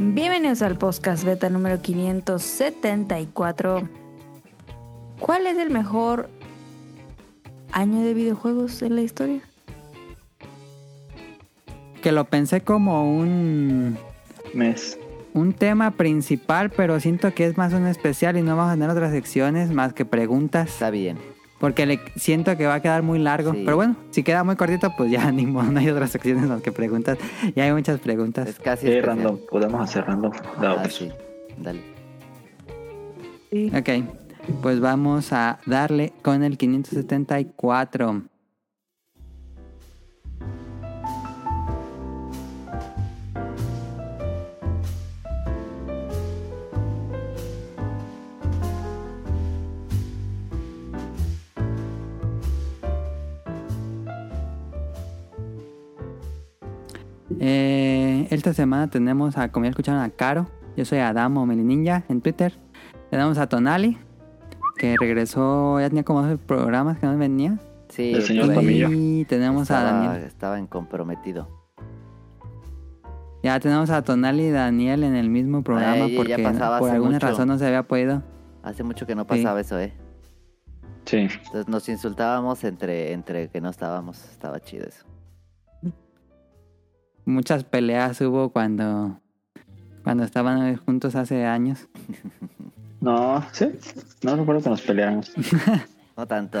Bienvenidos al podcast beta número 574. ¿Cuál es el mejor año de videojuegos en la historia? Que lo pensé como un, Mes. un tema principal, pero siento que es más un especial y no vamos a tener otras secciones más que preguntas. Está bien. Porque le siento que va a quedar muy largo. Sí. Pero bueno, si queda muy cortito, pues ya ni modo, no hay otras secciones más que preguntas. Ya hay muchas preguntas. Es casi Sí, especial. random. Podemos hacer random. Ah, sí. Dale. Sí. Ok, pues vamos a darle con el 574. Eh, esta semana tenemos a, como ya escucharon, a Caro. Yo soy Adamo Melininja en Twitter. Tenemos a Tonali, que regresó, ya tenía como dos programas que no venía. Sí, El señor pues, Tomillo. Y tenemos a Daniel. estaba en comprometido. Ya tenemos a Tonali y Daniel en el mismo programa Ay, ya porque pasaba por alguna mucho. razón no se había podido. Hace mucho que no pasaba eso, ¿eh? Sí. Entonces nos insultábamos entre, entre que no estábamos. Estaba chido eso. Muchas peleas hubo cuando, cuando estaban juntos hace años. No, sí. No recuerdo que nos peleáramos. No tanto,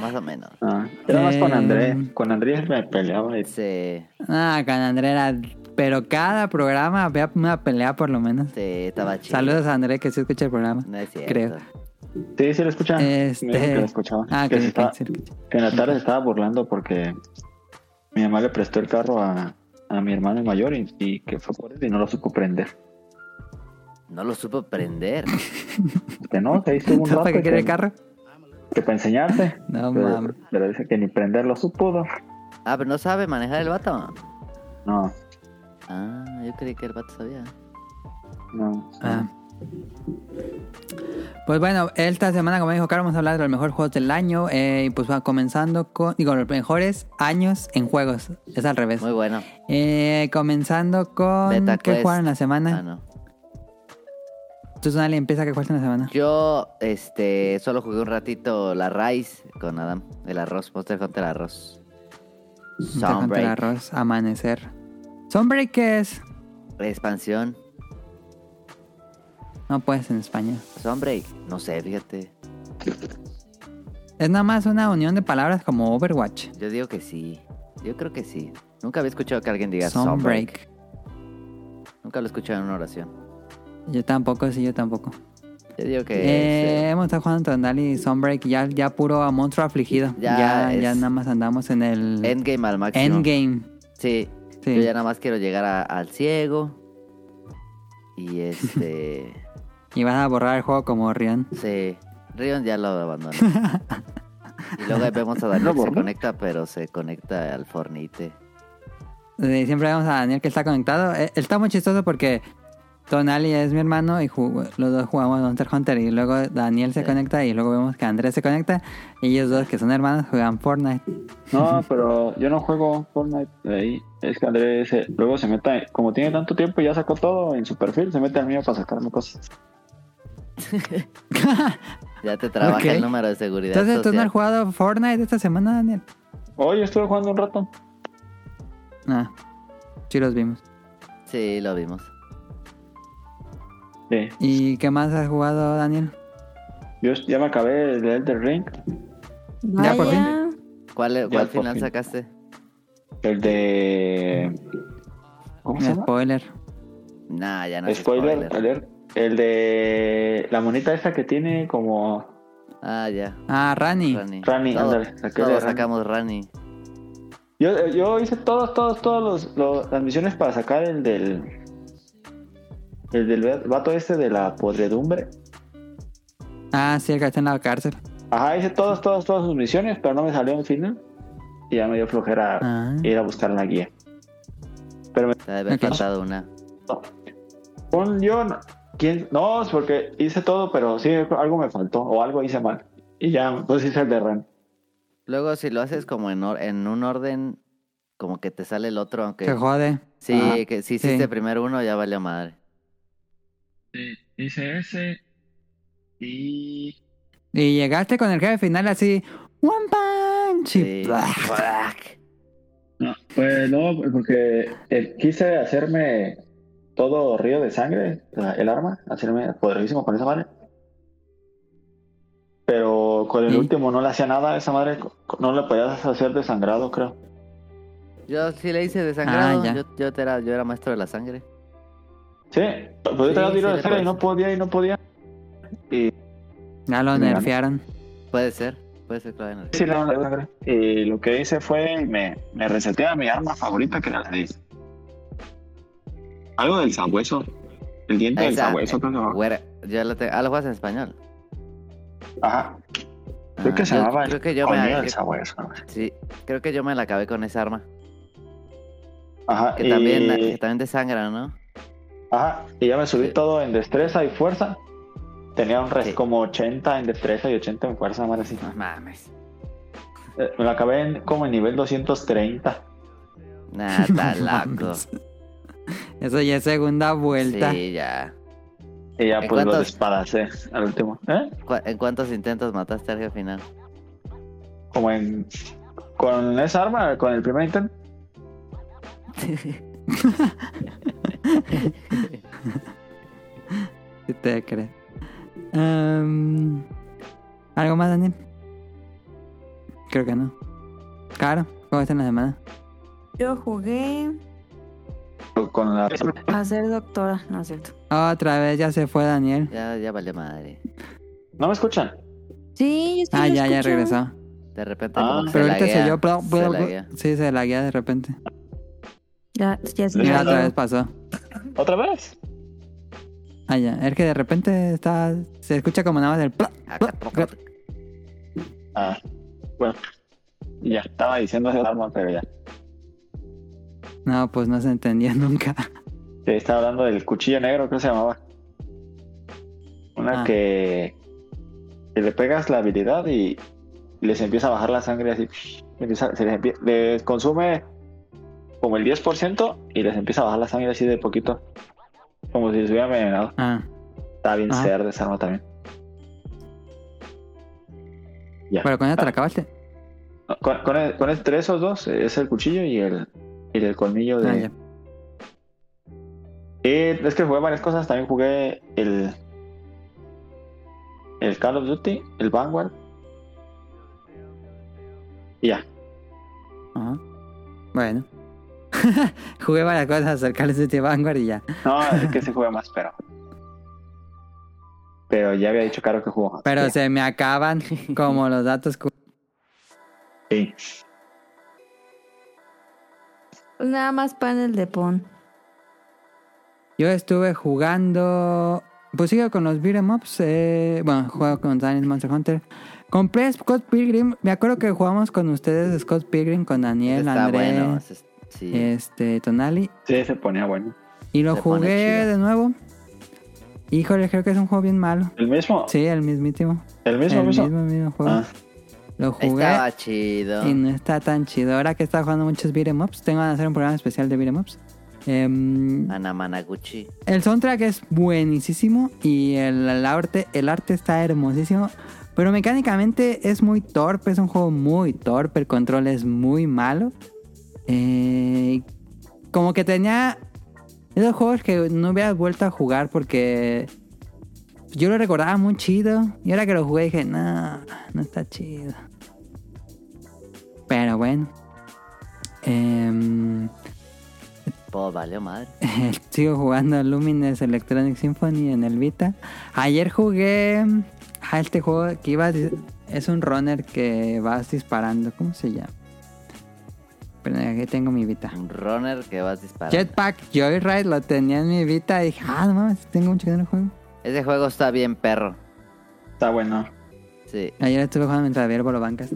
más o menos. Ah, era más con Eh, André. Con Andrés me peleaba. Y... Sí, Ah, con André era... Pero cada programa había una pelea por lo menos. sí, estaba chido. Saludos a André que sí escucha el programa. No es cierto. creo. Sí, sí lo escucha. Este- Me que lo escuchaba. Ah, que, que se que en la tarde se estaba burlando porque mi mamá le prestó el carro a, a mi hermano mayor y, y que fue por él y no lo supo prender. No lo supo prender. Que no, que ahí estuvo un ¿Sabes rato para qué quiere que, el carro? que para enseñarte. No pero, mames. pero dice que ni prenderlo supo. Ah, pero no sabe manejar el vato. No, Ah, yo creí que el vato sabía. no. Ah. Pues bueno, esta semana, como dijo Carlos, vamos a hablar de los mejores juegos del año. eh, y pues va comenzando con, digo, los mejores años en juegos. Es al revés. Muy bueno. Eh, comenzando con. Beta ¿Qué Quest. jugaron la semana? Ah, no. Tú, Sonali, empieza. ¿Qué jugaste en la semana? Yo, este, solo jugué un ratito la Rise con Adam. El arroz, Monster Hunter arroz. Monster Hunter. Arroz, Amanecer. ¿Sunbreak qué es? Expansión. No puedes en español. Sunbreak. No sé, fíjate. Es nada más una unión de palabras como Overwatch. Yo digo que sí. Yo creo que sí. Nunca había escuchado que alguien diga Sunbreak. Nunca lo he escuchado en una oración. Yo tampoco, sí, yo tampoco. Yo digo que Eh, eh, hemos estado jugando Tondal y Sunbreak ya, ya puro a monstruo afligido. Ya Ya, nada más andamos en el Endgame al máximo. endgame. Sí. Sí. Yo ya nada más quiero llegar a- al ciego. Y este. Y vas a borrar el juego como Rian. sí. Rion ya lo abandonó. y luego vemos a Daniel ¿Lo que se conecta, pero se conecta al Fornite. Siempre vemos a Daniel que está conectado. Eh, Está muy chistoso porque Tonali es mi hermano y los dos jugamos Monster Hunter. Y luego Daniel se Sí. conecta y luego vemos que Andrés se conecta. Y ellos dos, que son hermanos, juegan Fortnite. No, pero yo no juego Fortnite ahí. Es que Andrés se- luego se mete, como tiene tanto tiempo y ya sacó todo en su perfil, se mete al mío para sacarme cosas. Ya te trabaja el número de seguridad. Entonces, ¿tú no social. has jugado Fortnite esta semana, Daniel? Hoy estuve jugando un rato. Ah, sí los vimos. Sí, lo vimos. Sí. ¿Y qué más has jugado, Daniel? Yo ya me acabé el de Elder Ring, Ya, por Vaya. ¿Cuál, cuál final fin. sacaste? el de... ¿Cómo se llama? Spoiler. Nah, ya no Spoiler, spoiler. El de la monita esa que tiene como Ah, ya. Ah, Rani. Rani. Rani, Todo- ándale, saqué de todos Rani. sacamos Rani. Yo, yo hice todos, todos, todos los, los- las misiones para sacar el del el del vato este de la podredumbre. Ah, sí, el que está en la cárcel. Ajá, hice todas, todas, todas sus misiones, pero no me salió en final. Y ya me dio flojera Ah. ir a buscar la guía. Pero me Te debe haber una. pon yo, no, ¿quién? No, es porque hice todo, pero sí, algo me faltó o algo hice mal. Y ya, pues hice el de Ren. Luego, si lo haces como en, or- en un orden, como que te sale el otro, aunque... Se jode. Sí, Ajá. que si hiciste Sí. primero uno, ya valió madre. Sí, hice ese. Y. Y llegaste con el jefe final así, One Punch. Sí. No, pues no, porque eh, quise hacerme todo río de sangre, el arma, hacerme poderosísimo con esa madre. Pero con el ¿Y? último no le hacía nada, esa madre no le podías hacer desangrado, creo. Yo sí le hice desangrado. Ah, ya. yo, yo, te era, yo era maestro de la sangre. Sí, pues yo Sí, tenía tiro sí de sangre y no podía y no podía. Y Ya lo nerfearon. Puede ser. Puede ser que lo hayan hecho. sí, daba sangre. Y lo que hice fue, me, me reseteé a mi arma favorita, que era la de... Algo del sabueso. El diente del sabueso, creo que se llamaba. güera, yo la te- Ah, lo juegas en español. Ajá. Creo que Ah, se yo llamaba creo el que yo me- del sabueso. Sí, creo que yo me la acabé con esa arma. Ajá. Que y... también, que también desangra, ¿no? Ajá. Y ya me subí Sí. todo en destreza y fuerza. Tenía un res Sí. como 80 en destreza y 80 en fuerza, más así. No mames. Eh, Me la acabé en- como en nivel 230. Nah, está loco. Eso ya es segunda vuelta. Sí, ya. Y ya ¿En pues lo despadacé al último. ¿Eh? ¿Cu- ¿En cuántos intentos mataste al jefe final? Como en... Con esa arma, con el primer intento. Sí te creo. Em, ¿Algo más, Daniel? Creo que no. Claro, ¿cómo está en la semana? Yo jugué Con la... a ser doctora, no es cierto. Otra vez ya se fue Daniel. ya, ya valió madre. ¿No me escuchan? Sí, yo Ah, ya, ya regresó. De repente Ah. Pero se ahorita se laguea, oyó. bla, se. Sí, se laguea de repente. Ya, ya se Mira, Ya, otra vez pasó. ¿Otra vez? Ah, ya. Es que de repente está. Se escucha como nada más el. Ah, bueno. Ya, estaba diciendo ese arma, pero ya. No, pues no se entendía nunca. Sí, estaba hablando del cuchillo negro, creo que se llamaba. Una Ah. que, que le pegas la habilidad y les empieza a bajar la sangre así. empieza- se les, empie- les consume como el 10% y les empieza a bajar la sangre así de poquito. Como si estuviera envenenado. Ah, Está bien Ajá. cerda esa arma también. Ya. pero con ella te la acabaste. Con, con, el- con entre esos dos es el cuchillo y el, y el colmillo de, Ah. Y es que jugué varias cosas. También jugué el. El Call of Duty, el Vanguard. Y ya. Ajá. Bueno. Jugué varias cosas al Call of Duty Vanguard y ya. No, es que se juega más, pero. Pero ya había dicho Caro que jugó. Pero Sí. se me acaban como los datos. Sí. Pues nada más panel de pon. Yo estuve jugando. Pues sigo con los beat'em ups. Eh, bueno, juego con Daniel Monster Hunter. Compré Scott Pilgrim. Me acuerdo que jugamos con ustedes Scott Pilgrim, con Daniel, Está André, bueno. Sí. este, Tonali. Sí, se ponía bueno. Y lo Se jugué de nuevo. Híjole, creo que es un juego bien malo. ¿El mismo? Sí, el mismísimo. ¿El mismo, el mismo? mismo, mismo juego. Ah, Lo jugué Estaba chido. y no está tan chido. Ahora que está jugando muchos beat'em ups, tengo que hacer un programa especial de beat'em ups. Em, Ana Managuchi. El soundtrack es buenísimo y el, el arte, el arte está hermosísimo. Pero mecánicamente es muy torpe, es un juego muy torpe, el control es muy malo. Eh, como que tenía esos juegos que no hubiera vuelto a jugar porque yo lo recordaba muy chido. Y ahora que lo jugué dije, no, no está chido. Pero bueno. Em, Pues valió madre. Sigo jugando Lumines Electronic Symphony en el Vita. Ayer jugué a este juego que iba es un runner que vas disparando. ¿Cómo se llama? Pero aquí tengo mi Vita. Un runner que vas disparando. Jetpack Joyride lo tenía en mi Vita y dije, ah, no mames, tengo mucho que no lo juego. Ese juego está bien perro. está bueno. Sí. Ayer estuve jugando mientras había bancas.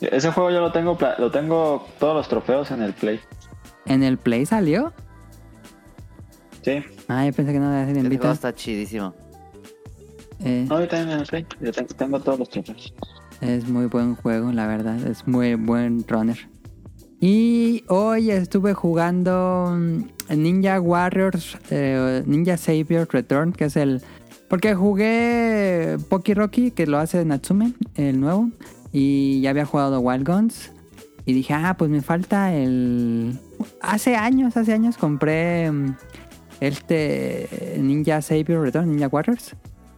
Ese juego yo lo tengo, pla- lo tengo todos los trofeos en el Play. ¿En el Play salió? Sí. Ah, yo pensé que no debía ser en Ese juego está chidísimo. Eh, No, yo también en el Play. Yo tengo, tengo todos los trofeos. es muy buen juego, la verdad. Es muy buen runner. Y hoy estuve jugando mm, Ninja Warriors, eh, Ninja Savior Return, que es el... Porque jugué Poki Rocky, que lo hace Natsume, el nuevo, y ya había jugado Wild Guns. Y dije, ah, pues me falta el... Hace años, hace años compré mm, este Ninja Savior Return, Ninja Warriors,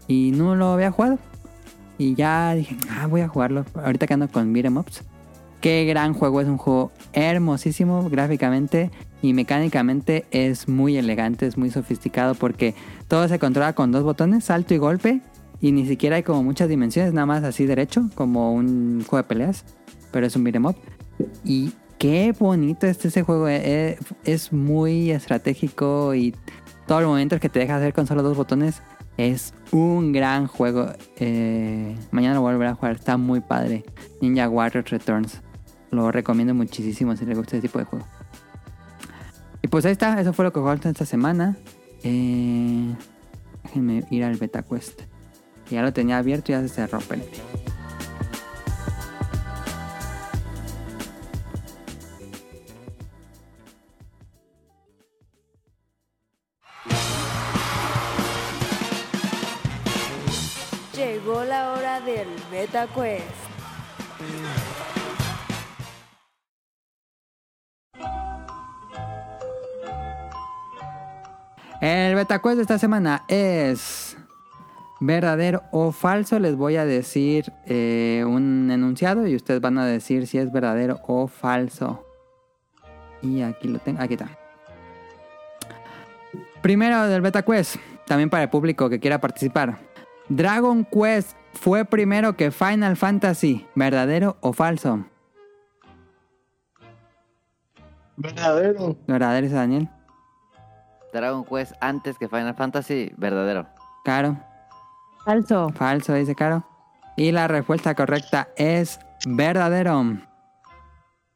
y no lo había jugado. Y ya dije, ah, voy a jugarlo. Ahorita que ando con Beat'em Ups. Qué gran juego, es un juego hermosísimo gráficamente y mecánicamente es muy elegante, es muy sofisticado porque todo se controla con dos botones, salto y golpe, y ni siquiera hay como muchas dimensiones, nada más así derecho, como un juego de peleas, pero es un beat'em up. Y qué bonito es ese juego, eh, eh, es muy estratégico y todo el momento que te deja hacer con solo dos botones es un gran juego. Eh, mañana lo voy a jugar, está muy padre. Ninja Warriors Returns. Lo recomiendo muchísimo si les gusta este tipo de juego. Y pues ahí está, eso fue lo que jugué esta semana. Eh, déjenme ir al Beta Quest. Ya lo tenía abierto y ya se cerró. espérenme. Llegó la hora del Beta Quest. El Beta Quest de esta semana es verdadero o falso. Les voy a decir eh, un enunciado y ustedes van a decir si es verdadero o falso. Y aquí lo tengo, aquí está. Primero del Beta Quest, también para el público que quiera participar. Dragon Quest fue primero que Final Fantasy, ¿verdadero o falso? Verdadero. ¿Verdadero dice Daniel? Dragon Quest antes que Final Fantasy, verdadero. Caro. Falso. Falso, dice Caro. Y la respuesta correcta es verdadero.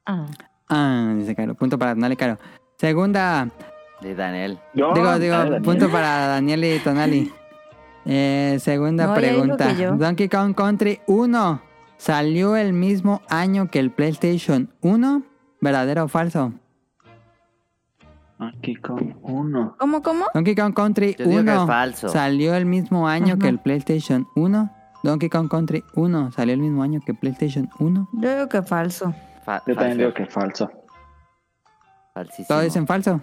Ah. Ah, dice Caro. Punto para Tonali Caro. Segunda. De Daniel. Yo, digo, digo, Daniel. punto para Daniel y Tonali. Eh, segunda No, pregunta. Donkey Kong Country 1 salió el mismo año que el PlayStation 1. ¿Verdadero o falso? Aquí con uno. ¿Cómo, cómo? Donkey Kong Country Yo digo que 1 es falso. salió el mismo año Ajá. que el PlayStation 1. Donkey Kong Country 1 salió el mismo año que PlayStation 1. Yo digo que falso. Fa- Yo también falso. digo que es falso. Falsísimo. ¿Todos dicen falso?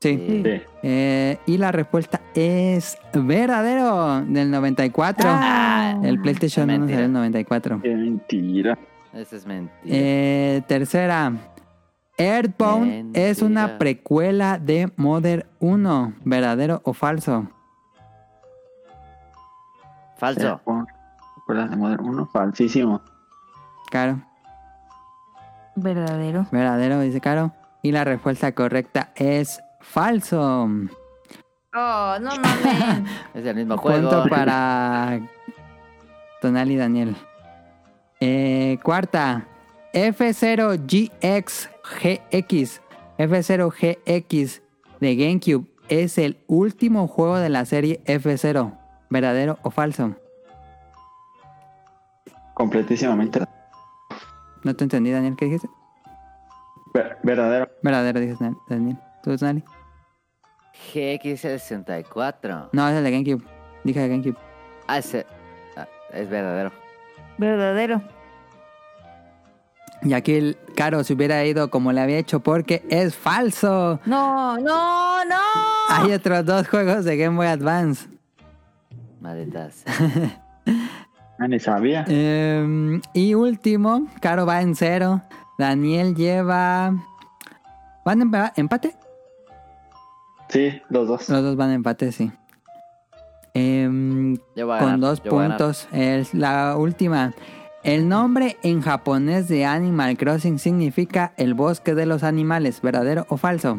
Sí. Sí. Eh, y la respuesta es verdadero, del 94. Ah. El PlayStation 1 Mentira. salió en el 94. Qué mentira. Eso es mentira. Eh, tercera. Earthbound Mentira. es una precuela de Modern 1. ¿Verdadero o falso? Falso. ¿Recuerdas de Modern 1? Falsísimo. Caro. Verdadero. Verdadero, dice Caro. Y la respuesta correcta es falso. Oh, no mames. Es el mismo juego. Punto para Tonal y Daniel. Eh, cuarta. F0GX GX. F0GX de GameCube es el último juego de la serie F0. ¿Verdadero o falso? Completísimamente. No te entendí, Daniel. ¿Qué dijiste? Ver- verdadero. Verdadero, dices Daniel. ¿Tú, Tonali? GX64. No, es el de GameCube. Dije de GameCube. Ah, ese- ah, es verdadero. Verdadero. Y aquí el Caro se hubiera ido como le había hecho porque es falso. No, no, no. Hay otros dos juegos de Game Boy Advance. Malditas. Ah, ni sabía. Eh, y último, Caro va en cero. Daniel lleva. ¿Van en empa- empate? Sí, los dos. Los dos van en empate, sí. Em, Yo voy a con ganar, dos yo voy a ganar. puntos. Es la última. El nombre en japonés de Animal Crossing significa el bosque de los animales. ¿Verdadero o falso?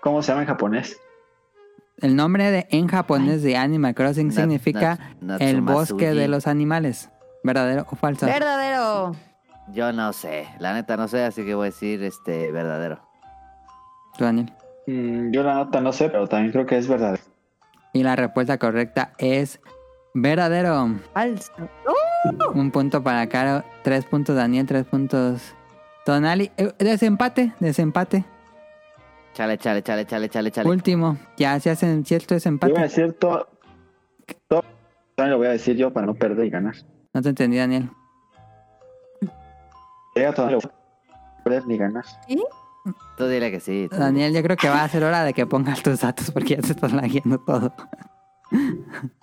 ¿Cómo se llama en japonés? El nombre de, en japonés de Animal Crossing Nat- significa Nat- el bosque de los animales. ¿Verdadero o falso? Verdadero. Yo no sé. La neta no sé, así que voy a decir este verdadero. Tú, Daniel. Mm, yo la nota no sé, pero también creo que es verdadero. Y la respuesta correcta es verdadero. Falso. ¡Uh! Un punto para Caro, tres puntos Daniel, tres puntos Tonali. Eh, desempate, desempate. Chale, chale, chale, chale, chale, chale. Último. Ya se hacen cierto Yo desempate. voy a decir todo. todo lo voy a decir yo para no perder y ganar. No te entendí, Daniel. Llega todo, no voy a perder ni ganar. Tú dile que sí. tú Daniel, yo creo que va a ser hora de que pongas tus datos porque ya se están lagueando todo.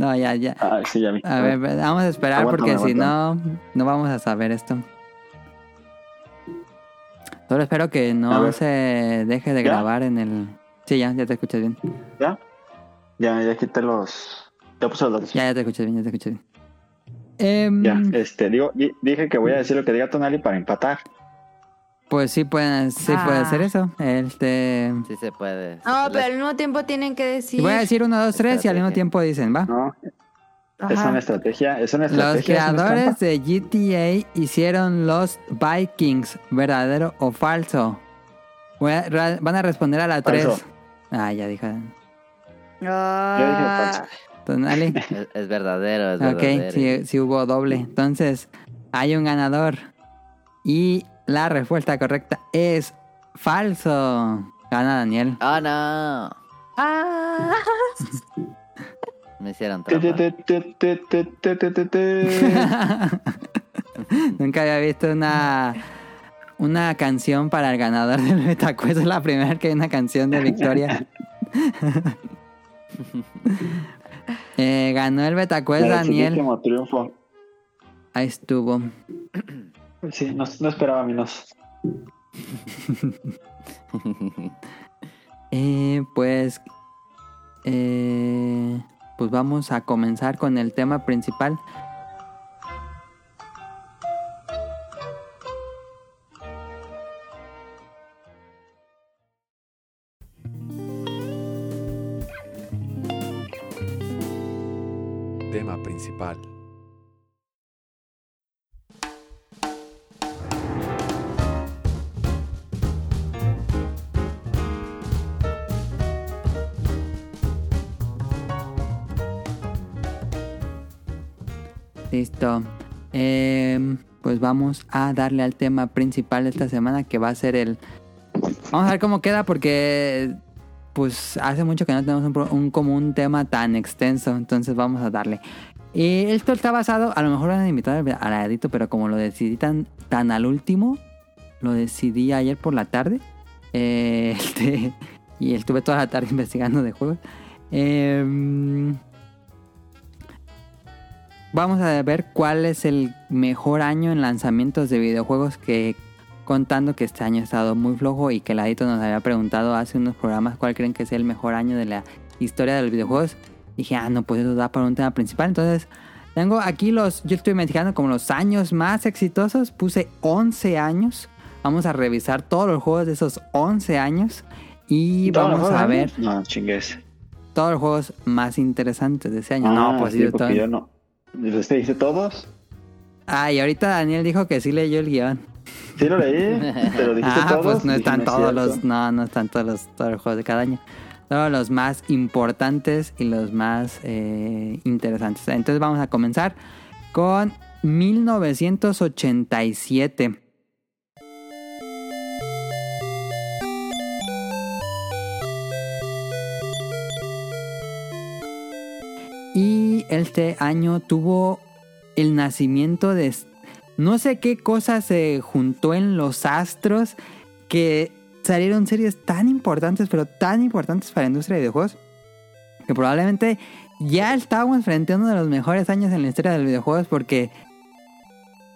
No, ya, ya. Ah, sí, ya vi. A ver, vamos a esperar Aguántame, porque si no, no vamos a saber esto. Solo espero que no se deje de ¿Ya? grabar en el... Sí, ya, ya te escuchas bien. ¿Ya? Ya, ya quité los. Ya puse los datos. Ya, ya te escuchas bien, ya te escuchas bien. Em, Ya, este, digo, di- dije que voy a decir lo que diga Tonali para empatar. Pues sí, pueden, sí puede Ah. ser eso. Este... Sí se puede. No, pero al mismo tiempo tienen que decir. Voy a decir uno, dos, tres y al mismo Estrategia. tiempo dicen, ¿va? No, es Ajá. una estrategia. Es una Los estrategia. es una creadores de GTA hicieron los Vikings, ¿verdadero o falso? Voy a- ra- van a responder a la 3. Falso. Ah, ya dijo. Yo dije Ah, falso. Tonali. Es, es verdadero, es ok, verdadero. sí, sí hubo doble. Entonces, hay un ganador. Y la respuesta correcta es falso. Gana Daniel. ¡Oh, no! ah. Me hicieron. Nunca había visto una una canción para el ganador del Betacuest. Es la primera que hay una canción de victoria. Eh, ganó el Betacuest Era el Daniel. Ahí estuvo. Sí, no, no esperaba menos. Eh, pues, eh, pues vamos a comenzar con el tema principal. Tema principal. Listo. Eh, pues vamos a darle al tema principal de esta semana que va a ser el... Vamos a ver cómo queda porque pues hace mucho que no tenemos un, un como tema tan extenso, entonces vamos a darle. Y esto está basado, a lo mejor lo han invitado al aladito, pero como lo decidí tan, tan al último, lo decidí ayer por la tarde. eh, este, y estuve toda la tarde investigando de juegos. Em, Vamos a ver cuál es el mejor año en lanzamientos de videojuegos que contando que este año ha estado muy flojo y que Ladito nos había preguntado hace unos programas cuál creen que es el mejor año de la historia de los videojuegos. Dije, ah, no, pues eso da para un tema principal. Entonces, tengo aquí los, yo estoy investigando como los años más exitosos. Puse 11 años. Vamos a revisar todos los juegos de esos 11 años. Y ¿Todos los vamos a ver No, chingues. todos los juegos más interesantes de ese año. Ah, no, pues sí, yo porque todo- yo no. ¿Usted dice todos? Ah, y ahorita Daniel dijo que sí leyó el guion. Sí lo leí, pero dijiste Ah, todos. pues no están es todos los, no, no están todos los, todos los juegos de cada año. Todos los más importantes y los más eh, interesantes. Entonces vamos a comenzar con 1987. Y este año tuvo el nacimiento de... No sé qué cosa se juntó en los astros que salieron series tan importantes, pero tan importantes para la industria de videojuegos, que probablemente ya estábamos frente a uno de los mejores años en la historia de los videojuegos porque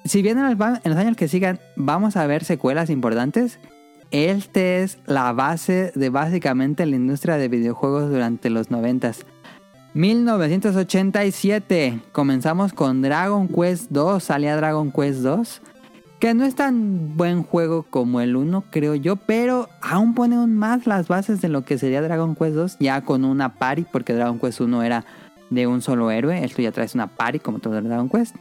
si bien en los, en los años que sigan vamos a ver secuelas importantes, este es la base de básicamente la industria de videojuegos durante los noventas. 1987 comenzamos con Dragon Quest 2, salía Dragon Quest 2, que no es tan buen juego como el 1 creo yo, pero aún pone aún más las bases de lo que sería Dragon Quest 2 ya con una party, porque Dragon Quest 1 era de un solo héroe, esto ya traes una party como todo el Dragon Quest.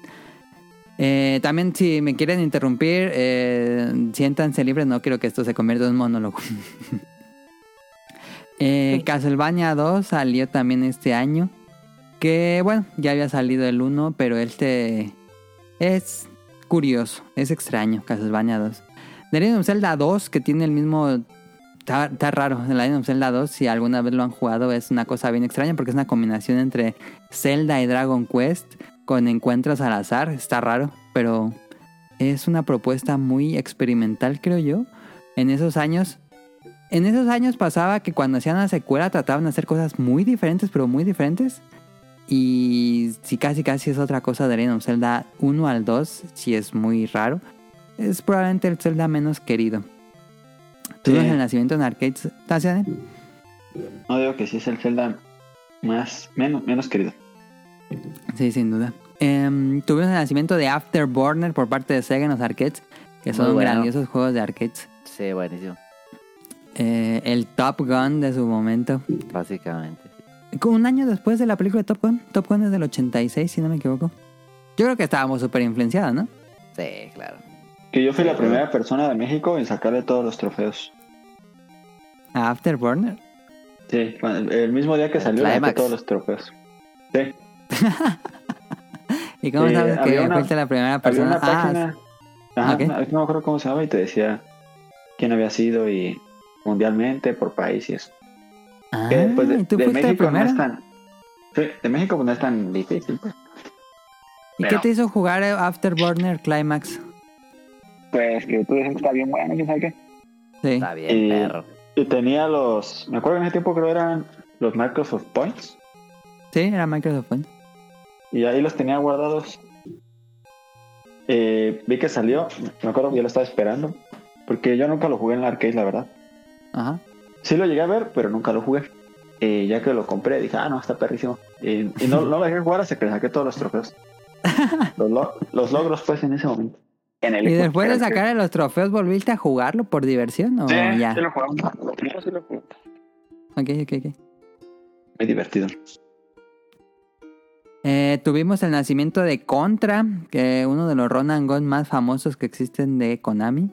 Eh, también si me quieren interrumpir, eh, siéntanse libres, no quiero que esto se convierta en un monólogo. Eh, Sí. Castlevania 2 salió también este año. Que bueno, ya había salido el 1, pero este es curioso, es extraño, Castlevania 2. The Legend of Zelda 2, que tiene el mismo... Está, está raro, The Legend of Zelda 2, si alguna vez lo han jugado, es una cosa bien extraña porque es una combinación entre Zelda y Dragon Quest con encuentros al azar. Está raro, pero es una propuesta muy experimental, creo yo. En esos años, en esos años pasaba que cuando hacían una secuela trataban de hacer cosas muy diferentes, pero muy diferentes. Y si casi casi es otra cosa de Legend of Zelda 1 al 2, si es muy raro. Es probablemente el Zelda menos querido. Tuvimos Sí. el nacimiento en arcades. ¿Taciane? No digo que sí es el Zelda más, menos, menos querido. Sí, sin duda. Em, tuvimos el nacimiento de Afterburner por parte de Sega en los arcades, que son bueno. grandiosos juegos de arcades. Sí, buenísimo. Eh, el Top Gun de su momento. Básicamente. Como Un año después de la película de Top Gun. Top Gun es del 86, si no me equivoco. Yo creo que estábamos súper influenciados, ¿no? Sí, claro. Que yo fui la primera persona de México en sacarle todos los trofeos. A Afterburner. Sí, el mismo día que El salió, saqué todos los trofeos. Sí, ¿Y cómo Eh, sabes que había una- fuiste la primera había persona? una Ah, página. Ajá, ok. no, no me acuerdo cómo se llama y te decía quién había sido y mundialmente, por país y eso. ah, Que, pues, de, ¿y tú de fuiste la México no es tan. Sí, de México pues, no es tan difícil. pues. ¿Y qué pero- te hizo jugar Afterburner Climax? Pues que tú dices que está bien bueno, quién sabe qué. Sí. Está bien, Y- perro. Y tenía los. Me acuerdo en ese tiempo creo eran los Microsoft Points. Sí, era Microsoft Point. Y ahí los tenía guardados. Eh, vi que salió. Me acuerdo que yo lo estaba esperando. Porque yo nunca lo jugué en la arcade, la verdad. Ajá. Sí lo llegué a ver, pero nunca lo jugué. Y ya que lo compré, dije, ah, no, está perrísimo. Y, y no, no lo dejé jugar hasta que le saqué todos los trofeos. los, lo- los logros, pues, en ese momento. En el ¿Y después de creo que- sacar los trofeos, volviste a jugarlo por diversión o Sí, ya? sí lo jugamos. No, sí lo jugamos. Ok, ok, ok. Muy divertido. Eh, tuvimos el nacimiento de Contra, que uno de los run and gun más famosos que existen de Konami.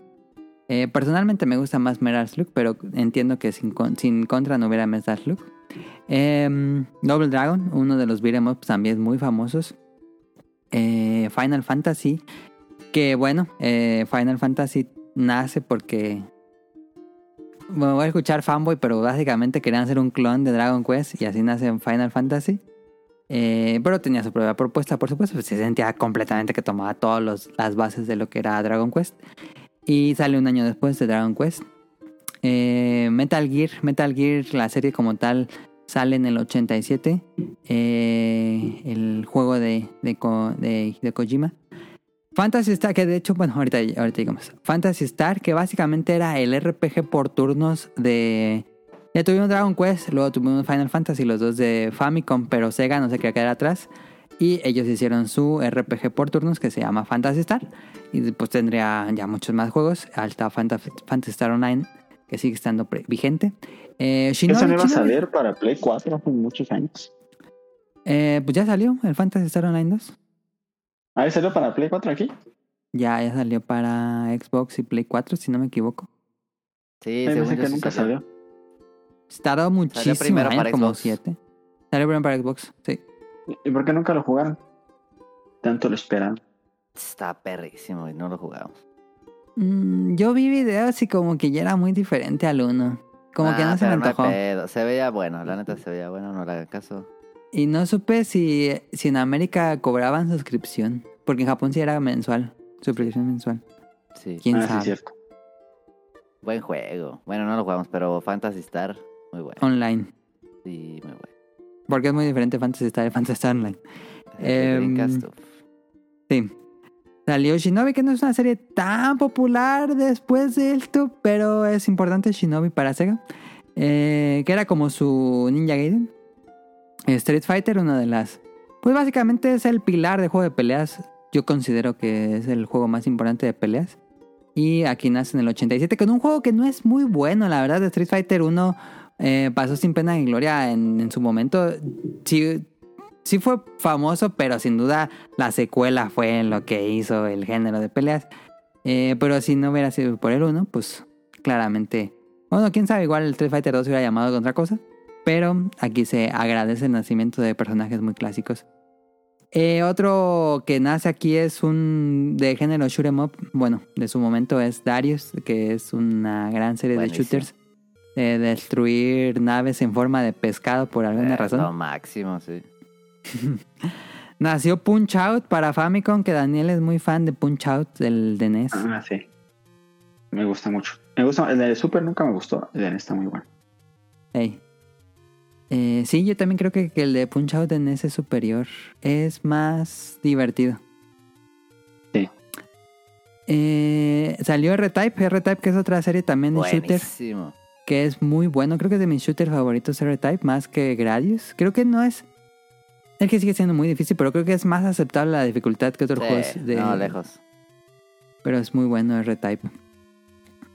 Eh, personalmente me gusta más Metal Slug, pero entiendo que sin, sin Contra no hubiera Metal Slug. Em, Double Dragon, uno de los beat'em ups también muy famosos. Eh, Final Fantasy, que bueno, eh, Final Fantasy nace porque... Bueno, voy a escuchar fanboy, pero básicamente querían hacer un clon de Dragon Quest y así nace Final Fantasy. Pero tenía su propia propuesta, por supuesto, pues se sentía completamente que tomaba todas las bases de lo que era Dragon Quest. Y sale un año después de Dragon Quest. Eh, Metal Gear, Metal Gear, la serie como tal, sale en el 87. Eh, el juego de, de, de Kojima. Fantasy Star, que de hecho, bueno, ahorita, ahorita digamos. Fantasy Star, que básicamente era el RPG por turnos de... Ya tuvimos Dragon Quest, luego tuvimos Final Fantasy, los dos de Famicom, pero Sega no se quería quedar atrás. Y ellos hicieron su RPG por turnos que se llama Fantasy Star. Y después tendría ya muchos más juegos. Alta Fantasy, Star Online, que sigue estando vigente. Eh, Shinobi, Eso no iba a salir para Play 4 hace muchos años. eh, pues ya salió el Fantasy Star Online 2. Ahí salió para Play 4 aquí. Ya, ya salió para Xbox y Play 4, si no me equivoco. Sí, Ay, según yo que sí nunca salió. salió. Tardó muchísimo, primero años, para como Xbox. 7. Salió primero para Xbox, sí. ¿Y por qué nunca lo jugaron? Tanto lo esperan. Está perrísimo y no lo jugamos. Mm, yo vi videos y como que ya era muy diferente al 1. Como que Ah, no se me antojó. pedo. Se veía bueno, la neta se veía bueno, no le hagan caso. Y no supe si, si en América cobraban suscripción. Porque en Japón sí era mensual. Suscripción mensual. Sí, ¿Quién ah, sí, sabe? cierto. buen juego. Bueno, no lo jugamos, pero Fantasy Star, muy bueno. Online. Sí, muy bueno. Porque es muy diferente Fantasy Star y Fantasy Star Online. Uf. Sí. Salió Shinobi, que no es una serie tan popular después de esto, pero es importante Shinobi para Sega. Eh, que era como su Ninja Gaiden. Street Fighter, una de las... Pues básicamente es el pilar de juego de peleas. Yo considero que es el juego más importante de peleas. Y aquí nace en el 87 con un juego que no es muy bueno, la verdad. Street Fighter 1 eh, pasó sin pena ni gloria en, en su momento. Sí, sí fue famoso, pero sin duda la secuela fue lo que hizo el género de peleas. Eh, pero si no hubiera sido por el 1, pues claramente... Bueno, quién sabe, igual el Street Fighter 2 se hubiera llamado de otra cosa. Pero aquí se agradece el nacimiento de personajes muy clásicos. Eh, otro que nace aquí es un de género shoot 'em up. Bueno, de su momento es Darius, que es una gran serie Buenísimo. de shooters. De destruir naves en forma de pescado por alguna Eh, razón. Lo máximo, sí. Nació Punch Out para Famicom, que Daniel es muy fan de Punch Out del de NES. Ah, sí. Me gusta mucho. Me gusta. El de Super nunca me gustó. El de NES está muy bueno. Ey. Eh, sí, yo también creo que, que el de Punch Out de NES es superior. Es más divertido. Sí. Eh, salió R-Type, R-Type que es otra serie también de shooter, Buenísimo. Que es muy bueno. Creo que es de mis shooters favoritos R-Type, más que Gradius. Creo que no es... Es que sigue siendo muy difícil, pero creo que es más aceptable la dificultad que otros Sí, juegos de... No, lejos. Pero es muy bueno R-Type.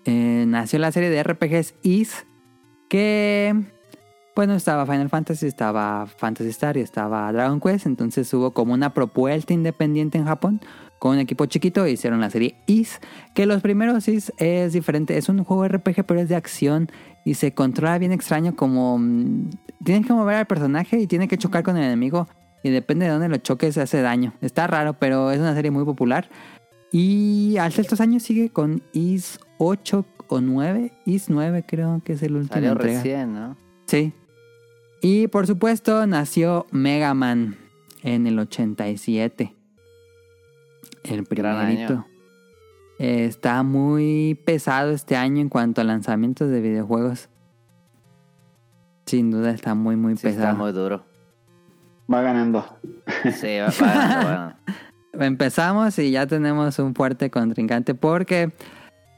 Eh, nació la serie de RPGs Is, que, bueno, estaba Final Fantasy, estaba Fantasy Star y estaba Dragon Quest. Entonces hubo como una propuesta independiente en Japón con un equipo chiquito hicieron la serie Is, que los primeros Is es diferente. Es un juego RPG, pero es de acción y se controla bien extraño como... mm, tienes que mover al personaje y tiene que chocar con el enemigo. Y depende de dónde lo choques, hace daño. Está raro, pero es una serie muy popular. Y al estos años sigue con Is 8 o 9. Is 9 creo que es el último Salió entrega. recién, ¿no? Sí. Y por supuesto nació Mega Man en el 87. El primerito. año. Eh, está muy pesado este año en cuanto a lanzamientos de videojuegos. Sin duda está muy muy Sí, está pesado. muy duro. Va ganando. Sí, va, va, va. Empezamos y ya tenemos un fuerte contrincante porque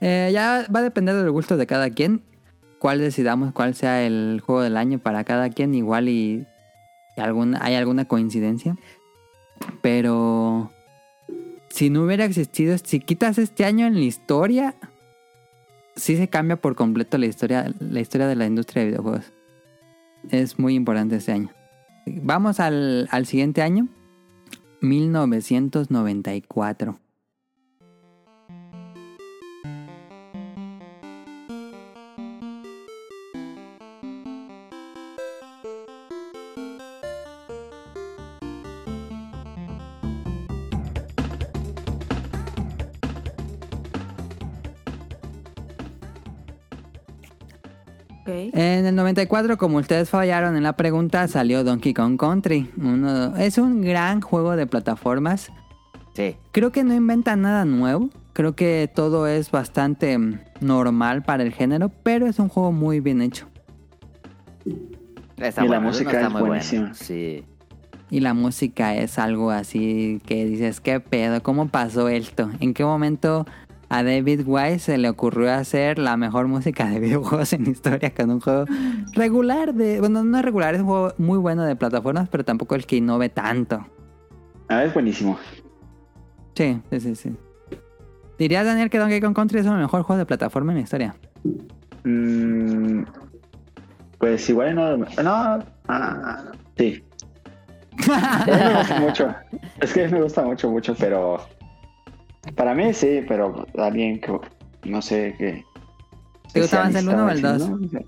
eh, ya va a depender del gusto de cada quien. Cuál decidamos, cuál sea el juego del año para cada quien. Igual y, y alguna, hay alguna coincidencia. Pero si no hubiera existido, si quitas este año en la historia, sí se cambia por completo la historia, la historia de la industria de videojuegos. Es muy importante este año. Vamos al, al siguiente año. 1994. En el 94, como ustedes fallaron en la pregunta, salió Donkey Kong Country. Uno- es un gran juego de plataformas. Sí. Creo que no inventa nada nuevo. Creo que todo es bastante mm, normal para el género, pero es un juego muy bien hecho. Está Y la bueno, música está es muy buenísima. Sí. Y la música es algo así que dices, ¿qué pedo? ¿Cómo pasó esto? ¿En qué momento a David Wise se le ocurrió hacer la mejor música de videojuegos en la historia con un juego regular de... Bueno, no regular, es un juego muy bueno de plataformas, pero tampoco el que innove tanto. Ah, es buenísimo. Sí, sí, sí, sí. ¿Dirías, Daniel, que Donkey Kong Country es el mejor juego de plataforma en la historia? Mm, pues igual no. No. ah, sí. A mí me gusta mucho. Es que me gusta mucho, mucho, pero. Para mí sí, pero alguien que. No sé qué. ¿Te gusta más el uno o el especialista dos? decir, ¿no?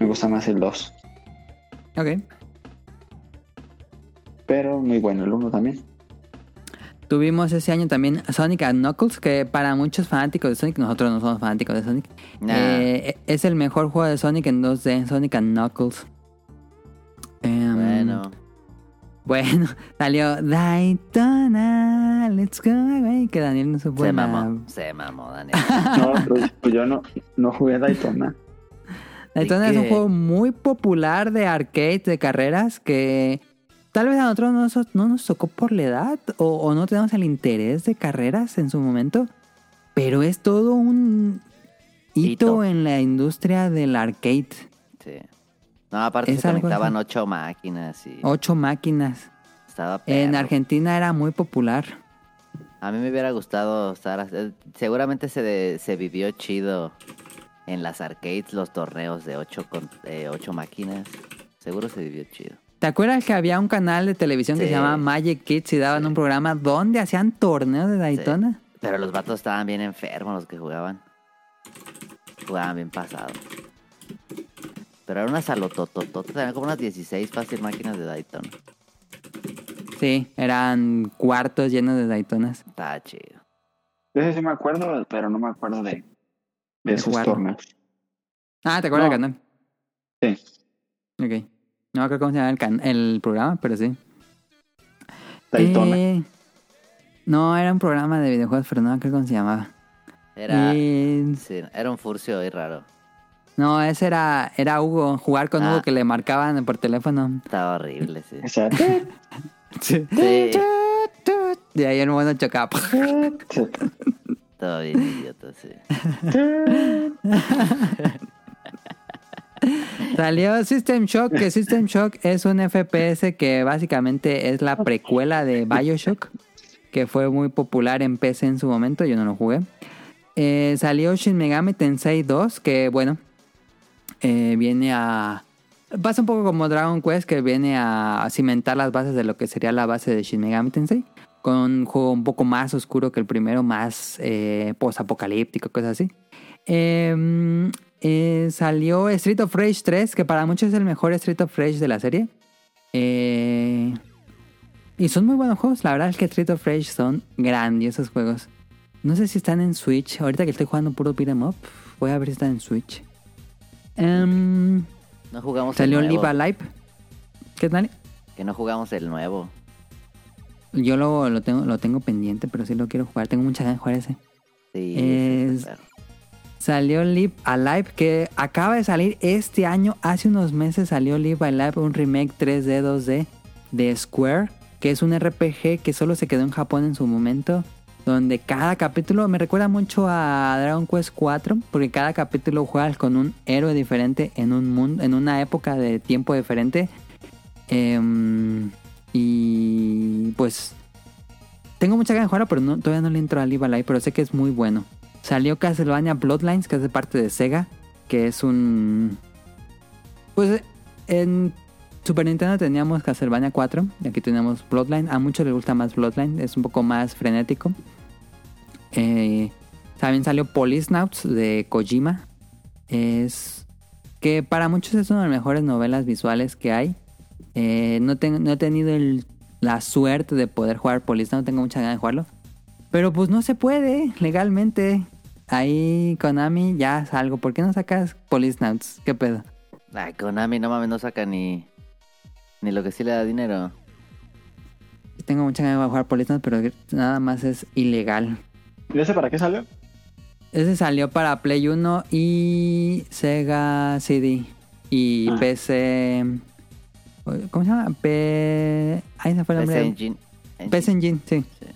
Me gusta más el 2. Ok. Pero muy bueno el 1 también. Tuvimos ese año también Sonic and Knuckles, que para muchos fanáticos de Sonic, nosotros no somos fanáticos de Sonic, Nah. eh, es el mejor juego de Sonic en 2D, Sonic and Knuckles. Em, bueno. Bueno, salió Daytona, let's go away, que Daniel no supo Se mamó. Se mamó, Daniel. No, pues, pues yo no, no jugué Daytona. Daytona ¿De es un juego muy popular de arcade, de carreras, que tal vez a nosotros no nos, no nos tocó por la edad o, o no tenemos el interés de carreras en su momento, pero es todo un hito, Hito. en la industria del arcade. Sí. No, aparte se conectaban así. ocho máquinas y Ocho máquinas. estaba En perro. Argentina era muy popular. A mí me hubiera gustado estar... eh, Seguramente se, de- se vivió chido en las arcades los torneos de ocho, con, eh, ocho máquinas. Seguro se vivió chido. ¿Te acuerdas que había un canal de televisión que Sí. se llamaba Magic Kids y daban Sí. un programa donde hacían torneos de Daytona? Pero los vatos estaban bien enfermos los que jugaban. Jugaban bien pasado. Pero era una salotototota, tenían como unas 16 fácil máquinas de Daytona. Sí, eran cuartos llenos de Daytonas. Está chido. De ese sí me acuerdo, pero no me acuerdo de, de esos torneos. Ah, ¿te acuerdas No. del canal? Sí, Ok. No me acuerdo cómo se llama el, can- el programa, pero sí. Daytona. Eh, no, era un programa de videojuegos, pero no me acuerdo cómo se llamaba. Era, Eh, sí, era un furcio ahí raro. No, ese era, era Hugo, jugar con Ah. Hugo que le marcaban por teléfono. Estaba horrible, sí. O sea, Sí. Sí, Y ahí el mono chocaba. estaba bien idiota, sí. Salió System Shock, que System Shock es un FPS que básicamente es la precuela de Bioshock, que fue muy popular en PC en su momento, yo no lo jugué. Eh, salió Shin Megami Tensei 2, que bueno, eh, viene a... Pasa un poco como Dragon Quest, que viene a cimentar las bases de lo que sería la base de Shin Megami Tensei, con un juego un poco más oscuro que el primero, más eh, post-apocalíptico, cosas así. Eh, eh, salió Street of Rage 3, que para muchos es el mejor Street of Rage de la serie. Eh, y son muy buenos juegos. La verdad es que Street of Rage son grandiosos juegos. No sé si están en Switch. Ahorita que estoy jugando puro beat'em up, voy a ver si están en Switch. Em, No jugamos salió el nuevo. Live Alive. ¿Qué tal? Que no jugamos el nuevo. Yo lo, lo tengo, lo tengo pendiente, pero sí lo quiero jugar. Tengo mucha ganas de jugar ese. Sí, Es- Salió Live Alive, que acaba de salir este año. Hace unos meses salió Live Alive, un remake 3D, 2D de Square, que es un RPG que solo se quedó en Japón en su momento. Donde cada capítulo me recuerda mucho a Dragon Quest 4, porque cada capítulo juegas con un héroe diferente en un mundo, en una época de tiempo diferente. Em, y pues tengo mucha ganas de jugarlo, pero todavía no le entro a Live pero sé que es muy bueno. Salió Castlevania Bloodlines, que de parte de Sega, que es un... Pues en Super Nintendo teníamos Castlevania 4, y aquí tenemos Bloodline. A muchos les gusta más Bloodline, es un poco más frenético. Eh, también salió Policenauts de Kojima. Es que para muchos es una de las mejores novelas visuales que hay. Eh, no, ten- no he tenido la suerte de poder jugar Policenauts, tengo mucha ganas de jugarlo. Pero pues no se puede legalmente. Ahí Konami ya salgo. ¿Por qué no sacas Policenauts? ¿Qué pedo? Ay, Konami, no mames, no saca ni, ni lo que sí le da dinero. Tengo mucha ganas de jugar Policenauts, pero nada más es ilegal. ¿Y ese para qué salió? Ese salió para Play 1 y Sega CD y Ah. PC. ¿Cómo se llama? P... Ahí se fue el nombre. PC del- Engine. PC Engine, sí. Sí.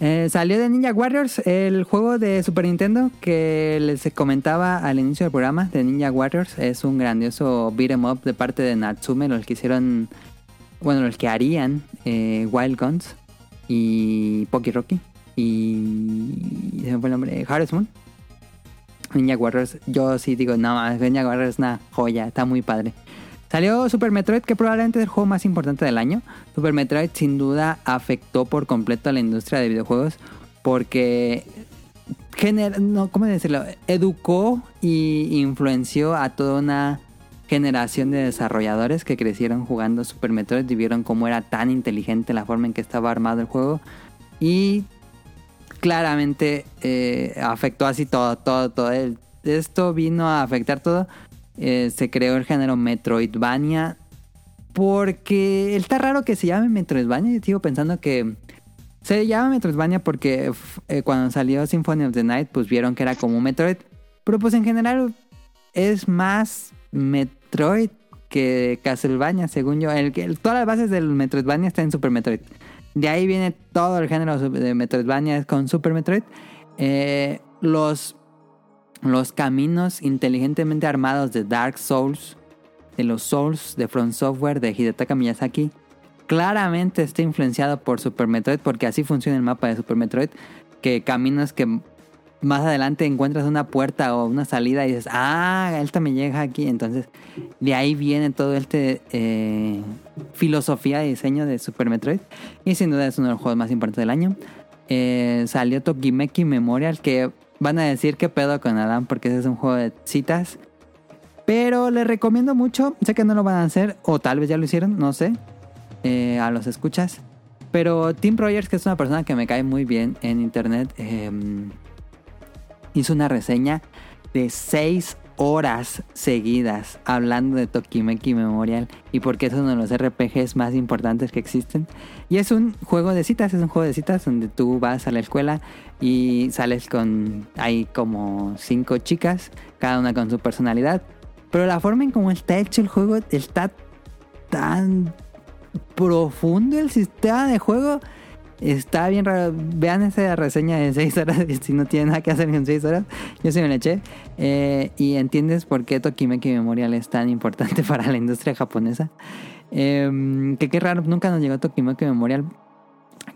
Eh, salió de Ninja Warriors, el juego de Super Nintendo que les comentaba al inicio del programa de Ninja Warriors. Es un grandioso beat'em up de parte de Natsume, los que hicieron, bueno, los que harían eh, Wild Guns y Poki Rocky. Y. ¿Se me fue el nombre? Harvest Moon. Ninja Warriors, yo sí digo, no, Ninja Warriors es una joya, está muy padre. Salió Super Metroid, que probablemente es el juego más importante del año. Super Metroid sin duda afectó por completo a la industria de videojuegos porque no, ¿cómo decirlo? Educó y influenció a toda una generación de desarrolladores que crecieron jugando Super Metroid y vieron cómo era tan inteligente la forma en que estaba armado el juego y claramente eh, afectó así todo, todo, todo. Esto vino a afectar todo. Eh, se creó el género Metroidvania porque está raro que se llame Metroidvania. Yo sigo pensando que se llama Metroidvania porque eh, cuando salió Symphony of the Night, pues vieron que era como Metroid. Pero pues en general es más Metroid que Castlevania, según yo. Todas las bases del Metroidvania están en Super Metroid. De ahí viene todo el género de Metroidvania con Super Metroid. Eh, los, los caminos inteligentemente armados de Dark Souls, de los Souls de From Software de Hidetaka Miyazaki, claramente está influenciado por Super Metroid porque así funciona el mapa de Super Metroid, que caminos que más adelante encuentras una puerta o una salida y dices, ah, esta me llega aquí, entonces de ahí viene todo este eh, filosofía de diseño de Super Metroid y sin duda es uno de los juegos más importantes del año. Eh, salió Tokimeki Memorial que van a decir que pedo con Adam porque ese es un juego de citas. Pero les recomiendo mucho, sé que no lo van a hacer, o tal vez ya lo hicieron, no sé, eh, a los escuchas. Pero Tim Rogers, que es una persona que me cae muy bien en internet, eh, hizo una reseña de 6 horas seguidas hablando de Tokimeki Memorial y porque es uno de los RPGs más importantes que existen. Y es un juego de citas, es un juego de citas donde tú vas a la escuela y sales con, hay como cinco chicas, cada una con su personalidad. Pero la forma en cómo está hecho el juego está tan profundo el sistema de juego. Está bien raro. Vean esa reseña de 6 horas si no tienen nada que hacer en 6 horas. Yo sí me la eché. Eh, y entiendes por qué Tokimeki Memorial es tan importante para la industria japonesa. Eh, que qué raro, nunca nos llegó Tokimeki Memorial.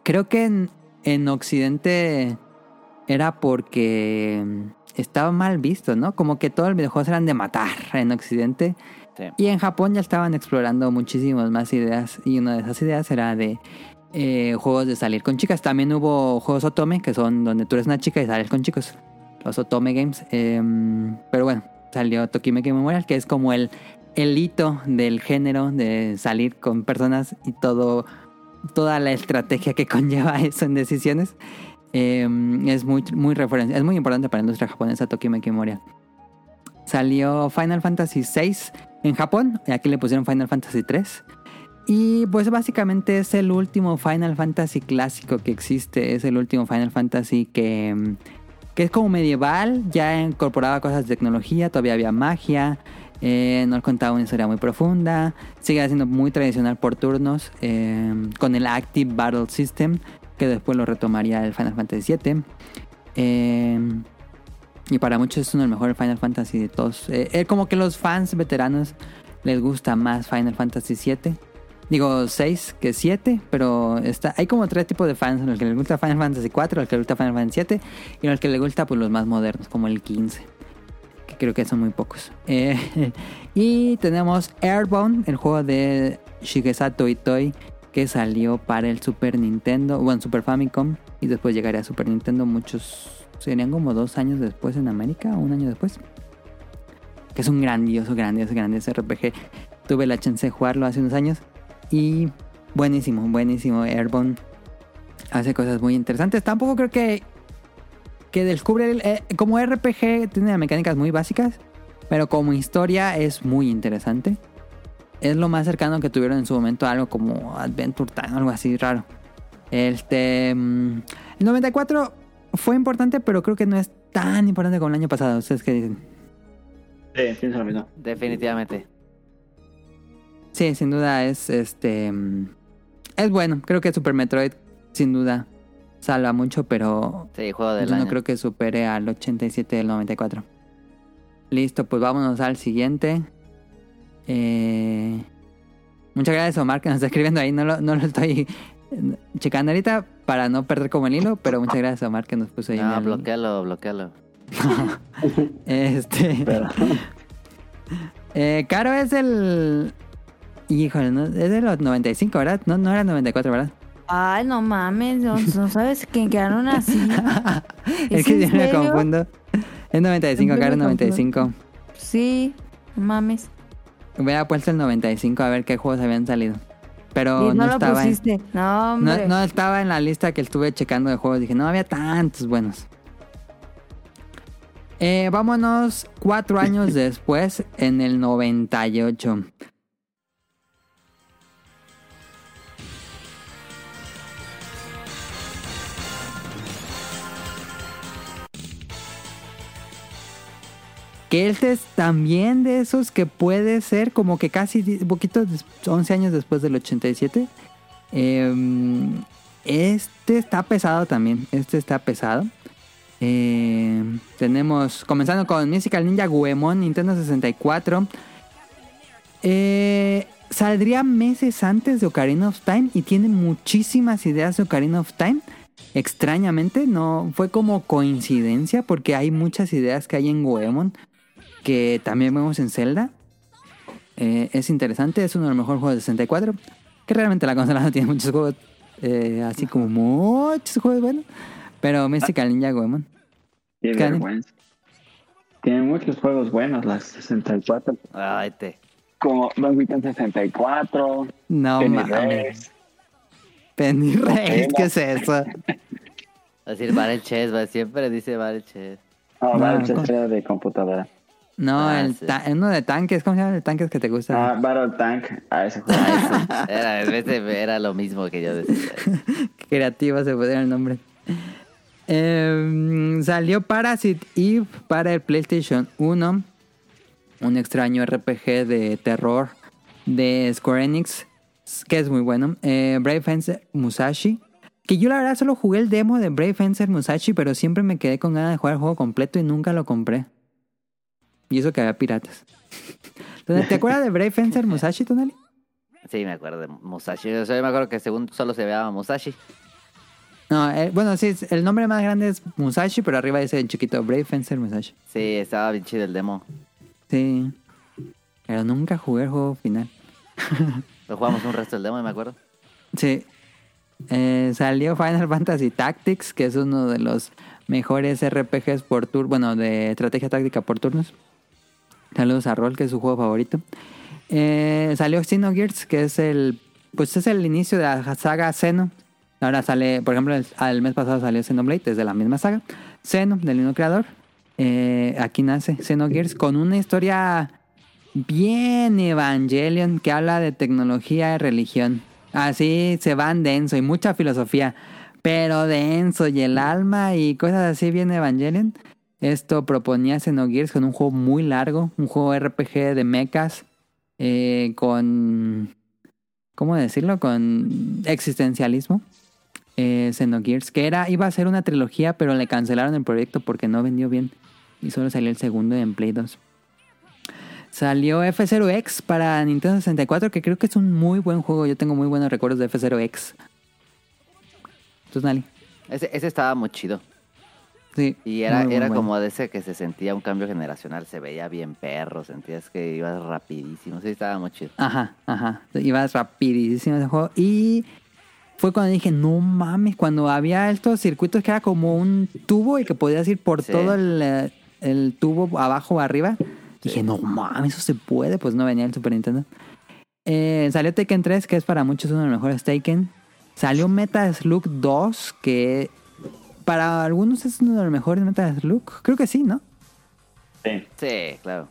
Creo que en, en Occidente era porque estaba mal visto, ¿no? Como que todos los videojuegos eran de matar en Occidente. Sí. Y en Japón ya estaban explorando muchísimas más ideas. Y una de esas ideas era de eh, juegos de salir con chicas. También hubo juegos Otome, que son donde tú eres una chica y sales con chicos. Los Otome Games. Eh, pero bueno, salió Tokimeki Memorial, que es como el, el hito del género de salir con personas y todo toda la estrategia que conlleva eso en decisiones. Eh, es muy, muy referencia, es muy importante para la industria japonesa Tokimeki Memorial. Salió Final Fantasy VI en Japón, aquí le pusieron Final Fantasy 3. Y pues básicamente es el último Final Fantasy clásico que existe, es el último Final Fantasy que, mm, que es como medieval, ya incorporaba cosas de tecnología, todavía había magia, eh, nos contaba una historia muy profunda, sigue siendo muy tradicional por turnos, eh, con el Active Battle System, que después lo retomaría el Final Fantasy VII. Eh, y para muchos es uno de los mejores Final Fantasy de todos. Eh, eh, como que los fans veteranos les gusta más Final Fantasy VII. Digo 6 que 7, pero está, hay como tres tipos de fans. Los que les gusta Final Fantasy 4, los que les gusta Final Fantasy 7 y los que les gusta pues los más modernos, como el 15. Que creo que son muy pocos. Eh, y tenemos Airbound, el juego de Shigesato Itoi que salió para el Super Nintendo, bueno, Super Famicom, y después llegaría a Super Nintendo muchos, serían como dos años después en América, o un año después. Que es un grandioso, grandioso, grandioso RPG. Tuve la chance de jugarlo hace unos años y buenísimo, buenísimo. Airborne hace cosas muy interesantes. Tampoco creo que que descubre el, eh, como RPG tiene mecánicas muy básicas, pero como historia es muy interesante es lo más cercano que tuvieron en su momento a algo como Adventure Time, algo así raro. Este. mm, El 94 fue importante, pero creo que no es tan importante como el año pasado. ¿Ustedes qué dicen? Sí, pienso lo mismo. Definitivamente. Sí, sin duda es este. mm, Es bueno. Creo que Super Metroid, sin duda, salva mucho, pero Sí, juego del yo no año. creo que supere al 87 del 94. Listo, pues vámonos al siguiente. Eh, muchas gracias Omar que nos está escribiendo ahí. No lo, no lo estoy eh, checando ahorita para no perder como el hilo, pero muchas gracias Omar que nos puso ahí. en No, el- bloquealo, bloquealo. Este. Pero, eh, Caro es el. Híjole, ¿no? es de los 95, ¿verdad? No, no era 94, ¿verdad? Ay, no mames, no, no sabes que quedaron así. es ¿Es que yo me confundo. Es 95, Siempre Caro es me 95. Sí, no mames. Hubiera puesto el 95 a ver qué juegos habían salido. Pero Y no, no, lo estaba en. No, no, no estaba en la lista que estuve checando de juegos. Dije, no había tantos buenos. Eh, vámonos cuatro años después, en el 98. Que este es también de esos que puede ser como que casi poquito, des- 11 años después del 87. Eh, este está pesado también. Este está pesado. Eh, tenemos, comenzando con Musical Ninja Guemon, Nintendo 64. Eh, saldría meses antes de Ocarina of Time y tiene muchísimas ideas de Ocarina of Time. Extrañamente, no fue como coincidencia porque hay muchas ideas que hay en Goemon que también vemos en Zelda. Eh, es interesante, es uno de los mejores juegos de 64. Que realmente la consola no tiene muchos juegos, eh, así como muchos juegos buenos. Pero Mystical Ninja Goemon. qué vergüenza. Tiene muchos juegos buenos, las 64. Ay, te. Como Donkey Kong 64. No Penny mames. Race. Penny. ¿qué es eso? Va a decir Barrel Chess, siempre dice Barrel Chess. No, No. Chess era de computadora. No, Ah, el sí. ta- uno de tanques, ¿cómo se llama el tanques que te gusta? Ah, Battle Tank. A ese juego. Era, era lo mismo que yo decía. Creativo se puede dar el nombre. Em, salió Parasite Eve para el PlayStation 1. Un extraño RPG de terror de Square Enix. Que es muy bueno. Eh, Brave Fencer Musashi. Que yo la verdad solo jugué el demo de Brave Fencer Musashi. Pero siempre me quedé con ganas de jugar el juego completo y nunca lo compré. Y eso que había piratas. ¿Te acuerdas de Brave Fencer Musashi, Tonali? Sí, me acuerdo de Musashi. O sea, yo me acuerdo que según solo se veía Musashi. No, eh, bueno, sí, el nombre más grande es Musashi, pero arriba dice en chiquito Brave Fencer Musashi. Sí, estaba bien chido el demo. Sí. Pero nunca jugué el juego final. Lo jugamos un resto del demo, me acuerdo. Sí. Eh, salió Final Fantasy Tactics, que es uno de los mejores RPGs por tur bueno, de estrategia táctica por turnos. Saludos a Roll, que es su juego favorito. Eh, salió Xenogears, que es el pues es el inicio de la saga Xeno. Ahora sale, por ejemplo, el, mes pasado salió Xenoblade, es de la misma saga. Xeno, del mismo creador. Eh, aquí nace Xenogears con una historia bien Evangelion que habla de tecnología y religión. Así se van denso y mucha filosofía, pero denso y el alma y cosas así bien Evangelion. Esto proponía Xenogears con un juego muy largo, un juego RPG de mechas eh, con... ¿Cómo decirlo? Con existencialismo. Eh, Xenogears, que era, iba a ser una trilogía, pero le cancelaron el proyecto porque no vendió bien. Y solo salió el segundo en Play 2. Salió F0X para Nintendo 64, que creo que es un muy buen juego. Yo tengo muy buenos recuerdos de F0X. ¿Tú, Nali? Ese, ese estaba muy chido. Sí. Y era, muy, muy era bueno. como de ese que se sentía un cambio generacional. Se veía bien perro, sentías que ibas rapidísimo. Sí, estaba muy chido. Ajá, ajá. Ibas rapidísimo ese juego. Y fue cuando dije, no mames, cuando había estos circuitos que era como un tubo y que podías ir por Sí. todo el, el tubo abajo o arriba. Dije, no mames, eso se puede. Pues no venía el Super Nintendo. Eh, salió Taken 3, que es para muchos uno de los mejores Taken. Salió Metal Slug 2, que para algunos es uno de los mejores Metal Slug. Creo que sí, ¿no? Sí. Sí, claro.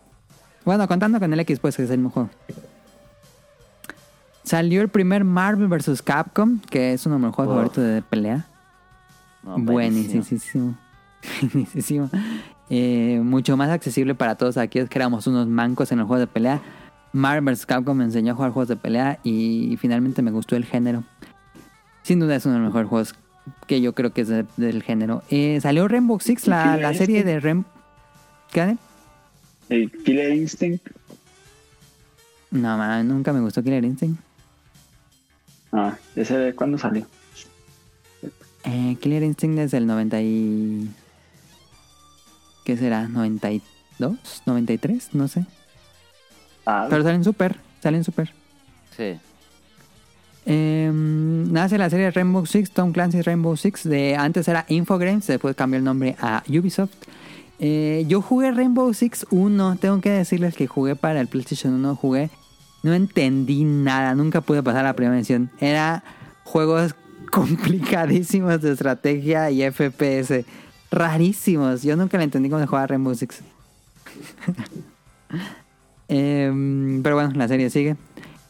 Bueno, contando con el X, pues, que es el juego. Salió el primer Marvel vs. Capcom, que es uno de mis juegos favoritos de pelea. No, Buenísimo. Buenísimo. Eh, mucho más accesible para todos aquellos que éramos unos mancos en el juego de pelea. Marvel vs. Capcom me enseñó a jugar juegos de pelea y finalmente me gustó el género. Sin duda es uno de los mejores juegos que yo creo que es de- del género. Eh, salió Rainbow Six, la, la serie de Rainbow... ¿Qué? El Killer Instinct. No, man, nunca me gustó Killer Instinct. Ah, ¿ese de cuándo salió? Eh, Killer Instinct es del 90 y... ¿Qué será? ¿92? ¿93? No sé. Ah, Pero salen super, salen super. Sí. Eh, nace la serie Rainbow Six, Tom Clancy's Rainbow Six. De, antes era Infogrames, después cambió el nombre a Ubisoft. Eh, yo jugué Rainbow Six 1, tengo que decirles que jugué para el PlayStation 1, jugué, no entendí nada, nunca pude pasar la primera misión. Era juegos complicadísimos de estrategia y FPS, rarísimos. Yo nunca le entendí cómo se jugaba Rainbow Six. Em, pero bueno, la serie sigue.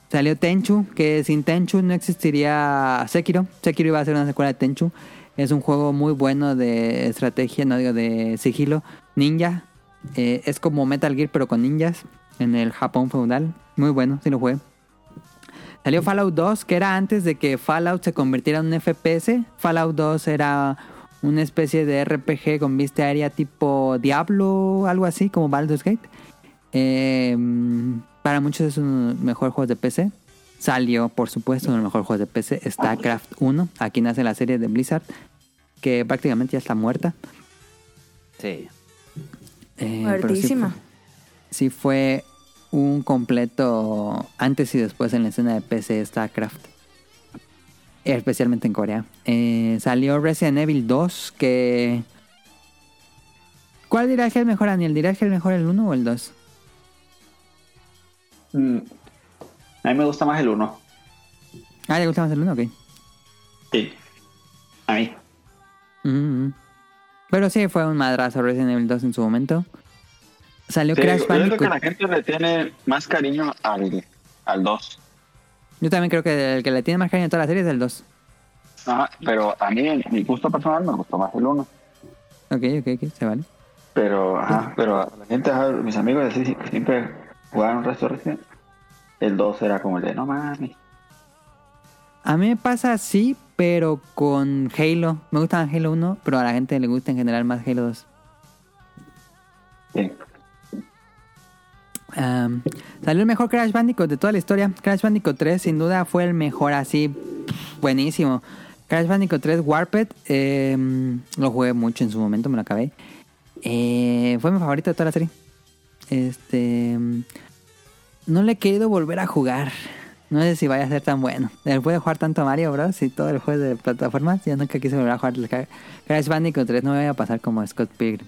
Salió Tenchu, que sin Tenchu no existiría Sekiro. Sekiro iba a ser una secuela de Tenchu. Es un juego muy bueno de estrategia, no digo de sigilo. Ninja. Eh, es como Metal Gear, pero con ninjas. En el Japón feudal. Muy bueno, sí lo jugué. Salió Fallout 2, que era antes de que Fallout se convirtiera en un FPS. Fallout 2 era una especie de RPG con vista aérea tipo Diablo, algo así, como Baldur's Gate. Eh, para muchos es uno de los mejores juegos de PC. Salió, por supuesto, uno de los mejores juegos de PC, StarCraft 1. Aquí nace la serie de Blizzard, que prácticamente ya está muerta. Sí. Eh, sí Muertísima. fue- Sí fue un completo antes y después en la escena de PC StarCraft. Especialmente en Corea. Eh, salió Resident Evil 2, que... ¿Cuál dirás que es mejor, Daniel? ¿Dirás que es mejor el 1 o el 2? Mm, A mí me gusta más el 1. Ah, ¿le gusta más el 1? Ok. Sí. A mí. Mm, mm. Pero sí, fue un madrazo Resident Evil 2 en su momento. Salió Sí, Crash yo creo que Bandicoot. la gente le tiene más cariño al, al 2. Yo también creo que el que le tiene más cariño a toda la serie es el 2. Ajá, pero a mí, en mi gusto personal, me gustó más el 1. Ok, ok, ok, se vale. Pero, ajá, pero la gente, ajá, mis amigos siempre jugaron Resident. El 2 era como el de, no mames. A mí me pasa así, pero con Halo. Me gusta más Halo 1, pero a la gente le gusta en general más Halo 2. Sí. Am, salió el mejor Crash Bandicoot de toda la historia. Crash Bandicoot 3 sin duda fue el mejor así. Buenísimo. Crash Bandicoot 3 Warped. em, lo jugué mucho en su momento, me lo acabé. Eh, fue mi favorito de toda la serie. Este... No le he querido volver a jugar. No sé si vaya a ser tan bueno. Después de jugar tanto Mario Bros. y todo el juego de plataformas, yo nunca quise volver a jugar Crash Bandicoot 3. No me voy a pasar como Scott Pilgrim.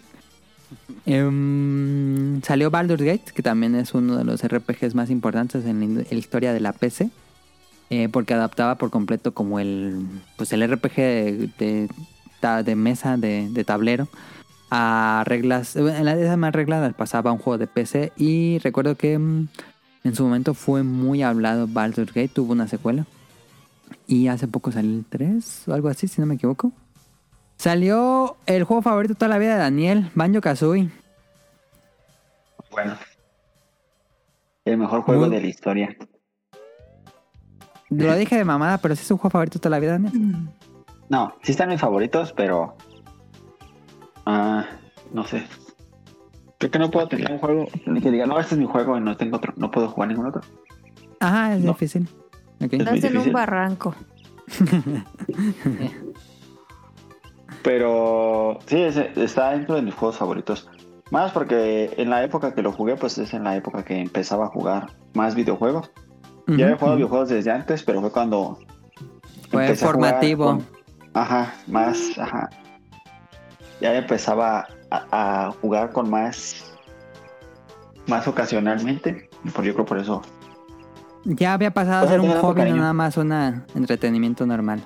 Em, salió Baldur's Gate, que también es uno de los RPGs más importantes en la, la historia de la PC. eh, porque adaptaba por completo como el pues el RPG de, de, de mesa, de, de tablero, a reglas. En las esas más reglas las pasaba un juego de PC. Y recuerdo que mm, en su momento fue muy hablado Baldur's Gate, tuvo una secuela. Y hace poco salió el 3 o algo así, si no me equivoco. Salió el juego favorito de toda la vida de Daniel, Banjo Kazooie. Bueno. El mejor juego Muy- de la historia. Lo dije de mamada, pero sí es un juego favorito toda la vida, Daniel. No, sí están mis favoritos, pero. Ah, no sé. Creo que no puedo tener un juego que diga, no, este es mi juego y no tengo otro. No puedo jugar ningún otro. Ajá, es No. difícil. Ok. Es muy Estás en un barranco. Pero sí, ese- está dentro de mis juegos favoritos. Más porque en la época que lo jugué, pues es en la época que empezaba a jugar más videojuegos. Ya había jugado videojuegos desde antes, pero fue cuando. Fue formativo. con- Ajá, más. Ajá. Ya empezaba a, a jugar con más. Más ocasionalmente. Por yo creo por eso. Ya había pasado a Pues, ser un hobby, no nada más un entretenimiento normal.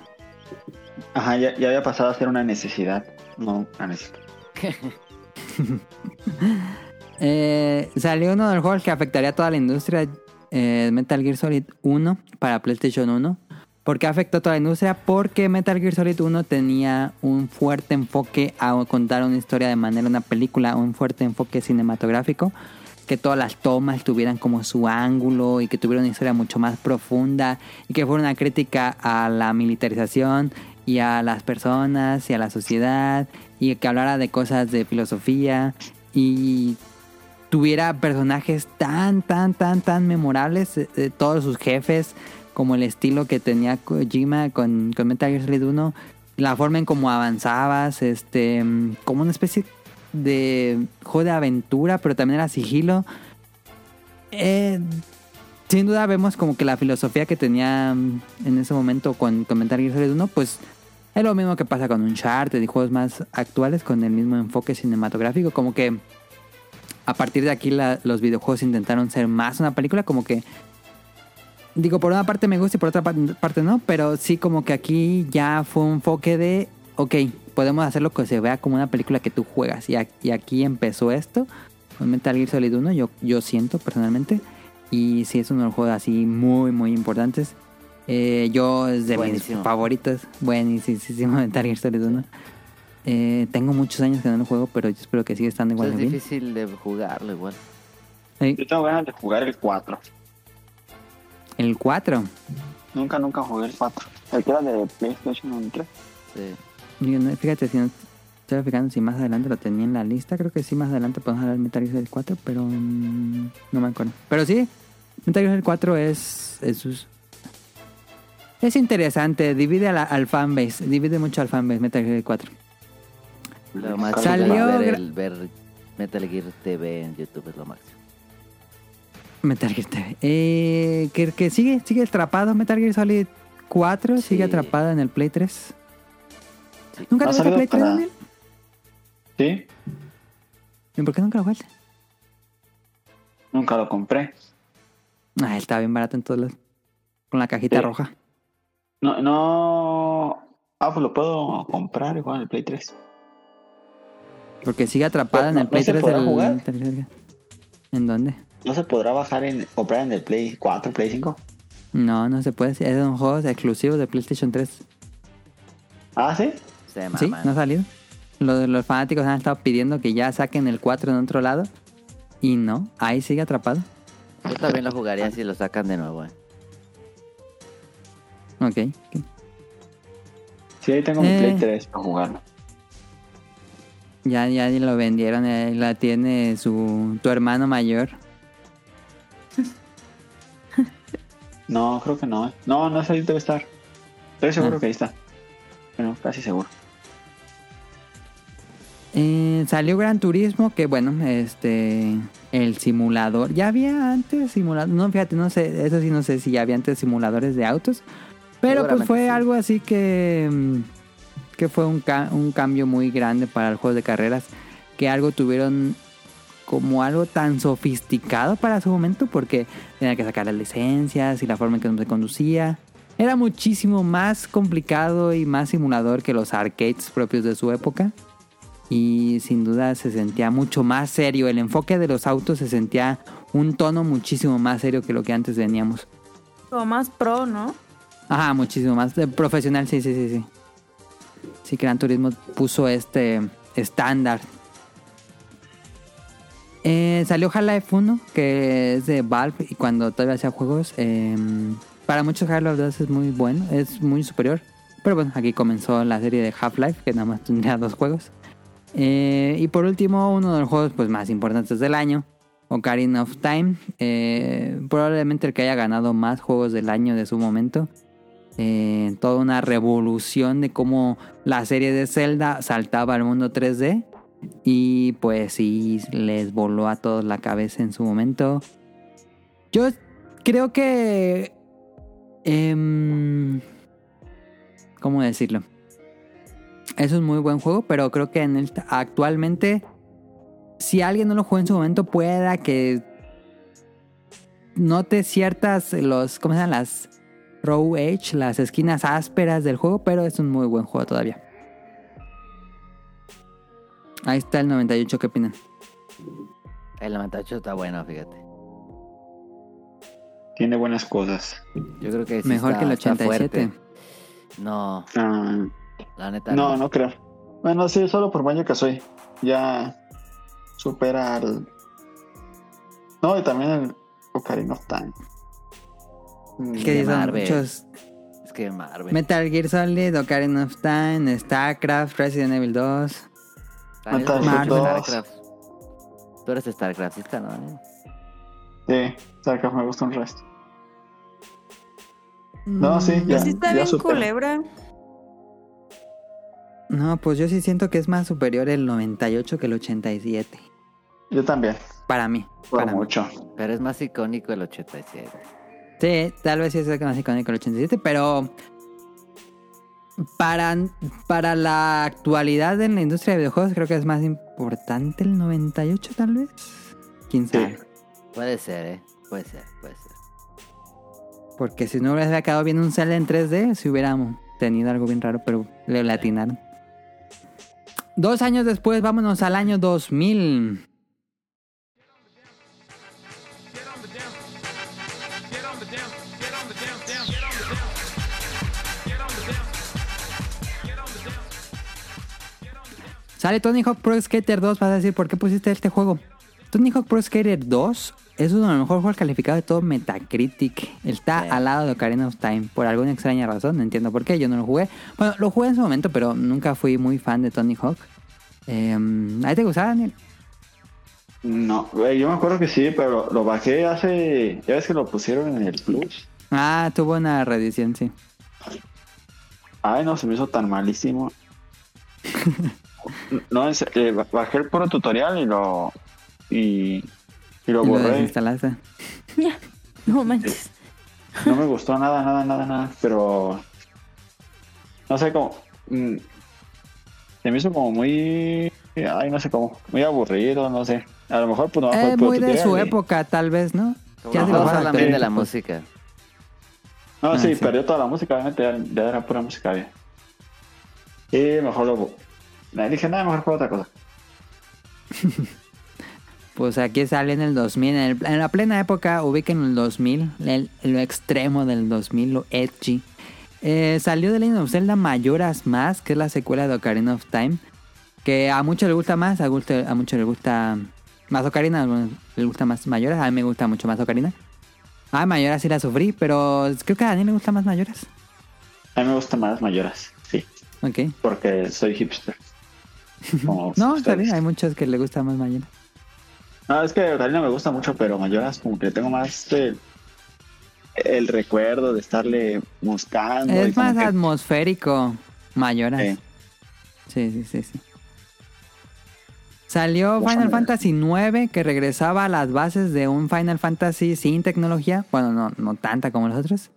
Ajá, ya, ya había pasado a ser una necesidad. No una necesidad. Eh, salió uno de los juegos que afectaría a toda la industria, eh, Metal Gear Solid 1 para PlayStation 1. ¿Por qué afectó toda la industria? Porque Metal Gear Solid 1 tenía un fuerte enfoque a contar una historia de manera, una película, un fuerte enfoque cinematográfico. Que todas las tomas tuvieran como su ángulo y que tuviera una historia mucho más profunda y que fuera una crítica a la militarización y a las personas y a la sociedad y que hablara de cosas de filosofía y tuviera personajes tan, tan, tan, tan memorables, eh, todos sus jefes, como el estilo que tenía Kojima con, con Metal Gear Solid 1, la forma en cómo avanzabas, este, como una especie de juego de aventura, pero también era sigilo. Eh, sin duda vemos como que la filosofía que tenía en ese momento con, con Metal Gear Solid 1, pues es lo mismo que pasa con Uncharted y juegos más actuales con el mismo enfoque cinematográfico, como que a partir de aquí los videojuegos intentaron ser más una película, como que digo, por una parte me gusta y por otra pa- parte no, pero sí como que aquí ya fue un enfoque de, ok, podemos hacerlo que se vea como una película que tú juegas y, a- y aquí empezó esto con Metal Gear Solid 1, yo, yo siento personalmente, y sí es uno de los juegos así muy, muy importantes. Eh, yo es de Buenísimo. mis favoritos, buenísimo Metal Gear Solid 1. Eh, tengo muchos años que no lo juego, pero yo espero que siga estando igual es bien. difícil de jugarlo igual. Sí, Yo tengo ganas de jugar el 4. El 4. Nunca, nunca jugué el 4. El que era de PlayStation 3. Sí. Yo no- Fíjate, si no estoy fijando si más adelante lo tenía en la lista. Creo que sí, más adelante podemos hablar de Metal Gear Solid 4, pero mm, no me acuerdo. Pero sí, Metal Gear Solid 4 es. Es, es interesante, divide a la- al fanbase, divide mucho al fanbase Metal Gear Solid 4. Lo máximo Salió es ver, el- ver Metal Gear TV en YouTube es lo máximo. Metal Gear TV. Eh, que, que sigue, sigue atrapado Metal Gear Solid 4, Sí. sigue atrapado en el Play 3. Sí. ¿Nunca ¿Ha tuviste salido Play 3, para- Daniel? Sí. ¿Y por qué nunca lo jugaste? Nunca lo compré. Ah, estaba bien barato en todos lados. Con la cajita Sí. roja. No, no. Ah, pues lo puedo comprar jugar en el Play 3. Porque sigue atrapada en no- el no Play se 3 podrá del jugar. ¿En dónde? ¿No se podrá bajar en comprar en el Play 4, Play 5? No, no se puede. Es un juego exclusivo de PlayStation 3. Ah, sí. Se Sí, no ha salido. Los, los fanáticos han estado pidiendo que ya saquen el 4 en otro lado. Y no, ahí sigue atrapado. Yo también lo jugaría si lo sacan de nuevo, eh. Ok. Sí, ahí tengo mi Eh. Play 3 para jugarlo. Ya, ya lo vendieron. eh, la tiene su tu hermano mayor. No, creo que no. No, no sé, debe estar. Estoy seguro Ah. que ahí está. Bueno, casi seguro. Eh, salió Gran Turismo, que bueno, este. El simulador. Ya había antes simulador. No, fíjate, no sé. Eso sí, no sé si ya había antes simuladores de autos. Pero pues fue sí. algo así que. Que fue un, ca- un cambio muy grande para el juego de carreras. Que algo tuvieron como algo tan sofisticado para su momento. Porque tenía que sacar las licencias y la forma en que se conducía. Era muchísimo más complicado y más simulador que los arcades propios de su época y sin duda se sentía mucho más serio. El enfoque de los autos se sentía un tono muchísimo más serio que lo que antes veníamos. Como más pro, ¿no? Ajá, muchísimo más profesional, sí, sí, sí, sí. Sí, Gran Turismo puso este estándar. Eh, salió Half-Life 1, que es de Valve y cuando todavía hacía juegos. eh, para muchos Half-Life 2 es muy bueno, es muy superior. Pero bueno, aquí comenzó la serie de Half-Life, que nada más tendría dos juegos. Eh, y por último, uno de los juegos pues, más importantes del año, Ocarina of Time. Eh, probablemente el que haya ganado más juegos del año de su momento. Toda una revolución de cómo la serie de Zelda saltaba al mundo 3D. Y pues sí, les voló a todos la cabeza en su momento. Yo creo que... em, ¿Cómo decirlo? Es un muy buen juego, pero creo que en el, actualmente, si alguien no lo jugó en su momento, pueda que note ciertas, los, ¿cómo se llaman? Las row edge, las esquinas ásperas del juego, pero es un muy buen juego todavía. Ahí está el 98, ¿qué opinan? El 98 está bueno, fíjate. Tiene buenas cosas. Yo creo que sí Mejor está- que el está 87. fuerte. No, Ah, la neta no, no creo. Bueno, sí, solo por baño que soy. Ya supera al. No, y también el Ocarina of Time. Es que de son Marvel. muchos. Es que Marvel. Metal Gear Solid, Ocarina of Time, StarCraft, Resident Evil 2. La neta, Metal tú Gear eres 2. Starcraft. Tú eres Starcraftista, ¿no? Sí, StarCraft me gusta un resto. No, sí, Pues ya. sí está ya bien supera. culebra. No, pues yo sí siento que es más superior el 98 que el 87. Yo también, Para mí. por Para mí. mucho. Pero es más icónico el 87. Sí, tal vez sí es más icónico el 87, pero para, para la actualidad en la industria de videojuegos creo que es más importante el 98 tal vez. ¿Quién sabe? Puede ser, ¿eh? Puede ser, puede ser. Porque si no hubiera quedado bien un Zelda en 3D, si hubiéramos tenido algo bien raro, pero le latinaron. Dos años después, vámonos al año 2000. Sale Tony Hawk Pro Skater 2, vas a decir, ¿por qué pusiste este juego? Tony Hawk Pro Skater 2 es uno de los mejores juegos calificados de todo Metacritic. Está Sí. al lado de Ocarina of Time, por alguna extraña razón, no entiendo por qué, yo no lo jugué. Bueno, lo jugué en su momento, pero nunca fui muy fan de Tony Hawk. Eh, ¿A ti te gustaba, Daniel? No, yo me acuerdo que sí, pero lo bajé hace. Ya ves que lo pusieron en el Plus. Ah, tuvo una reedición, sí. Ay, no, se me hizo tan malísimo. no, es- eh, ba- bajé el puro tutorial y lo. Y, y lo Y lo borré. No manches. No me gustó nada, nada, nada, nada. Pero. No sé cómo. mm, Se me hizo como muy. Ay, no sé cómo. Muy aburrido, no sé. A lo mejor, pues no Es muy de su época, tal vez, ¿no? Ya se no, juegan también de la pues. música. No, Ah, sí, sí. perdió toda la música, obviamente ya, ya era pura música. ya. Y mejor lo. Le dije, nada, mejor juego otra cosa. Pues aquí sale en el 2000, en, el- en la plena época, ubiquen el 2000, el- lo extremo del 2000, lo edgy. Eh, salió de Legend of Zelda Mayoras Más, que es la secuela de Ocarina of Time, que a muchos les gusta más, a, gusto- a muchos les gusta más Ocarina, a algunos les gusta más Mayoras, a mí me gusta mucho más Ocarina. Ah, Mayoras sí la sufrí, pero creo que a Daniel le gusta más Mayoras. A mí me gustan más mayoras, sí, Ok. porque soy hipster. Como No, está bien, hay muchos que le gusta más Mayoras. No, es que Ocarina me gusta mucho, pero mayoras como que tengo más el, el recuerdo de estarle buscando. Es más que- atmosférico Mayoras. Sí. Sí, sí, sí, sí. Salió. Final Fantasy IX que regresaba a las bases de un Final Fantasy sin tecnología. Bueno, no, no tanta como los otros.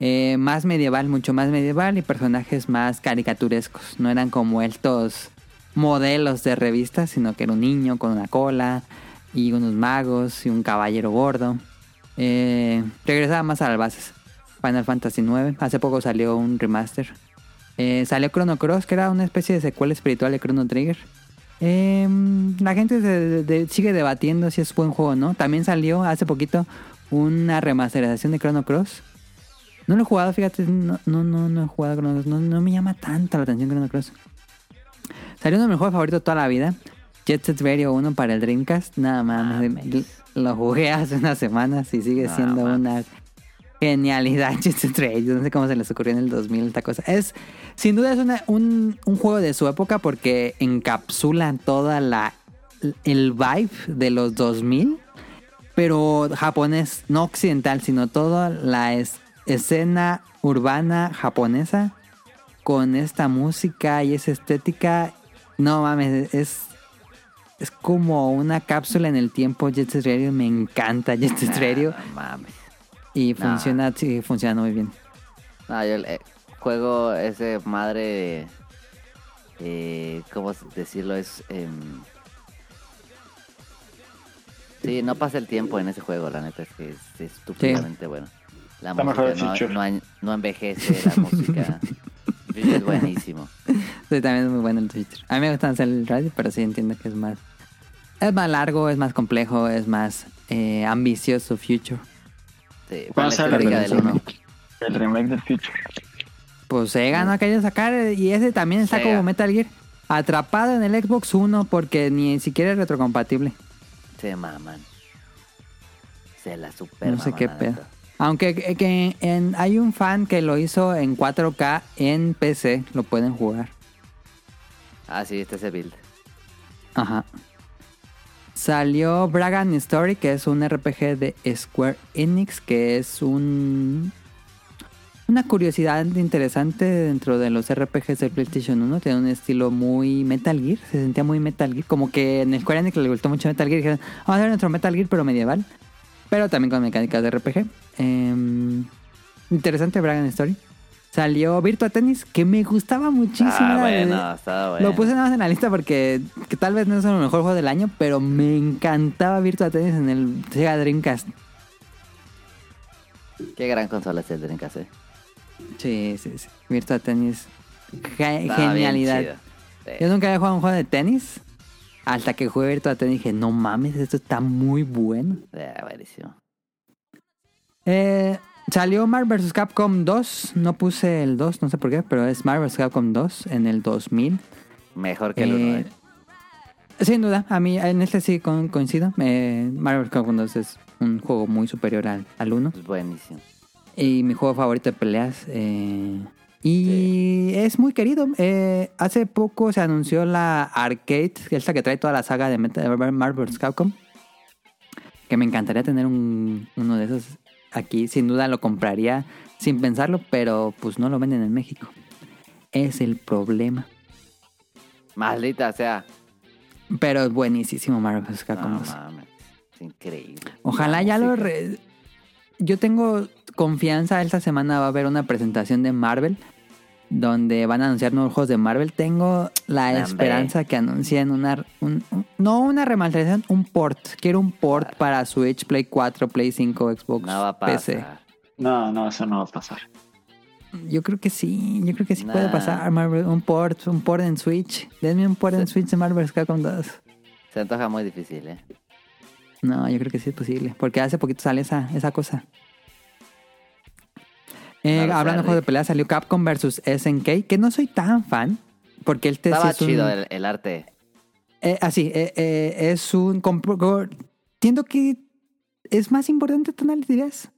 Eh, más medieval, mucho más medieval y personajes más caricaturescos. No eran como estos modelos de revistas, sino que era un niño con una cola y unos magos y un caballero gordo. Eh, regresaba más a las bases. Final Fantasy IX. Hace poco salió un remaster. Eh, salió Chrono Cross, que era una especie de secuela espiritual de Chrono Trigger. Eh, la gente sigue debatiendo si es buen juego o no. También salió hace poquito una remasterización de Chrono Cross. No lo he jugado, fíjate, no, no, no, no he jugado Chrono Cross. No, no me llama tanto la atención Chrono Cross. Salió uno de mis juegos favoritos de toda la vida. Jet Set Radio 1 para el Dreamcast. Nada más. Mames. Lo jugué hace unas semanas y sigue siendo una genialidad Jet Set Radio. No sé cómo se les ocurrió en el 2000 esta cosa. Es, sin duda es una- un, un juego de su época porque encapsula toda la el vibe de los 2000 pero japonés, no occidental, sino toda la es- escena urbana japonesa con esta música y esa estética. No mames, es, es como una cápsula en el tiempo. Jet Set Radio me encanta Jet Set Radio No mames. y No. funciona, sí, funciona muy bien. No, yo eh, juego ese madre. Eh, ¿Cómo decirlo? Es. em, Sí, no pasa el tiempo en ese juego, la neta es que es estúpidamente bueno. La Está mejor música no, no, no envejece, la música Future es buenísimo. Sí, también es muy bueno el Twitter. A mí me gusta hacer el radio, pero sí entiendo que es más. Es más largo, es más complejo, es más eh, ambicioso Future. Sí, ¿Cuándo la sale el estética del uno. remake? El remake del Future. Pues Sega no ha querido sacar y ese también está Sega. como Metal Gear. Atrapado en el Xbox One porque ni siquiera es retrocompatible. Se maman. Se la super No sé qué la pedo. Aunque que- en- hay un fan que lo hizo en 4K en PC, lo pueden jugar. Ah, sí, este es el build. Ajá. Salió Bragan Story, que es un RPG de Square Enix, que es un una curiosidad interesante dentro de los RPGs de PlayStation 1. Tiene un estilo muy Metal Gear, se sentía muy Metal Gear, como que en Square Enix le gustó mucho Metal Gear, dijeron, vamos a hacer nuestro Metal Gear pero medieval, pero también con mecánicas de RPG. Em, interesante Bragan Story. Salió Virtua Tennis, que me gustaba muchísimo. Ah, bueno, estaba bueno. lo puse nada más en la lista porque que tal vez no es el mejor juego del año, pero me encantaba Virtua Tennis en el Sega Dreamcast. Qué gran consola es el Dreamcast, eh. Sí, sí, sí. Virtua Tennis. ge- genialidad. Sí. Yo nunca había jugado un juego de tenis. Hasta que jugué Virtua Tennis dije, no mames, esto está muy bueno. Sí, buenísimo. Eh, salió Marvel vs. Capcom 2. No puse el 2, no sé por qué, pero es Marvel vs. Capcom 2 en el 2000. Mejor que el Eh, 1, Sin duda, a mí en este sí con- coincido. Eh, Marvel vs. Capcom 2 es un juego muy superior al, al 1. Es buenísimo. Y mi juego favorito de peleas. eh, y es muy querido. Eh, hace poco se anunció la Arcade, que es la que trae toda la saga de Marvel. Capcom. Que me encantaría tener un- uno de esos aquí. Sin duda lo compraría sin pensarlo, pero pues no lo venden en México. Es el problema. Maldita sea. Pero es buenísimo Marvel. Capcom No 2. mames. Es increíble. Ojalá ya lo... re- Yo tengo confianza, esta semana va a haber una presentación de Marvel donde van a anunciar nuevos juegos de Marvel. Tengo la Hombre. esperanza que anuncien una, un- un- no una remasterización, un port. Quiero un port para Switch, Play 4, Play 5, Xbox, No va a PC. No, no, eso no va a pasar. Yo creo que sí, yo creo que sí Nah. puede pasar Marvel, un port, un port en Switch. Denme un port en Switch de Marvel Capcom 2. Se antoja muy difícil, ¿eh? No, yo creo que sí es posible, porque hace poquito sale esa, esa cosa. Eh, No hablando de juegos de Rick. pelea, salió Capcom vs SNK, que no soy tan fan, porque el Estaba es un- chido el, el arte. Eh, así, eh, eh, es un... Entiendo que es más importante, Tonal, dirías,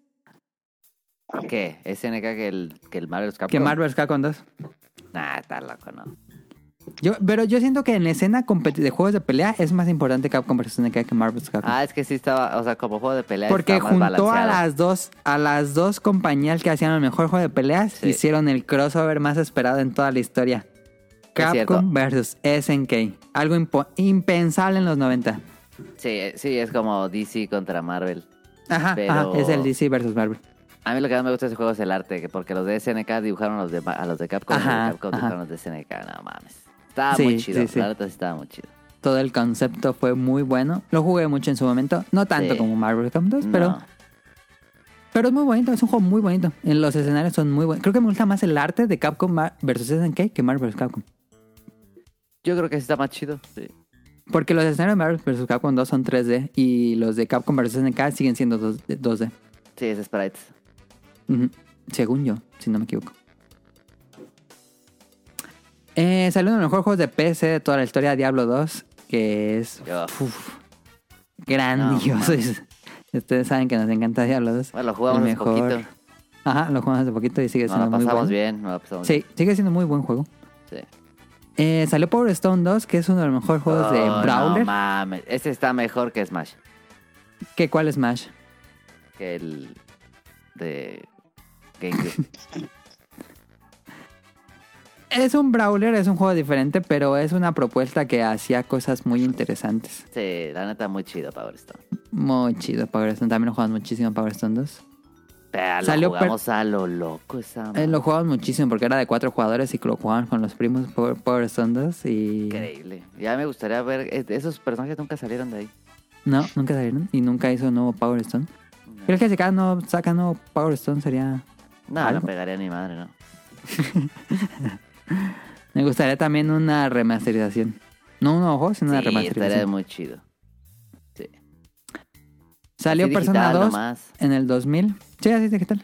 ¿Qué? ¿SNK que el, que el Marvel Capcom? que Marvel Capcom 2. Nah, está loco, ¿no? Yo, pero yo siento que en la escena de juegos de pelea es más importante Capcom vs SNK que Marvel Capcom. Ah, es que sí estaba, o sea, como juego de pelea Porque está más juntó a las dos a las dos compañías que hacían el mejor juego de peleas, Sí. hicieron el crossover más esperado en toda la historia. Capcom versus SNK, algo impensable en los 90. Sí, sí, es como DC contra Marvel. Ajá, Pero- ajá, es el DC versus Marvel. A mí lo que más me gusta de ese juego es el arte, que porque los de SNK dibujaron los de, a los de Capcom y Ajá, los de Capcom ajá. dibujaron los de SNK, no mames. Estaba Sí, muy chido, sí, sí. la sí estaba muy chido. Todo el concepto fue muy bueno. Lo jugué mucho en su momento, no tanto como Marvel Capcom 2, pero No. pero es muy bonito, es un juego muy bonito. En los escenarios son muy buenos. Creo que me gusta más el arte de Capcom versus SNK que Marvel vs Capcom. Yo creo que sí está más chido. Sí. Porque los escenarios de Marvel vs Capcom 2 son 3D y los de Capcom vs SNK siguen siendo 2- 2D. Sí, es sprites. Según yo, si no me equivoco. Eh, salió uno de los mejores juegos de PC de toda la historia, Diablo 2, que es uf, grandioso. Ustedes saben que nos encanta Diablo 2. Bueno, lo jugamos hace poquito. Ajá, lo jugamos hace poquito y sigue siendo lo muy bueno. bien, nos lo pasamos bien. Sí, sigue siendo muy buen juego. Sí. Eh, salió Power Stone 2, que es uno de los mejores juegos de Oh, Brawler. No mames, este está mejor que Smash. ¿Qué, ¿Cuál Smash? Que el de GameCube. Es un Brawler, es un juego diferente, pero es una propuesta que hacía cosas muy interesantes. sí, la neta muy chido Power Stone. Muy chido Power Stone. También lo jugamos muchísimo Power Stone 2. Pero lo Salió per- jugamos a lo loco esa Eh, lo jugamos muchísimo porque era de cuatro jugadores y lo jugaban con los primos Power, Power Stone 2 y... Increíble. Ya me gustaría ver. eh, Esos personajes nunca salieron de ahí. No, nunca salieron y nunca hizo nuevo Power Stone. Creo que si cada no saca nuevo Power Stone sería... No, ¿Algo? no pegaría ni madre, ¿no? Me gustaría también una remasterización. No un juego, sino una Sí, estaría remasterización. muy chido. Sí. Salió Así Persona digital 2 nomás. en el 2000. Sí, así digital.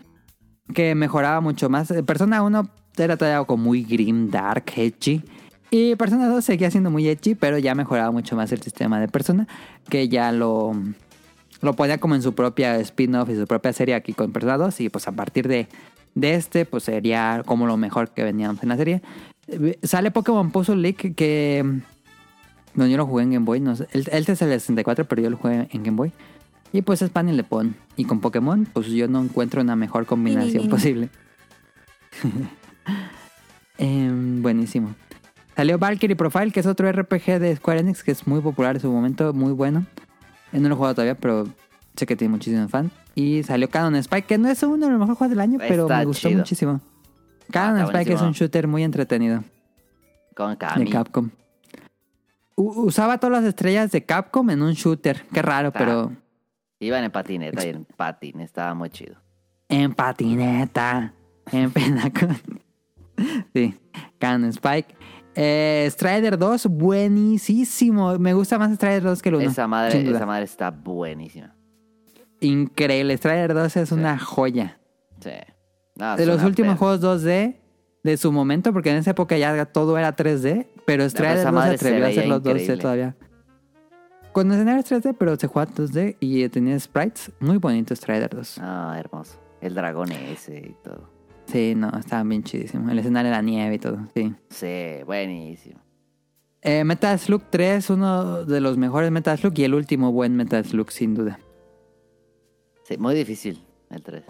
Que mejoraba mucho más. Eh, Persona 1 era todavía como muy grim, dark, edgy. Y Persona 2 seguía siendo muy edgy, pero ya mejoraba mucho más el sistema de Persona. Que ya lo, lo ponía como en su propia spin-off y su propia serie aquí con Persona 2. Y pues a partir de, de este, pues sería como lo mejor que veníamos en la serie. Eh, Sale Pokémon Puzzle League que... No, yo lo jugué en Game Boy. No sé. Él, él es el 64, pero yo lo jugué en Game Boy. Y pues es pan y lepón. Y con Pokémon, pues yo no encuentro una mejor combinación posible. Em, buenísimo. Salió Valkyrie Profile, que es otro RPG de Square Enix, que es muy popular en su momento, muy bueno. Eh, No lo he jugado todavía, pero sé que tiene muchísimos fans. Y salió Canon Spike, que no es uno de los mejores juegos del año, pero Está me gustó chido. muchísimo. Canon Ah, está Spike es buenísimo. un shooter muy entretenido Con de Kami. Capcom. U- usaba todas las estrellas de Capcom en un shooter. Qué raro, Está. pero Iban en patineta y en patín. Estaba muy chido. En patineta. En penacón. Sí. Canon Spike. Eh, Strider 2, buenísimo. Me gusta más Strider 2 que el 1. esa, madre, esa madre está buenísima. Increíble. Strider 2 es Sí. una joya. Sí. No, De los últimos juegos 2D de su momento, porque en esa época ya todo era 3D, pero Strider esa 2 se atrevió a hacer los 2D increíble. todavía. Con escenarios 3D, pero se jugaba 2D y tenía sprites. Muy bonito Strider 2. Ah, hermoso. El dragón ese y todo. Sí, no, estaba bien chidísimo. El escenario de la nieve y todo, sí. Sí, buenísimo. Eh, Metal Slug 3, uno de los mejores Metal Slug y el último buen Metal Slug, sin duda. Sí, muy difícil el 3.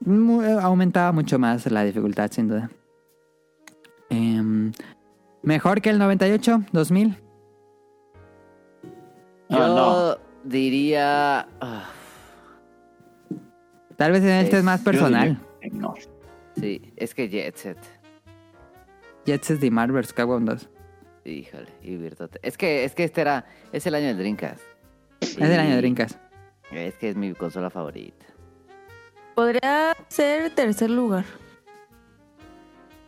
Mu- eh, aumentaba mucho más la dificultad, sin duda. Em, mejor que el 98, 2000. Ah, Yo no. diría... ah, Tal vez este es Es- más personal. No. sí, es que Jet Set. Jet Set de Marvel. Capcom 2. Híjole, y Virtuote. Es que, es que este era, es el año del Dreamcast. Es el año de Dreamcast. Es que es mi consola favorita. Podría ser tercer lugar.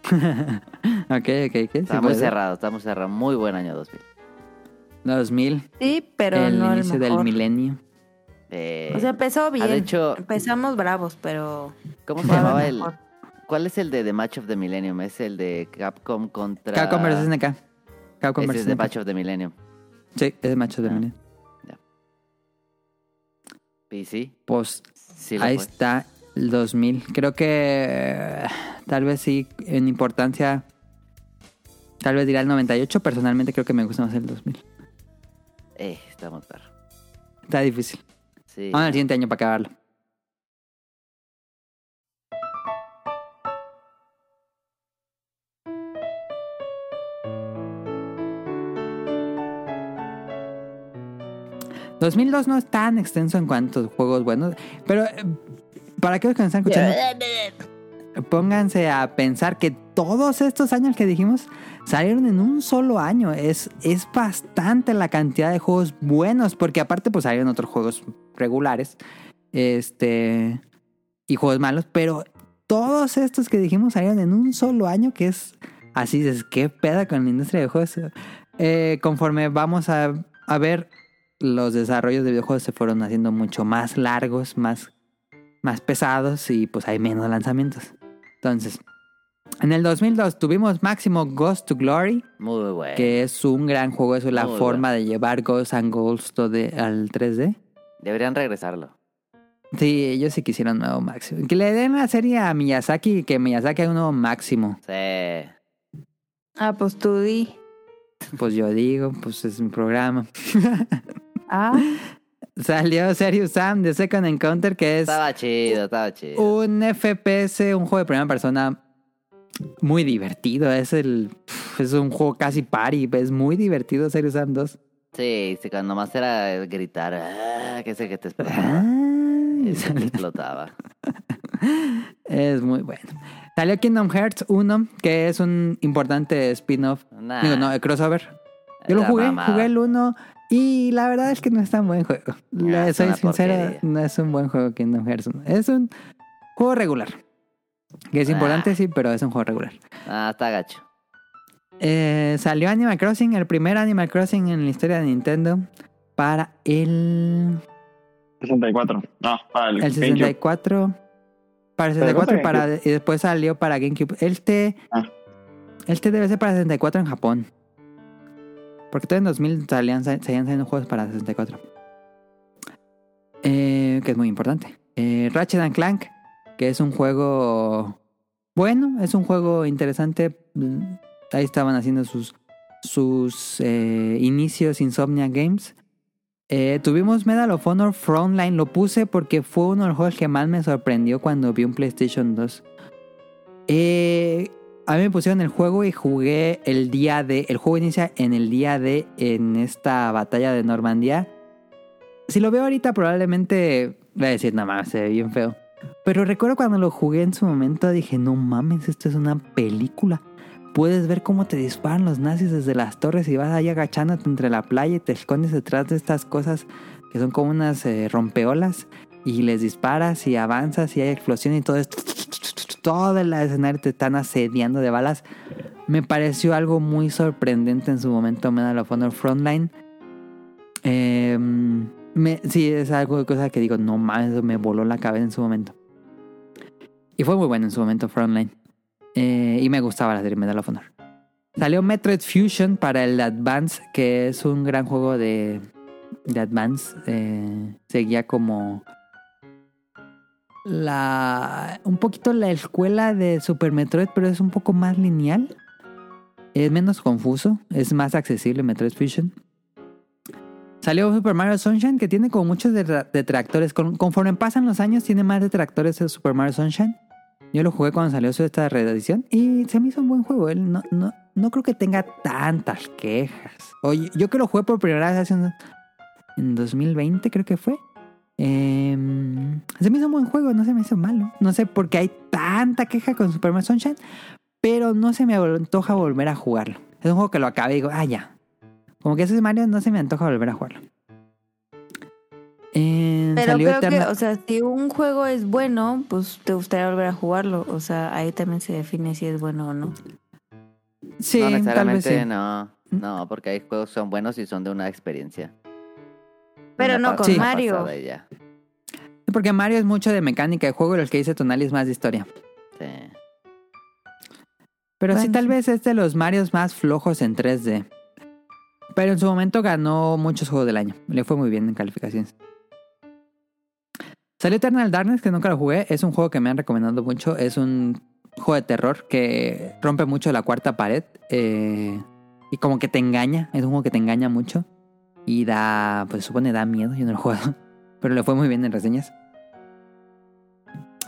ok, ok, ok. sí Está muy cerrado, está muy cerrado. Muy buen año 2000. 2000, Sí, pero el no el inicio del milenio. Eh, O sea, empezó bien. de hecho- Empezamos bravos, pero... ¿Cómo se llamaba el...? ¿Cuál es el de The Match of the Millennium? Es el de Capcom contra... Capcom vs. SNK. Capcom vs. es The SNK. Match of the Millennium. Sí, es de Ah. milenio. Y sí, Pues sí ahí fue. está el 2000. Creo que eh, tal vez sí, en importancia, tal vez dirá el 98. Personalmente creo que me gusta más el 2000. Eh, está muy perro. Está difícil. Sí. Vamos al siguiente año para acabarlo. ...2002 no es tan extenso en cuanto a juegos buenos... ...pero eh, para aquellos que nos están escuchando... pónganse a pensar que todos estos años que dijimos salieron en un solo año. Es, es bastante la cantidad de juegos buenos, porque aparte pues salieron otros juegos regulares este y juegos malos, pero todos estos que dijimos salieron en un solo año, que es así, es qué peda con la industria de juegos. Eh, conforme vamos a, a ver, los desarrollos de videojuegos se fueron haciendo mucho más largos, más, más pesados y pues hay menos lanzamientos. Entonces, en el 2002 tuvimos Máximo Ghost to Glory, Muy bueno. que es un gran juego, es la Muy forma de llevar Ghosts and Ghosts de, al 3D. Deberían regresarlo. Sí, ellos sí quisieron un nuevo Máximo. Que le den la serie a Miyazaki, que Miyazaki haga un nuevo Máximo. Sí. Ah, pues tú di. Pues yo digo, pues es mi programa. Ah, Salió Serious Sam de Second Encounter, que es Estaba chido, estaba chido. un FPS, un juego de primera persona muy divertido. Es el es un juego casi party, es muy divertido Serious Sam 2. Sí, sí, cuando más era gritar, ah, que sé que te explotaba. Ah, Y se te explotaba. es muy bueno. Salió Kingdom Hearts 1, que es un importante spin-off. Nah. Digo, no, el crossover. Yo lo jugué, mamada. jugué el 1 y la verdad es que no es tan buen juego. Ah, soy porquería. no es un buen juego Kingdom Hearts 1. Es un juego regular. Que es Ah. importante, sí, pero es un juego regular. Ah, está gacho. Eh, salió Animal Crossing, el primer Animal Crossing en la historia de Nintendo para el, 64. No, para el, el GameCube. 64. Para el Pero 64 y, ¿cuánto para, y después salió para GameCube. Este, Ah. este debe ser para 64 en Japón. Porque todavía en 2000 salían, seguían saliendo juegos para 64. Eh, que es muy importante. Eh, Ratchet and Clank, que es un juego bueno, es un juego interesante. Ahí estaban haciendo sus, sus eh, inicios Insomnia Games. Eh, tuvimos Medal of Honor Frontline, lo puse porque fue uno de los juegos que más me sorprendió cuando vi un PlayStation 2. Eh, a mí me pusieron el juego y jugué el día de. El juego inicia en el día de. En esta batalla de Normandía. Si lo veo ahorita, probablemente voy a decir, no mames, se ve bien feo. Pero recuerdo cuando lo jugué en su momento, dije, no mames, esto es una película. Puedes ver cómo te disparan los nazis desde las torres y vas ahí agachándote entre la playa y te escondes detrás de estas cosas que son como unas eh, rompeolas y les disparas y avanzas y hay explosión y todo esto. Todo el escenario te están asediando de balas. Me pareció algo muy sorprendente en su momento Medal of Honor Frontline. Me, sí, es algo de cosa que digo, no mames, me voló la cabeza en su momento. Y fue muy bueno en su momento Frontline. Eh, y me gustaba la serie Medal of Honor. Salió Metroid Fusion para el Advance, que es un gran juego de, de Advance. Eh, seguía como la un poquito la escuela de Super Metroid, pero es un poco más lineal. Es menos confuso, es más accesible Metroid Fusion. Salió Super Mario Sunshine, que tiene como muchos detra- detractores. Con- conforme pasan los años, tiene más detractores el Super Mario Sunshine. Yo lo jugué cuando salió su esta reedición y se me hizo un buen juego. Él no, no, no creo que tenga tantas quejas. Oye, yo que lo jugué por primera vez hace un- en 2020, creo que fue. Em, se me hizo un buen juego, no se me hizo malo. No sé por qué hay tanta queja con Super Mario Sunshine. pero no se me antoja volver a jugarlo. Es un juego que lo acabé y digo, ah, ya. Como que ese es Mario, no se me antoja volver a jugarlo. Eh, Pero salió creo que, o sea, si un juego es bueno, pues te gustaría volver a jugarlo. O sea, ahí también se define si es bueno o no. Sí, no tal vez necesariamente, sí. no. No, porque hay juegos que son buenos y son de una experiencia. Pero no con Sí. Mario. Porque Mario es mucho de mecánica de juego y lo que dice Tonali es más de historia. Sí. Pero sí, tal sí. vez es de los Marios más flojos en 3D. Pero en su momento ganó muchos juegos del año. Le fue muy bien en calificaciones. Salió Eternal Darkness, que nunca lo jugué. Es un juego que me han recomendado mucho. Es un juego de terror que rompe mucho la cuarta pared. eh, y como que te engaña. Es un juego que te engaña mucho. Y da, pues supone da miedo. Yo no lo jugado. Pero le fue muy bien en reseñas.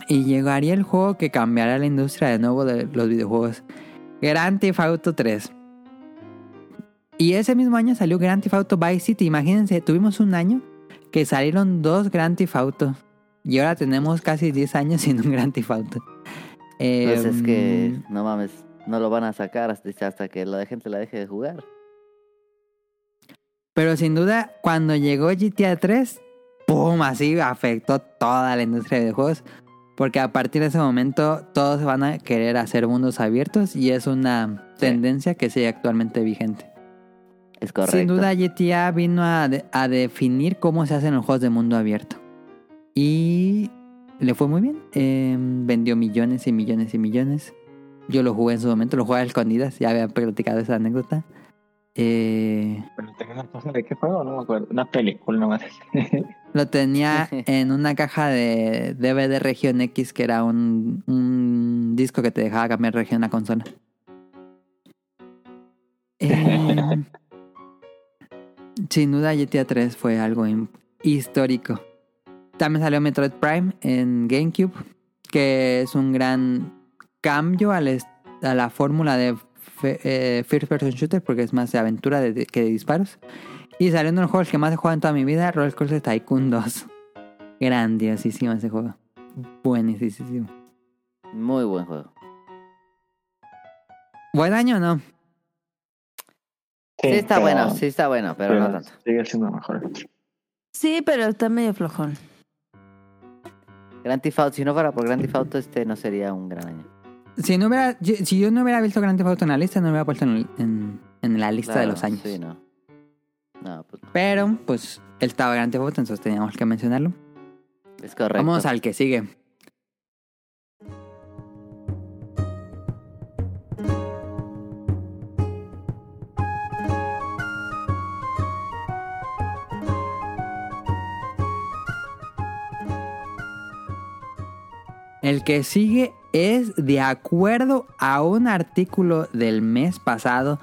Y llegaría el juego que cambiará la industria de nuevo de los videojuegos. Grand Theft Auto 3. Y ese mismo año salió Grand Theft Auto Vice City. Imagínense, tuvimos un año que salieron dos Grand Theft Auto. Y ahora tenemos casi 10 años sin un Grand Theft Auto. Pues es que, Em, no mames, no lo van a sacar hasta, hasta que la gente la deje de jugar. Pero sin duda, cuando llegó GTA 3, ¡pum! Así afectó toda la industria de videojuegos. Porque a partir de ese momento todos van a querer hacer mundos abiertos y es una Sí. tendencia que sigue actualmente vigente. Es correcto. Sin duda GTA vino a, de- a definir cómo se hacen los juegos de mundo abierto. Y le fue muy bien. Eh, vendió millones y millones y millones. Yo lo jugué en su momento, lo jugué a escondidas, ya había platicado esa anécdota. Eh, Pero tengo una cosa de qué juego, no me acuerdo. Una película nomás. Lo tenía en una caja de DVD Región X, que era un, un disco que te dejaba cambiar región la consola. Eh, sin duda, GTA 3 fue algo histórico. También salió Metroid Prime en GameCube, que es un gran cambio a la fórmula de eh, First Person Shooter, porque es más de aventura de- de- que de disparos. Y salió uno de los juegos que más he jugado en toda mi vida, Roller Coaster Tycoon 2. Grandiosísimo ese juego. Buenísimo. Muy buen juego. ¿Buen año o no? Sí, está pero- bueno, sí está bueno, pero, no tanto. Sigue siendo mejor. Sí, pero está medio flojón. Grand Theft Auto, si no fuera por Grand Theft Auto, este no sería un gran año. Si, no hubiera, yo- si yo no hubiera visto Grand Theft Auto en la lista, no lo hubiera puesto en, en- en la lista de los años. Sí, no. No, pues Pero, pues, él estaba Grand Theft Auto, entonces teníamos que mencionarlo. es correcto. Vamos al que sigue. El que sigue es de acuerdo a un artículo del mes pasado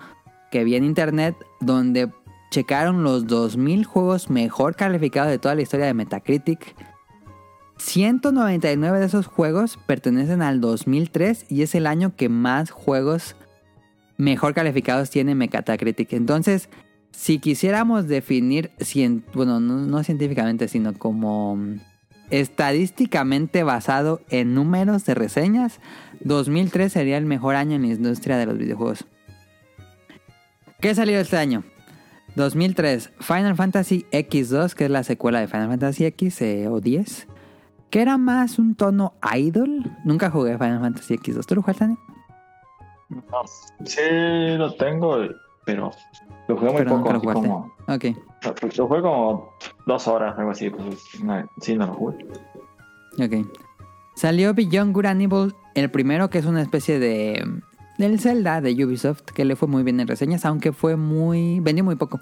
que vi en internet donde checaron los 2000 juegos mejor calificados de toda la historia de Metacritic. 199 de esos juegos pertenecen al 2003 y es el año que más juegos mejor calificados tiene Metacritic. Entonces, si quisiéramos definir, bueno, no, no científicamente, sino como estadísticamente basado en números de reseñas, 2003 sería el mejor año en la industria de los videojuegos. ¿Qué salió este año? 2003, Final Fantasy X2, que es la secuela de Final Fantasy X eh, o 10, que era más un tono idol. Nunca jugué Final Fantasy X2. ¿Tú lo jugaste, Dani? No, sí, lo tengo, pero lo jugué muy Pero nunca poco. lo así jugaste. como, Ok, lo jugué como dos horas, algo así. Pues, no, sí, no lo jugué. ok. Salió Beyond Good and Evil, el primero que es una especie de... Del Zelda de Ubisoft, que le fue muy bien en reseñas, aunque fue muy... vendió muy poco.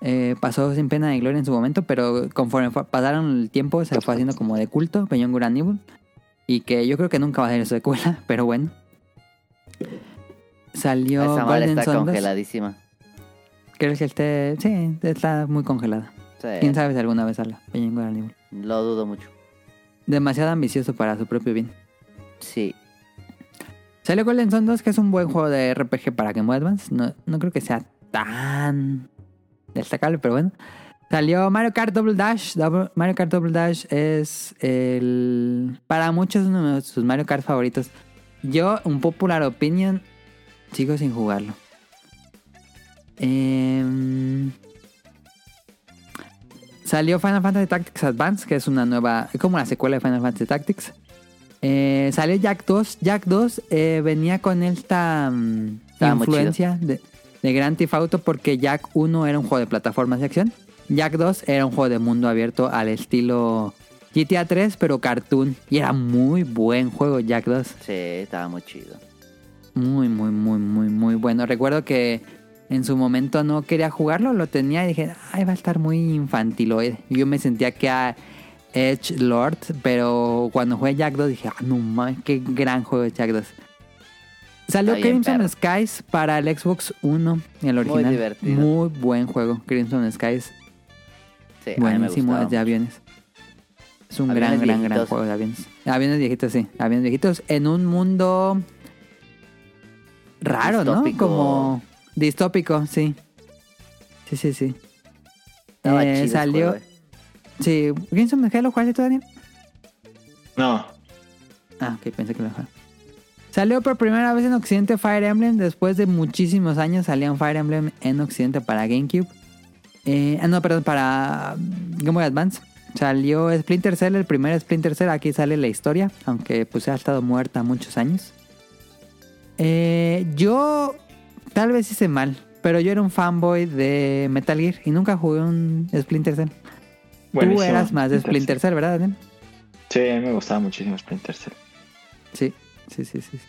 Eh, pasó sin pena de gloria en su momento, pero conforme fue- pasaron el tiempo se fue haciendo como de culto, Beyond Good and Evil. Y que yo creo que nunca va a ser su secuela, pero bueno. Salió Esa Golden está 2. congeladísima. ¿Crees que esté...? Sí, está muy congelada. Sí, ¿Quién sabe si alguna vez Evil? lo dudo mucho. Demasiado ambicioso para su propio bien. Sí. Salió Golden Sun 2, que es un buen juego de RPG para Game Boy Advance. No, no creo que sea tan destacable, pero bueno. Salió Mario Kart Double Dash. Double- Mario Kart Double Dash es el... Para muchos uno de sus Mario Kart favoritos. Yo, un popular opinion, sigo sin jugarlo. Em, salió Final Fantasy Tactics Advance, que es una nueva, es como la secuela de Final Fantasy Tactics. Eh, salió Jack 2. Jack 2 eh, venía con esta mm, Estaba influencia de, de Grand Theft Auto porque Jack 1 era un juego de plataformas de acción. Jack 2 era un juego de mundo abierto al estilo GTA 3, pero cartoon. Y era muy buen juego Jack 2. Sí, estaba muy chido. Muy, muy, muy, muy, muy bueno. Recuerdo que en su momento no quería jugarlo, lo tenía y dije, ay, va a estar muy infantiloide. Yo me sentía que a Edge Lord, pero cuando jugué Jack 2 dije, ah, no mames, qué gran juego de Jack 2. Salió Crimson perro. Skies para el Xbox 1, el original. divertido. Muy buen juego, Crimson Skies. Sí, Buenísimo, de aviones. Es un Aviones gran, gran, gran juego de aviones. Aviones viejitos, sí. Aviones viejitos en un mundo raro, Distópico. ¿no? Como distópico, sí. Sí, sí, sí. Estaba Eh, chido ese salió. juego, eh. Sí, Skies lo jugaste tú, Daniel. No. Ah, ok, pensé que lo jugaste. Salió por primera vez en Occidente Fire Emblem. Después de muchísimos años salía un Fire Emblem en Occidente para GameCube. Eh, ah, no, perdón, para Game Boy Advance. Salió Splinter Cell, el primer Splinter Cell. Aquí sale la historia, aunque pues ha estado muerta muchos años. Eh, yo tal vez hice mal, pero yo era un fanboy de Metal Gear y nunca jugué un Splinter Cell. Tú eras más de Splinter Cell, ¿verdad, Daniel? Sí, a mí me gustaba muchísimo Splinter Cell. Sí, sí, sí, sí. sí.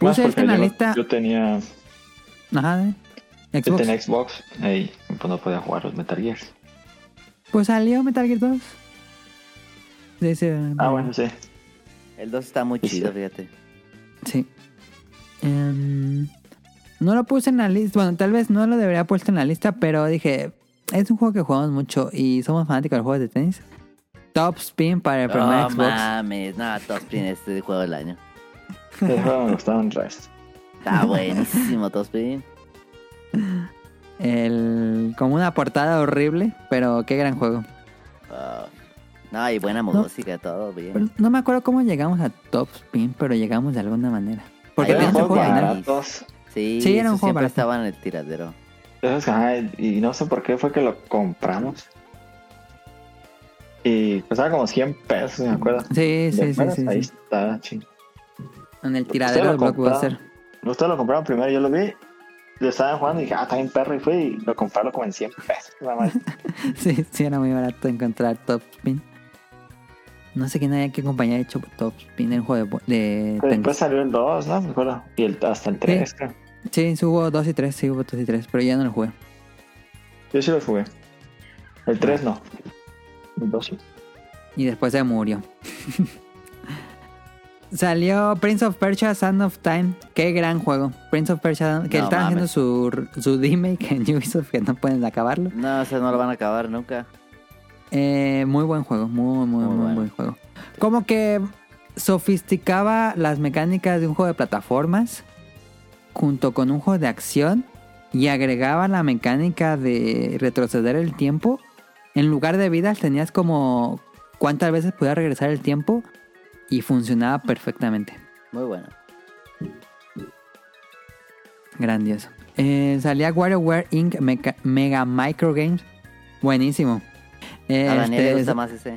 Más Puse porque en la yo, lista. yo tenía, Ajá, ¿eh? yo Xbox. tenía Xbox y pues no podía jugar los Metal Gears. Pues salió Metal Gear 2. De ese- Ah, bueno, sí. El 2 está muy Sí, chido, sí. fíjate. Sí. Em, no lo puse en la lista. Bueno, tal vez no lo debería haber puesto en la lista, pero dije, es un juego que jugamos mucho y somos fanáticos de los juegos de tenis. Top Spin para el primer No Xbox. mames, no, Top Spin es el juego del año. El juego me gustaba un resto. Está buenísimo Top Spin. El, como una portada horrible, pero qué gran juego. Ah, no, y buena música, todo bien. No me acuerdo cómo llegamos a Top Spin, pero llegamos de alguna manera. Porque Ahí tenías va, el juego juego original. barato. baratos. Sí, Sí, era un eso juego siempre barato. estaba en el tiradero. Esos, ajá, y no sé por qué fue que lo compramos. Y costaba como 100 pesos, me acuerdo. Sí, De sí, sí, Ahí sí. está, ching. En el tiradero lo de Blockbuster. Ustedes lo compraron primero, yo lo vi. Lo estaban jugando y dije, ah, está bien perro. Y fui y lo compraron como en 100 pesos. nada más. Sí, sí, era muy barato encontrar Top Spin. No sé quién había que compañía hecho Top Spin en juego de, de Pero tenis. después salió el 2, ¿no? Me acuerdo. Y el, hasta el 3, creo. Sí, sí hubo 2 y 3, sí hubo 2 y 3, pero ya no lo jugué. Yo sí lo jugué. El 3 no. El 2 sí. Y después se murió. Salió Prince of Persia, Sand of Time. Qué gran juego. Prince of Persia, que No están haciendo su, su remake en Ubisoft, que no pueden acabarlo. No, o sea, no lo van a acabar nunca. Eh, muy buen juego, muy, muy, Muy muy, bueno. buen juego. Como que sofisticaba las mecánicas de un juego de plataformas junto con un juego de acción y agregaba la mecánica de retroceder el tiempo. En lugar de vidas tenías como cuántas veces podía regresar el tiempo y funcionaba perfectamente. Muy bueno. Grandioso. Eh, salía WarioWare Inc. Meca- Mega Micro Games. Buenísimo. Eh, A Daniel le este, gusta más ese.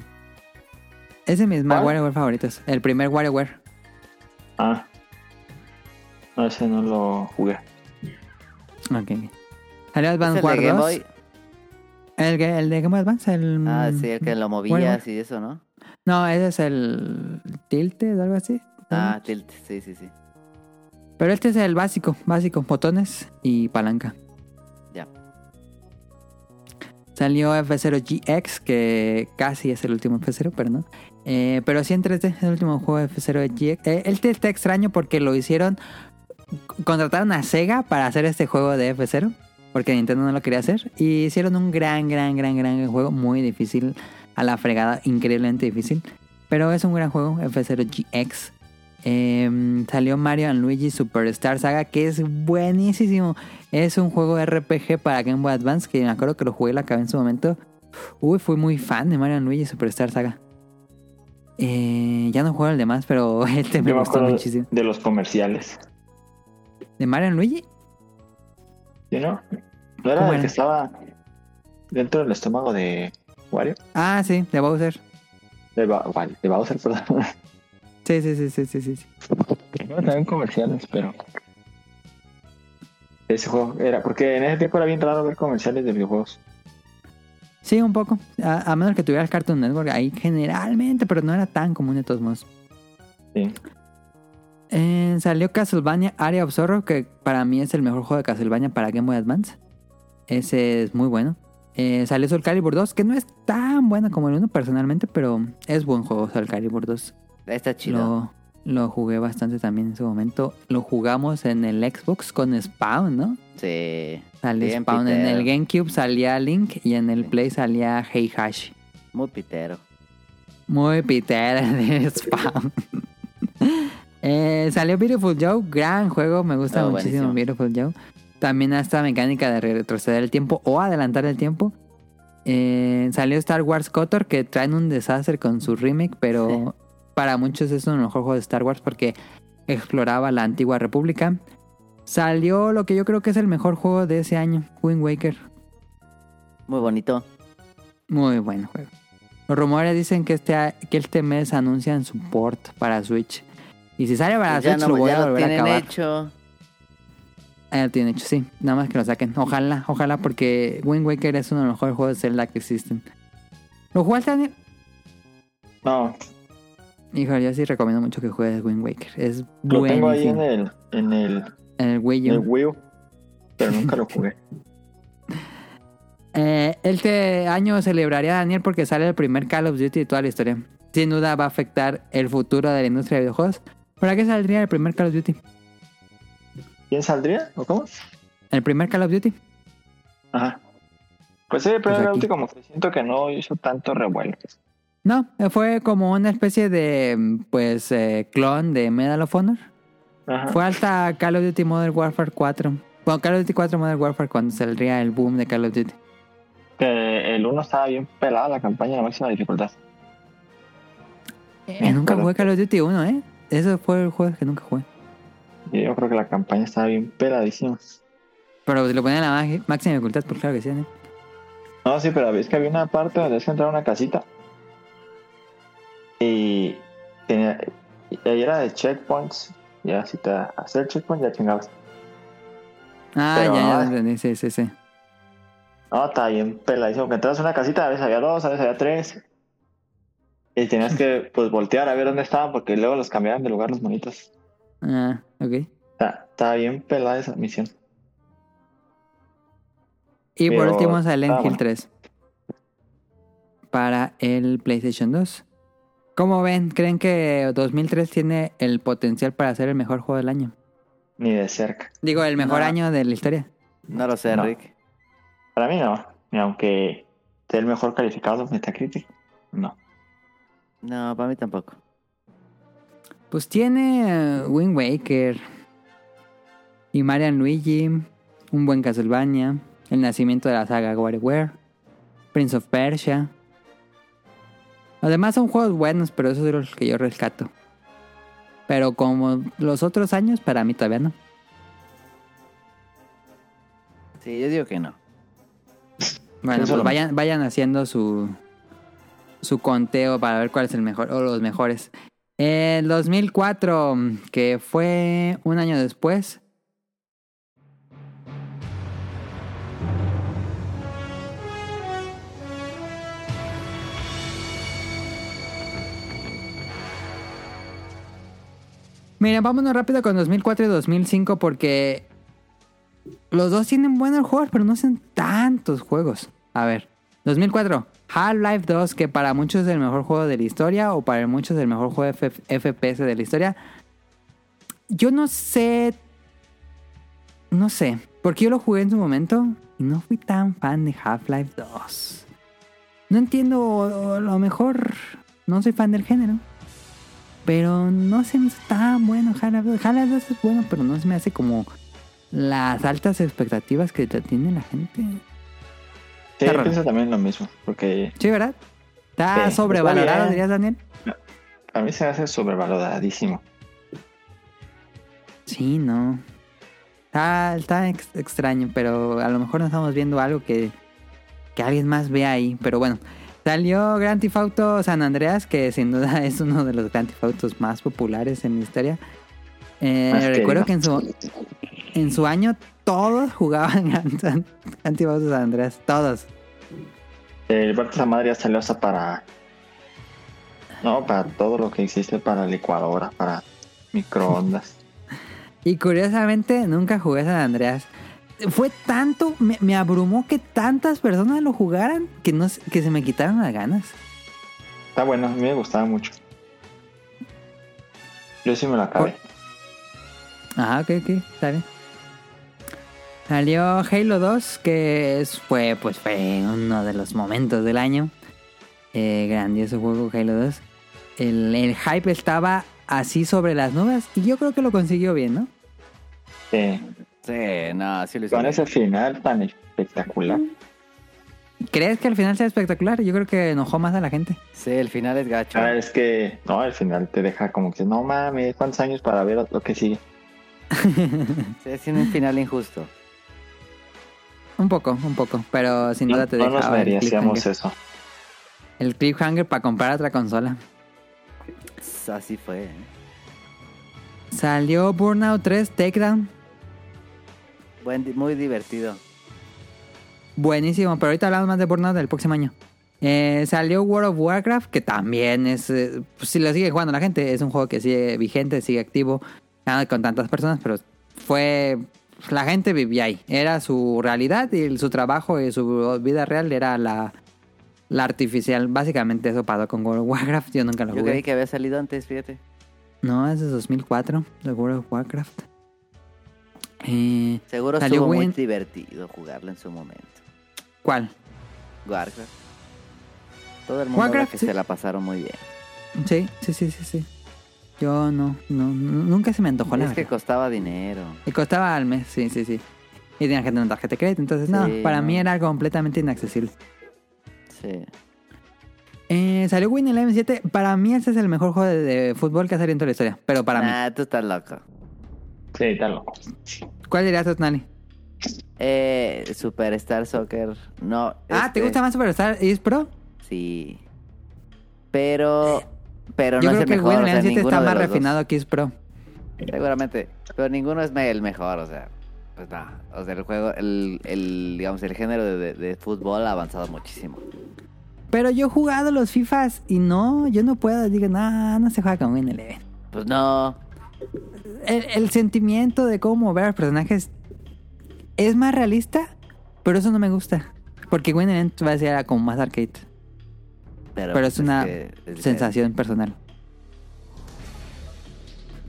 Ese es mi ¿Cuál? WarioWare favoritos. El primer WarioWare. Ah. No, ese no lo jugué. Ok. Salió ¿Es Advance War Game 2. Boy? El, que- el de Game Boy Advance. El, Ah, sí, el que lo movías y eso, ¿no? No, ese es el Tilted o algo así. Ah, Tilt, sí, sí, sí. Pero este es el básico. Básico. Botones y palanca. Salió F0 GX, que casi es el último F0, pero no. Pero sí en 3D, es el último juego de F0 GX. Eh, este está extraño porque lo hicieron. Contrataron a Sega para hacer este juego de F0, porque Nintendo no lo quería hacer. Y hicieron un gran, gran, gran, gran juego, muy difícil, a la fregada, increíblemente difícil. Pero es un gran juego, F0 GX. Eh, salió Mario Luigi Superstar Saga, que es buenísimo. Es un juego RPG para Game Boy Advance, que me acuerdo que lo jugué y lo acabé en su momento. Uy, fui muy fan de Mario Luigi Superstar Saga. Eh, ya no juego el demás, pero este me gustó muchísimo. de los comerciales. ¿De Mario Luigi? ¿Sí, no? ¿No era ¿Cómo el que estaba dentro del estómago de Wario? Ah, sí, de Bowser. De, Ba- de Bowser, perdón. Sí, sí, sí, sí, sí, sí. No, también comerciales, pero... Ese juego era... Porque en ese tiempo era bien raro ver comerciales de videojuegos. Sí, un poco. A, a menos que tuvieras Cartoon Network ahí generalmente, pero no era tan común de todos modos. Sí. Eh, salió Castlevania Area of Sorrow, que para mí es el mejor juego de Castlevania para Game Boy Advance. Ese es muy bueno. Eh, salió Soul Calibur 2, que no es tan bueno como el 1 personalmente, pero es buen juego Soul Calibur 2. Está chido. Lo, lo jugué bastante también en su momento. Lo jugamos en el Xbox con Spawn, ¿no? Sí. Sale Bien Spawn. En pitero. el GameCube salía Link y en el Sí. Play salía Hey Hash. Muy pitero. Muy pitera de Spawn. Eh, salió Beautiful Joe, gran juego, me gusta Oh, muchísimo buenísimo. Beautiful Joe. También esta mecánica de retroceder el tiempo o adelantar el tiempo. Eh, salió Star Wars KOTOR, que traen un desastre con su remake, pero para muchos es uno de los mejores juegos de Star Wars porque exploraba la antigua república. Salió lo que yo creo que es el mejor juego de ese año, Wind Waker. Muy bonito. Muy buen juego. Los rumores dicen que este, que este mes anuncian su port para Switch. Y si sale para Pues ya Switch no, lo voy ya a lo volver a tienen acabar. hecho. Ah, lo tienen hecho, sí. Nada más que lo saquen. Ojalá, ojalá, porque Wind Waker es uno de los mejores juegos de Zelda que existen. ¿Lo jugaste, Daniel? No, Hijo, yo sí recomiendo mucho que juegues Wind Waker. Es lo tengo ahí en el, en el, En el Wii en el U. Wii U, pero nunca lo jugué. Eh, este año celebraría Daniel porque sale el primer Call of Duty de toda la historia. Sin duda va a afectar el futuro de la industria de videojuegos. ¿Para qué saldría el primer Call of Duty? ¿Quién saldría? ¿O cómo? El primer Call of Duty. Ajá. Pues sí, pero Pues el aquí. como que siento que no hizo tanto revuelo. No, fue como una especie de, pues, eh, clon de Medal of Honor. Ajá. Fue hasta Call of Duty Modern Warfare 4. Bueno, Call of Duty 4 Modern Warfare cuando saldría el boom de Call of Duty. Que el 1 estaba bien pelada la campaña a la máxima dificultad. Eh, nunca jugué Call of Duty 1, ¿eh? Ese fue el juego que nunca jugué. Yo creo que la campaña estaba bien peladísima. Pero si lo ponía en la ma- máxima dificultad, pues claro que sí, ¿eh? No, sí, pero ves que había una parte donde es que entrar a una casita. Y tenía. Y ahí era de checkpoints. Ya, si te hacer checkpoint, ya chingabas. Ah, Pero, ya, ya, entendí, sí, sí, sí. No, estaba bien peladísimo. Que entras a una casita, a veces había dos, a veces había tres. Y tenías que, pues, voltear a ver dónde estaban, porque luego los cambiaban de lugar los monitos. Ah, ok. Está- bien pelada esa misión. Y por último, Silent está Hill bueno. 3. Para el PlayStation 2. ¿Cómo ven? ¿Creen que 2003 tiene el potencial para ser el mejor juego del año? Ni de cerca. Digo, el mejor No. año de la historia. No lo sé, No. Rick. Para mí no. Ni aunque sea el mejor calificado de Metacritic. No. No, para mí tampoco. Pues tiene eh, Wind Waker y Marian Luigi, un buen Castlevania, el nacimiento de la saga WarioWare, Prince of Persia. Además son juegos buenos, pero esos son los que yo rescato. Pero como los otros años, para mí todavía no. Sí, yo digo que no. Bueno, pues vayan, vayan haciendo su, su conteo para ver cuál es el mejor o los mejores. El 2004, que fue un año después. Mira, vámonos rápido con 2004 y 2005 porque los dos tienen buenos juegos, pero no hacen tantos juegos. A ver, 2004, Half-Life 2, que para muchos es el mejor juego de la historia, o para muchos es el mejor juego FPS de la historia. Yo no sé. No sé, porque yo lo jugué en su momento y no fui tan fan de Half-Life 2. No entiendo, lo mejor no soy fan del género. Pero no se me hace tan bueno Half-Life 2. Half-Life 2 es bueno, pero no se me hace como las altas expectativas que te tiene la gente. Sí, Está raro. pienso también lo mismo. Porque Sí, ¿verdad? Está Sí, sobrevalorado, dirías, Daniel. A mí se me hace sobrevaloradísimo. Sí, no. Está, está ex- extraño, pero a lo mejor no estamos viendo algo que, que alguien más vea ahí. Pero bueno, salió Grand Theft Auto San Andreas, que sin duda es uno de los Grand Theft Autos más populares en la historia. Eh, recuerdo que en su, en su año todos jugaban Grand Theft Auto San Andreas, todos. El Puerto esa madre ya salió hasta para. No, para todo lo que existe para licuadora, para microondas. Y curiosamente nunca jugué San Andreas. Fue tanto, me, me abrumó que tantas personas lo jugaran que, no, se- que se me quitaron las ganas. Está bueno, a mí me gustaba mucho. Yo sí me lo acabé. Ajá, ok, ok, está bien. Salió Halo 2, que es- fue, pues, fue uno de los momentos del año. Eh, grandioso juego Halo 2. El, el hype estaba así sobre las nubes y yo creo que lo consiguió bien, ¿no? Sí. Sí, no, sí lo hizo. Con ese final tan espectacular. ¿Crees que al final sea espectacular? Yo creo que enojó más a la gente. Sí, el final es gacho. Ah, es que, no, al final te deja como que, no mames, ¿cuántos años para ver lo que sigue? Sí, tiene un final injusto. Un poco, un poco, pero sin No, duda te no nos el merecíamos cliffhanger, eso. el cliffhanger para comprar otra consola. Así fue. ¿eh? Salió Burnout 3 Takedown. Buen, muy divertido. Buenísimo, pero ahorita hablamos más de Burnout del próximo año. Eh, salió World of Warcraft, que también es. eh, pues, si lo sigue jugando la gente, es un juego que sigue vigente, sigue activo, nada con tantas personas, pero fue. La gente vivía ahí. Era su realidad y su trabajo y su vida real era la, la artificial. Básicamente eso pasó con World of Warcraft. Yo nunca lo Yo jugué. creí que había salido antes, fíjate. No, es de 2004, de World of Warcraft. Eh, Seguro Salió estuvo muy divertido jugarlo en su momento. ¿Cuál? Warcraft. Todo el mundo Warcraft, que sí. se la pasaron muy bien. Sí, sí, sí, sí, sí. Yo no, no, no, nunca se me antojó la es que costaba dinero. Y costaba al mes, sí, sí, sí. Y tenía que tener una tarjeta de crédito, entonces no, Sí, para no. mí era completamente inaccesible. Sí. Eh, salió Win Eleven 7, para mí ese es el mejor juego de, de fútbol que ha salido en toda la historia, pero para mí. Nah, tú estás loco. Sí, está loco. ¿Cuál dirías tú, Nali? Eh, Superstar Soccer. No. Ah, ¿te este, gusta más Superstar East Pro? Sí. Pero. Pero Yo no creo es el que mejor. Win o sea, Eleven 7 ninguno está más refinado que East Pro. Seguramente. Pero ninguno es el mejor, o sea. Pues no. O sea, el juego, el, el digamos, el género de, de- de fútbol ha avanzado muchísimo. Pero yo he jugado los FIFAs y no, yo no puedo, digo, no, no se juega con Win Eleven. Pues no. El, el sentimiento de cómo mover a los personajes es más realista, pero eso no me gusta. Porque Win Eleven va a ser como más arcade. Pero, Pero es pues una que es sensación personal.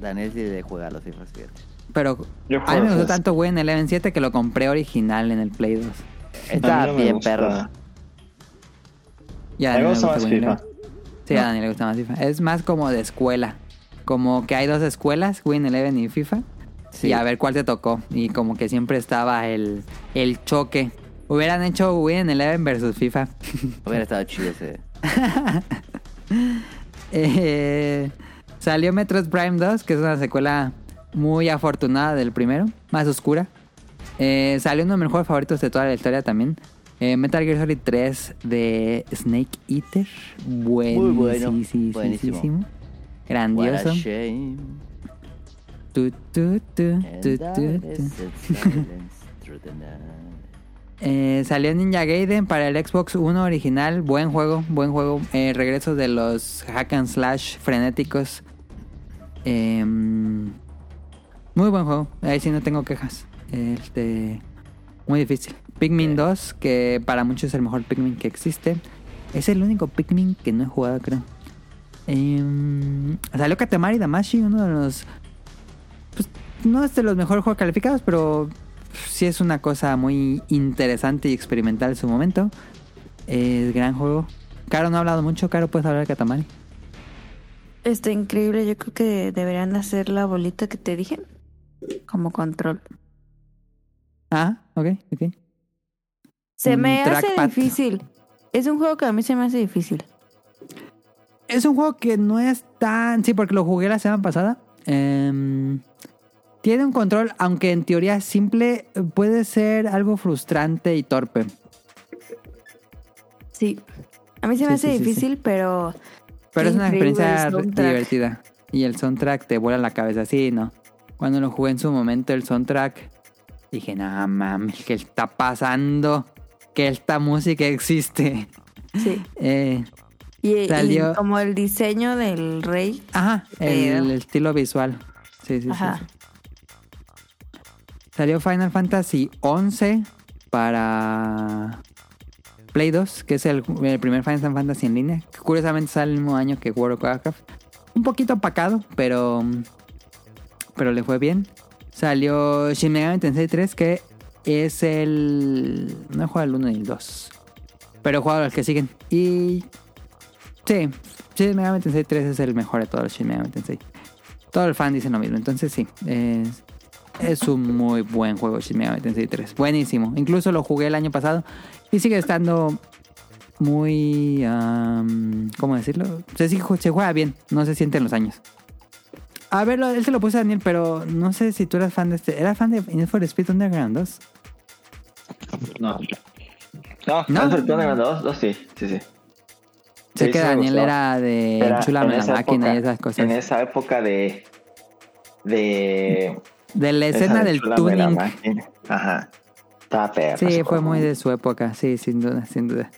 Daniel sí juega a los FIFA, fíjate. Pero Yo a mí me gustó tanto Win Eleven 7 que lo compré original en el Play 2. Está no bien, perro. Y a mí me le gusta más FIFA. Sí, a Daniel le gusta más FIFA. Es más como de escuela. Como que hay dos escuelas, Win Eleven y FIFA. Sí. Y a ver cuál te tocó. Y como que siempre estaba el, el choque. Hubieran hecho Win Eleven versus FIFA. Hubiera estado chido ese. Eh, salió Metroid Prime 2, que es una secuela muy afortunada del primero, más oscura. Eh, salió uno de mis juegos favoritos de toda la historia también. Eh, Metal Gear Solid 3 de Snake Eater. Muy bueno, Buenísimo. Grandioso. Tu, tu, tu. Eh, salió Ninja Gaiden para el Xbox 1 original. Buen juego, buen juego. Eh, regreso de los hack and slash frenéticos. Eh, muy buen juego. Ahí sí no tengo quejas. Este, muy difícil. Pikmin 2, que para muchos es el mejor Pikmin que existe. Es el único Pikmin que no he jugado, creo. Eh, salió Katamari Damashi, uno de los... Pues, no es de los mejores juegos calificados, pero sí es una cosa muy interesante y experimental en su momento. Es gran juego. Caro no ha hablado mucho. Caro, ¿puedes hablar de Katamari? Está increíble. Yo creo que deberían hacer la bolita que te dije como control. Ah, ok, ok. Se Un me hace difícil. Es un juego que a mí se me hace difícil. Es un juego que no es tan... Sí, porque lo jugué la semana pasada. Em, tiene un control, aunque en teoría simple, puede ser algo frustrante y torpe. Sí. A mí se me Sí, hace sí, sí, sí. difícil, pero Pero es una experiencia divertida. Y el soundtrack te vuela la cabeza. Sí, no. Cuando lo jugué en su momento, el soundtrack, dije, no mames, ¿qué está pasando? Que esta música existe. sí. Eh, Y, y Salió- como el diseño del rey. ajá, el, el estilo visual. Sí, sí, sí, Ajá. sí. Salió Final Fantasy 11 para Play 2, que es el, el primer Final Fantasy en línea. Que curiosamente sale el mismo año que World of Warcraft. Un poquito opacado, pero pero le fue bien. Salió Shin Megami Tensei 3, que es el no he jugado el 1 ni el 2, pero he jugado los que siguen y sí, Shin Megami Tensei 3 es el mejor de todos los Shin Megami Tensei. Todo el fan dice lo mismo, entonces sí, es, es un muy buen juego Shin Megami Tensei 3. Buenísimo. Incluso lo jugué el año pasado y sigue estando muy... am, ¿Cómo decirlo? Se, juega bien, no se sienten los años. A ver, él se lo puse a Daniel, pero no sé si tú eras fan de este... ¿Eras fan de Need for Speed Underground 2? No. No, ¿No? Underground 2, 2 sí, sí, sí. Sé que Daniel era de Era Enchúlame en la máquina y esas cosas. En esa época de. de. De la escena del tuning. máquina. Ajá. Estaba perro. Sí, fue muy de su época, sí, sin duda, sin duda.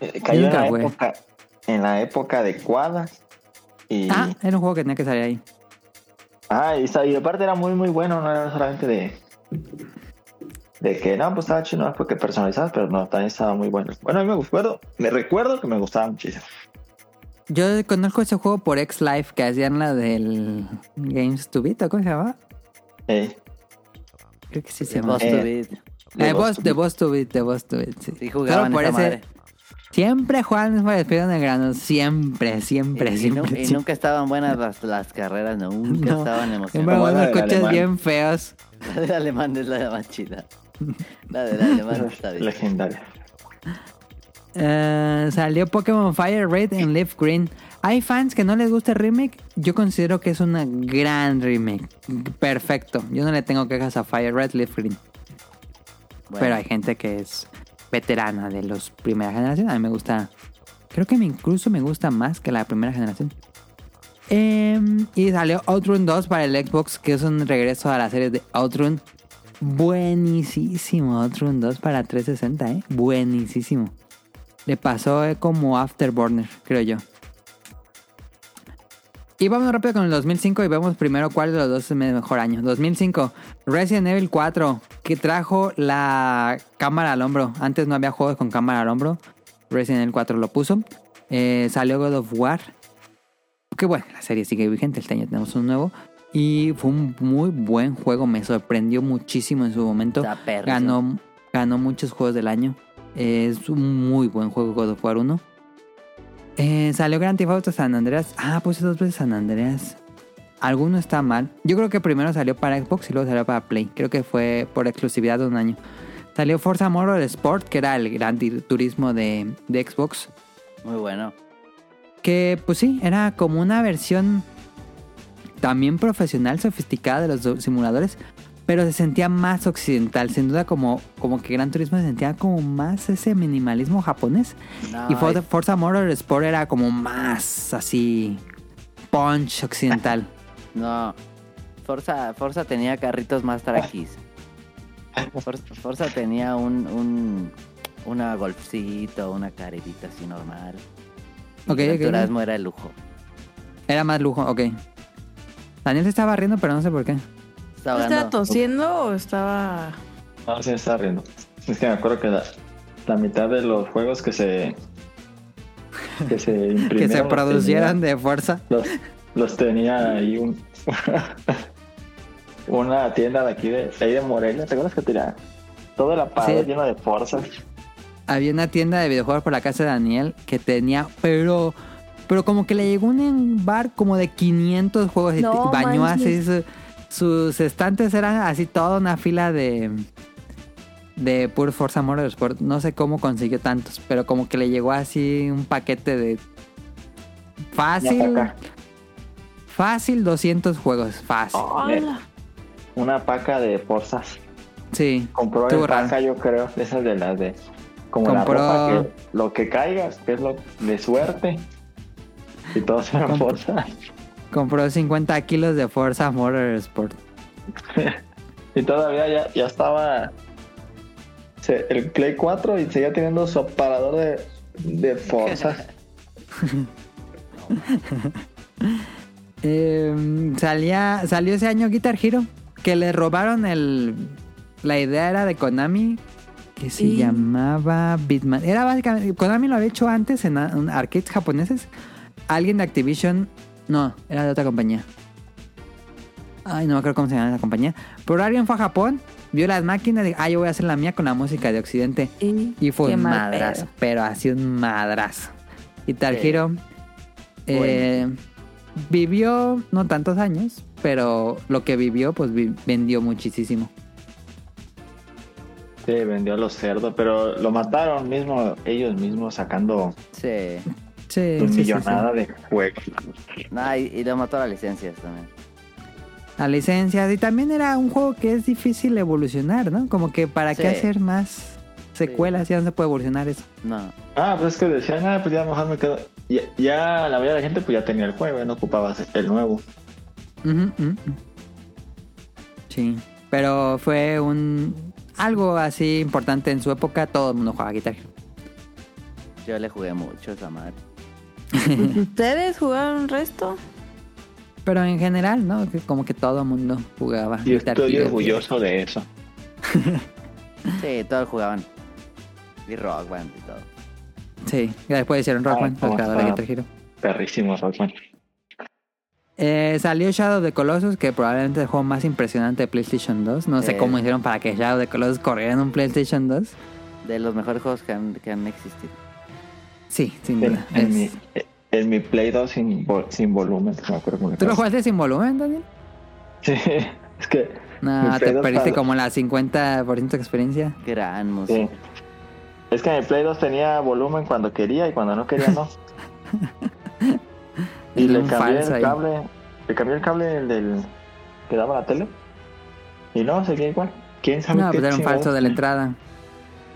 Eh, Cayó en la, época, en la época adecuada. Y, Ah, era un juego que tenía que salir ahí. ah, y, y aparte era muy, muy bueno. No era solamente de. De que no, pues estaba chido, no porque personalizado, pero no, también estaba muy bueno. Bueno, a mí me gustó, me recuerdo que me gustaba muchísimo. Yo conozco ese juego por X Life que hacían la del Games to Beat, ¿o ¿cómo se llamaba? Eh, Creo que sí se De llama. Boss Eh, to Beat. De de Boss, to de Beat. Boss to Beat, de Boss to Beat, sí. Sí jugaban por esa ese- madre. Siempre juegan por Speed Underground, siempre, siempre, Y, y siempre. nu- y siempre. nunca estaban buenas las, las carreras, no, nunca No. estaban Siempre emocionantes. La del coches alemán. bien feos. La del alemán es la más chida. Alemán está bien. legendaria. Eh, salió Pokémon Fire Red en Leaf Green. Hay fans que no les gusta el remake. Yo considero que es una gran remake. Perfecto. Yo no le tengo quejas a Fire Red Leaf Green. Bueno, Pero hay gente que es veterana de los primera generación. A mí me gusta. Creo que me, incluso me gusta más que la primera generación. Em, y salió Outrun 2 para el Xbox, que es un regreso a la serie de Outrun. Buenísimo Outrun 2 para 360, ¿eh? Buenísimo. Le pasó eh, como Afterburner, creo yo. Y vamos rápido con el 2005 y vemos primero cuál de los dos es el mejor año. 2005, Resident Evil 4, que trajo la cámara al hombro. Antes no había juegos con cámara al hombro. Resident Evil 4 lo puso. Eh, salió God of War. Que bueno, la serie sigue vigente. Este año tenemos un nuevo. Y fue un muy buen juego. Me sorprendió muchísimo en su momento. Ganó, ganó muchos juegos del año. Es un muy buen juego God of War 1. Eh, salió Grand Theft Auto San Andreas. Ah, pues dos veces San Andreas. Alguno está mal. Yo creo que primero salió para Xbox y luego salió para Play. Creo que fue por exclusividad de un año. Salió Forza Motorsport, que era el gran turismo de, de Xbox. Muy bueno. Que pues sí, era como una versión también profesional, sofisticada de los do- simuladores, pero se sentía más occidental. Sin duda como, como que Gran Turismo se sentía como más ese minimalismo japonés. No, y Forza, Forza Motorsport era como más así punch occidental. No. Forza, Forza tenía carritos más traquis. Forza, Forza tenía un, un una golfcito, una carrerita así normal. Y Ok, Gran. Turismo era el lujo. Era más lujo, ok. Daniel se estaba riendo, pero no sé por qué. Estaba ¿Estaba tosiendo o estaba.? No, sí me estaba riendo. Es que me acuerdo que la, la mitad de los juegos que se. que se imprimieron. Que se producieran tenía- de fuerza. Los, los tenía ahí un. una tienda de aquí de, ahí de Morelia. ¿Te acuerdas que tenía todo el aparador Sí. lleno de fuerzas? Había una tienda de videojuegos por la casa de Daniel que tenía, pero pero como que le llegó un bar como de 500 juegos y No te- bañó así su- sus estantes eran así toda una fila de de puro Forza Motorsport. No sé cómo consiguió tantos, pero como que le llegó así un paquete de Fácil. Fácil 200 juegos. Fácil. Hola. Una paca de forzas. Sí. Compró raro. paca, yo creo, esas de las de. Como la Compró- ropa que lo que caiga, que es lo de suerte. Y todos eran Compró- forzas. Compró 50 kilos de Forza Motorsport. Y todavía ya, ya estaba se- el Play 4 y seguía teniendo su aparador de, de forzas. Eh, salía, salió ese año Guitar Hero. Que le robaron el. La idea era de Konami. Que se llamaba Bitman. Era básicamente. Konami lo había hecho antes en, a- en arcades japoneses. Alguien de Activision. No, era de otra compañía. Ay, no me acuerdo cómo se llama esa compañía. Pero alguien fue a Japón, vio las máquinas y dijo, ah, yo voy a hacer la mía con la música de Occidente. Y, Y fue un madrazo, pedo. pero así un madrazo. Sí. Hero eh, vivió no tantos años, pero lo que vivió, pues vi- vendió muchísimo. Sí, vendió a los cerdos, pero lo mataron mismo, ellos mismos sacando Sí. Sí, sí, millonada de juegos. Nah, y, y lo mató las licencias también. sí. La licencia. Y también era un juego que es difícil evolucionar, ¿no? Como que para qué hacer más secuelas, ya no se puede evolucionar eso. No. Ah, pues es que decían, ah, pues ya mejor me quedo. Ya, ya la mayoría de la gente pues ya tenía el juego, ya no ocupaba el nuevo. Sí, pero fue un algo así importante en su época. Todo el mundo jugaba Guitar Hero. Yo le jugué mucho a esa madre. ¿Ustedes jugaron resto? Pero en general, ¿no? Que como que todo el mundo jugaba. Y Guitar estoy Hero. orgulloso de eso. Sí, todos jugaban. Y Rock Band y todo. Sí, ya después hicieron Rock Ah, Band, Hero. Perrísimo, Rockman. Eh, salió Shadow of the Colossus, que probablemente es el juego más impresionante de PlayStation 2. No sé Eh. cómo hicieron para que Shadow of the Colossus corriera en un PlayStation 2. De los mejores juegos que han, que han existido. Sí, sin En, duda. en Es- mi, en mi Play 2 sin, vol- sin volumen, me acuerdo ¿Tú lo jugaste sin volumen, Daniel? Sí, es que. No, te 2 perdiste para- como la 50% de experiencia. Gran música. Sí. Es que mi Play 2 tenía volumen cuando quería y cuando no quería no. y le cambié falso el ahí. cable, le cambié el cable del, del que daba la tele. Y no, seguía igual. ¿Quién sabe No, qué pues era un falso de la entrada.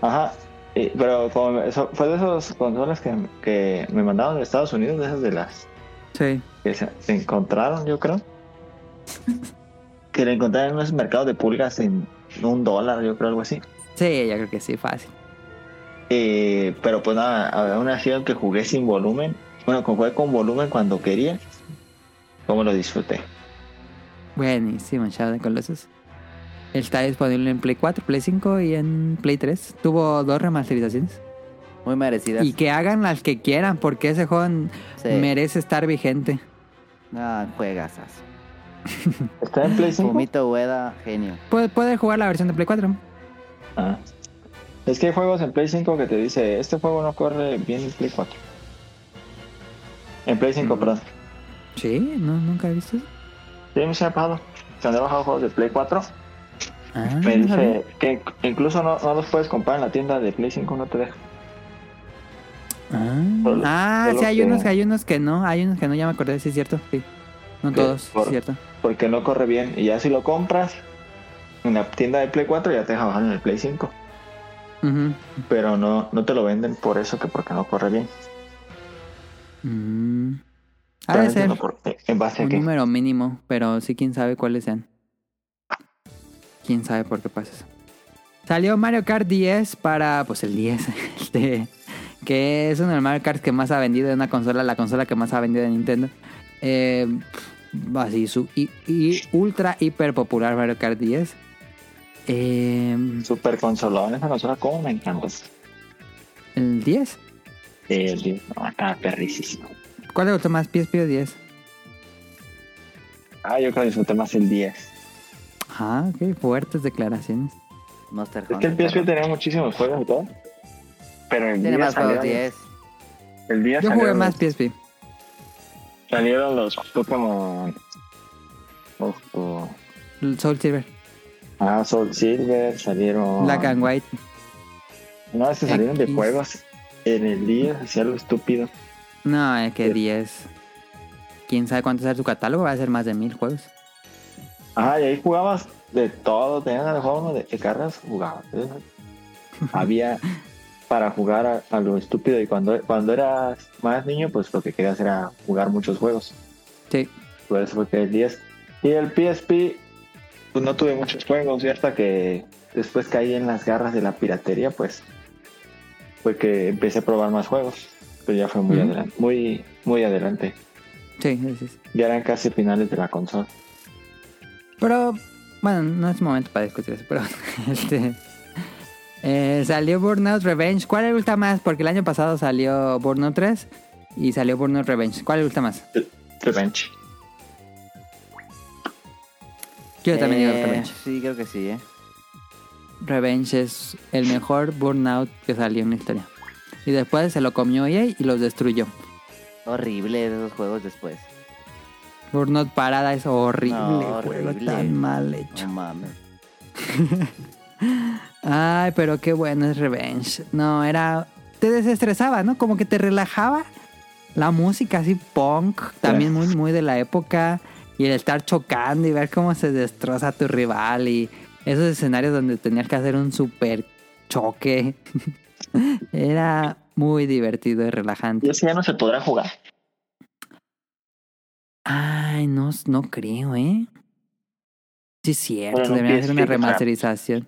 Ajá. Y- pero como eso- fue de esos consolas que, que me mandaron de Estados Unidos, de esas de las Sí. que se, se encontraron, yo creo. que le encontraron en unos mercados de pulgas en un dólar, yo creo, algo así. Sí, yo creo que sí, fácil. Eh, pero pues nada, aún así, aunque jugué sin volumen, bueno, con- jugué con volumen cuando quería, como lo disfruté. Buenísimo, Shadow the Colossus. Está disponible en Play 4, Play 5 y en Play 3. Tuvo dos remasterizaciones. Muy merecidas. Y que hagan las que quieran, porque ese juego Sí. merece estar vigente. Ah, juegasas. ¿Está en Play 5? Fumito Ueda, genio. Puede, puede jugar la versión de Play 4. Ah. Es que hay juegos en Play 5 que te dice, este juego no corre bien en Play 4. En Play 5, Mm. perdón. Sí, no, nunca he visto eso. Sí, me se ha pasado. Cuando he bajado juegos de Play 4, Ah, me no sabía. dice que incluso no, no los puedes comprar en la tienda de Play 5, no te deja. Ah, Solo- Ah, solo sí, hay que- unos, hay unos que no, hay unos que no, ya me acordé, sí es cierto, sí. No todos, sí por- es cierto. Porque no corre bien. Y ya si lo compras en la tienda de Play 4, ya te deja bajar en el Play 5. Ujú. Pero no, no te lo venden por eso, que porque no corre bien. Mm. Ha de ser entiendo por- ¿En base a un qué? número mínimo, pero sí quién sabe cuáles sean. Quién sabe por qué pasa eso. Salió Mario Kart 10 para, pues el 10, este, que es uno de los Mario Kart que más ha vendido en una consola, la consola que más ha vendido de Nintendo. Eh, así, su y, y ultra hiper popular Mario Kart 10. Eh, Super consolón esa consola, como me encanta. el 10. El 10, no, está perricísimo. ¿Cuál le gustó más? PSP o 10? Ah, yo creo que disfruté más el 10. Ah, qué fuertes declaraciones. Monster Es que Hunter. el PSP tenía muchísimos juegos y todo. Pero el Tiene 10 más juegos, salieron- 10. El 10 Yo jugué más los- PSP. Salieron los Pokémon. Ojo. El Soul Silver. Ah, Soul Silver, salieron. Black and White. No, es que salieron de juegos. En el 10 hacía lo estúpido. No, es que Sí. 10. quién sabe cuánto sea su catálogo, va a ser más de mil juegos. Ajá, y ahí jugabas de todo. Tenían el juego de, de carreras, jugabas. Había para jugar a, a lo estúpido. Y cuando, cuando eras más niño, pues lo que querías era jugar muchos juegos. Sí. Por eso fue que el 10. Y el PSP, pues no tuve muchos juegos. Y hasta que después caí en las garras de la piratería, pues fue que empecé a probar más juegos. Pero ya fue muy adelante. Muy, muy adelante. Sí, sí, sí. Ya eran casi finales de la consola. Pero, bueno, no es momento para discutir eso, pero este... eh, salió Burnout Revenge. ¿Cuál le gusta más? Porque el año pasado salió Burnout 3 y salió Burnout Revenge. ¿Cuál le gusta más? Revenge. Yo también digo Eh, Revenge. Sí, creo que sí, ¿eh? Revenge es el mejor Burnout que salió en la historia. Y después se lo comió EA y los destruyó. Horrible esos juegos después. Burnout Parada es horrible, No, juego tan mal hecho. No mames. Ay, pero qué bueno es Revenge. No, era. Te desestresaba, ¿no? Como que te relajaba. La música así punk, también muy, muy de la época. Y el estar chocando y ver cómo se destroza a tu rival. Y esos escenarios donde tenías que hacer un super choque. Era muy divertido y relajante. Y ese ya no se podrá jugar. Ay, no, no creo, ¿eh? Sí, es cierto. Bueno, debería hacer una remasterización.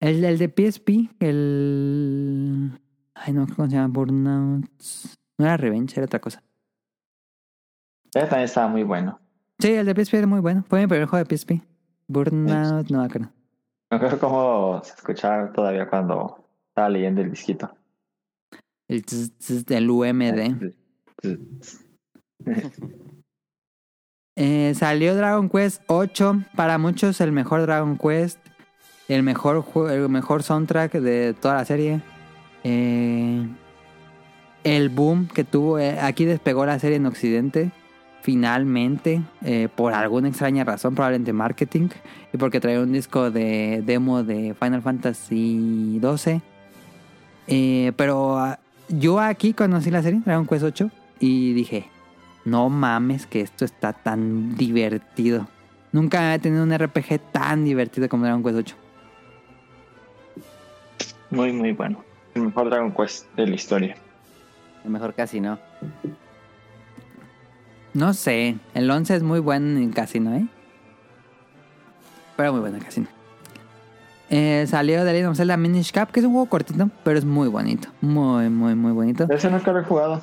El, el de PSP, el. Ay, no, ¿cómo se llama? Burnout. No era Revenge, era otra cosa. Ese también estaba muy bueno. Sí, el de PSP era muy bueno. Fue mi primer juego de PSP. Burnout, no me acuerdo. Me acuerdo cómo se escuchaba todavía cuando estaba leyendo el disquito. El, del UMD. Eh, salió Dragon Quest 8. Para muchos, el mejor Dragon Quest. El mejor, el mejor soundtrack de toda la serie. Eh, el boom que tuvo. eh, aquí despegó la serie en Occidente. Finalmente. por alguna extraña razón, probablemente marketing. Y porque traía un disco de demo de Final Fantasy 12. Eh, pero ah, yo aquí conocí la serie, Dragon Quest 8. Y dije, no mames que esto está tan divertido. Nunca he tenido un RPG tan divertido como Dragon Quest 8. Muy, muy bueno. El mejor Dragon Quest de la historia. Lo mejor casi no. Sé, el 11 es muy bueno en Casino, ¿eh? Pero muy bueno en Casino. Eh, salió The Legend of Zelda Minish Cap, que es un juego cortito, pero es muy bonito. Muy, muy, muy bonito. Ese nunca lo he jugado.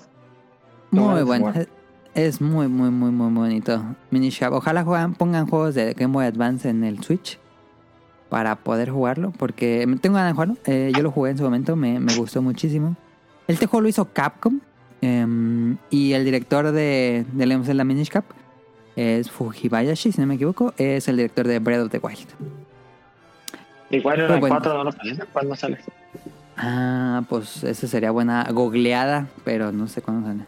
No, Muy es bueno. Es- muy, muy, muy, muy bonito. Minish Cap. Ojalá juegan, pongan juegos de Game Boy Advance en el Switch para poder jugarlo, porque tengo ganas de jugarlo. Eh, yo lo jugué en su momento, me, me gustó muchísimo. Este juego lo hizo Capcom em, y el director de, de of Zelda Minish Cap es Fujibayashi, si no me equivoco, es el director de Breath of the Wild. Igual en el bueno. 4 no lo salió. ¿Cuándo sale? Ah, pues eso sería buena googleada, pero no sé cuándo sale.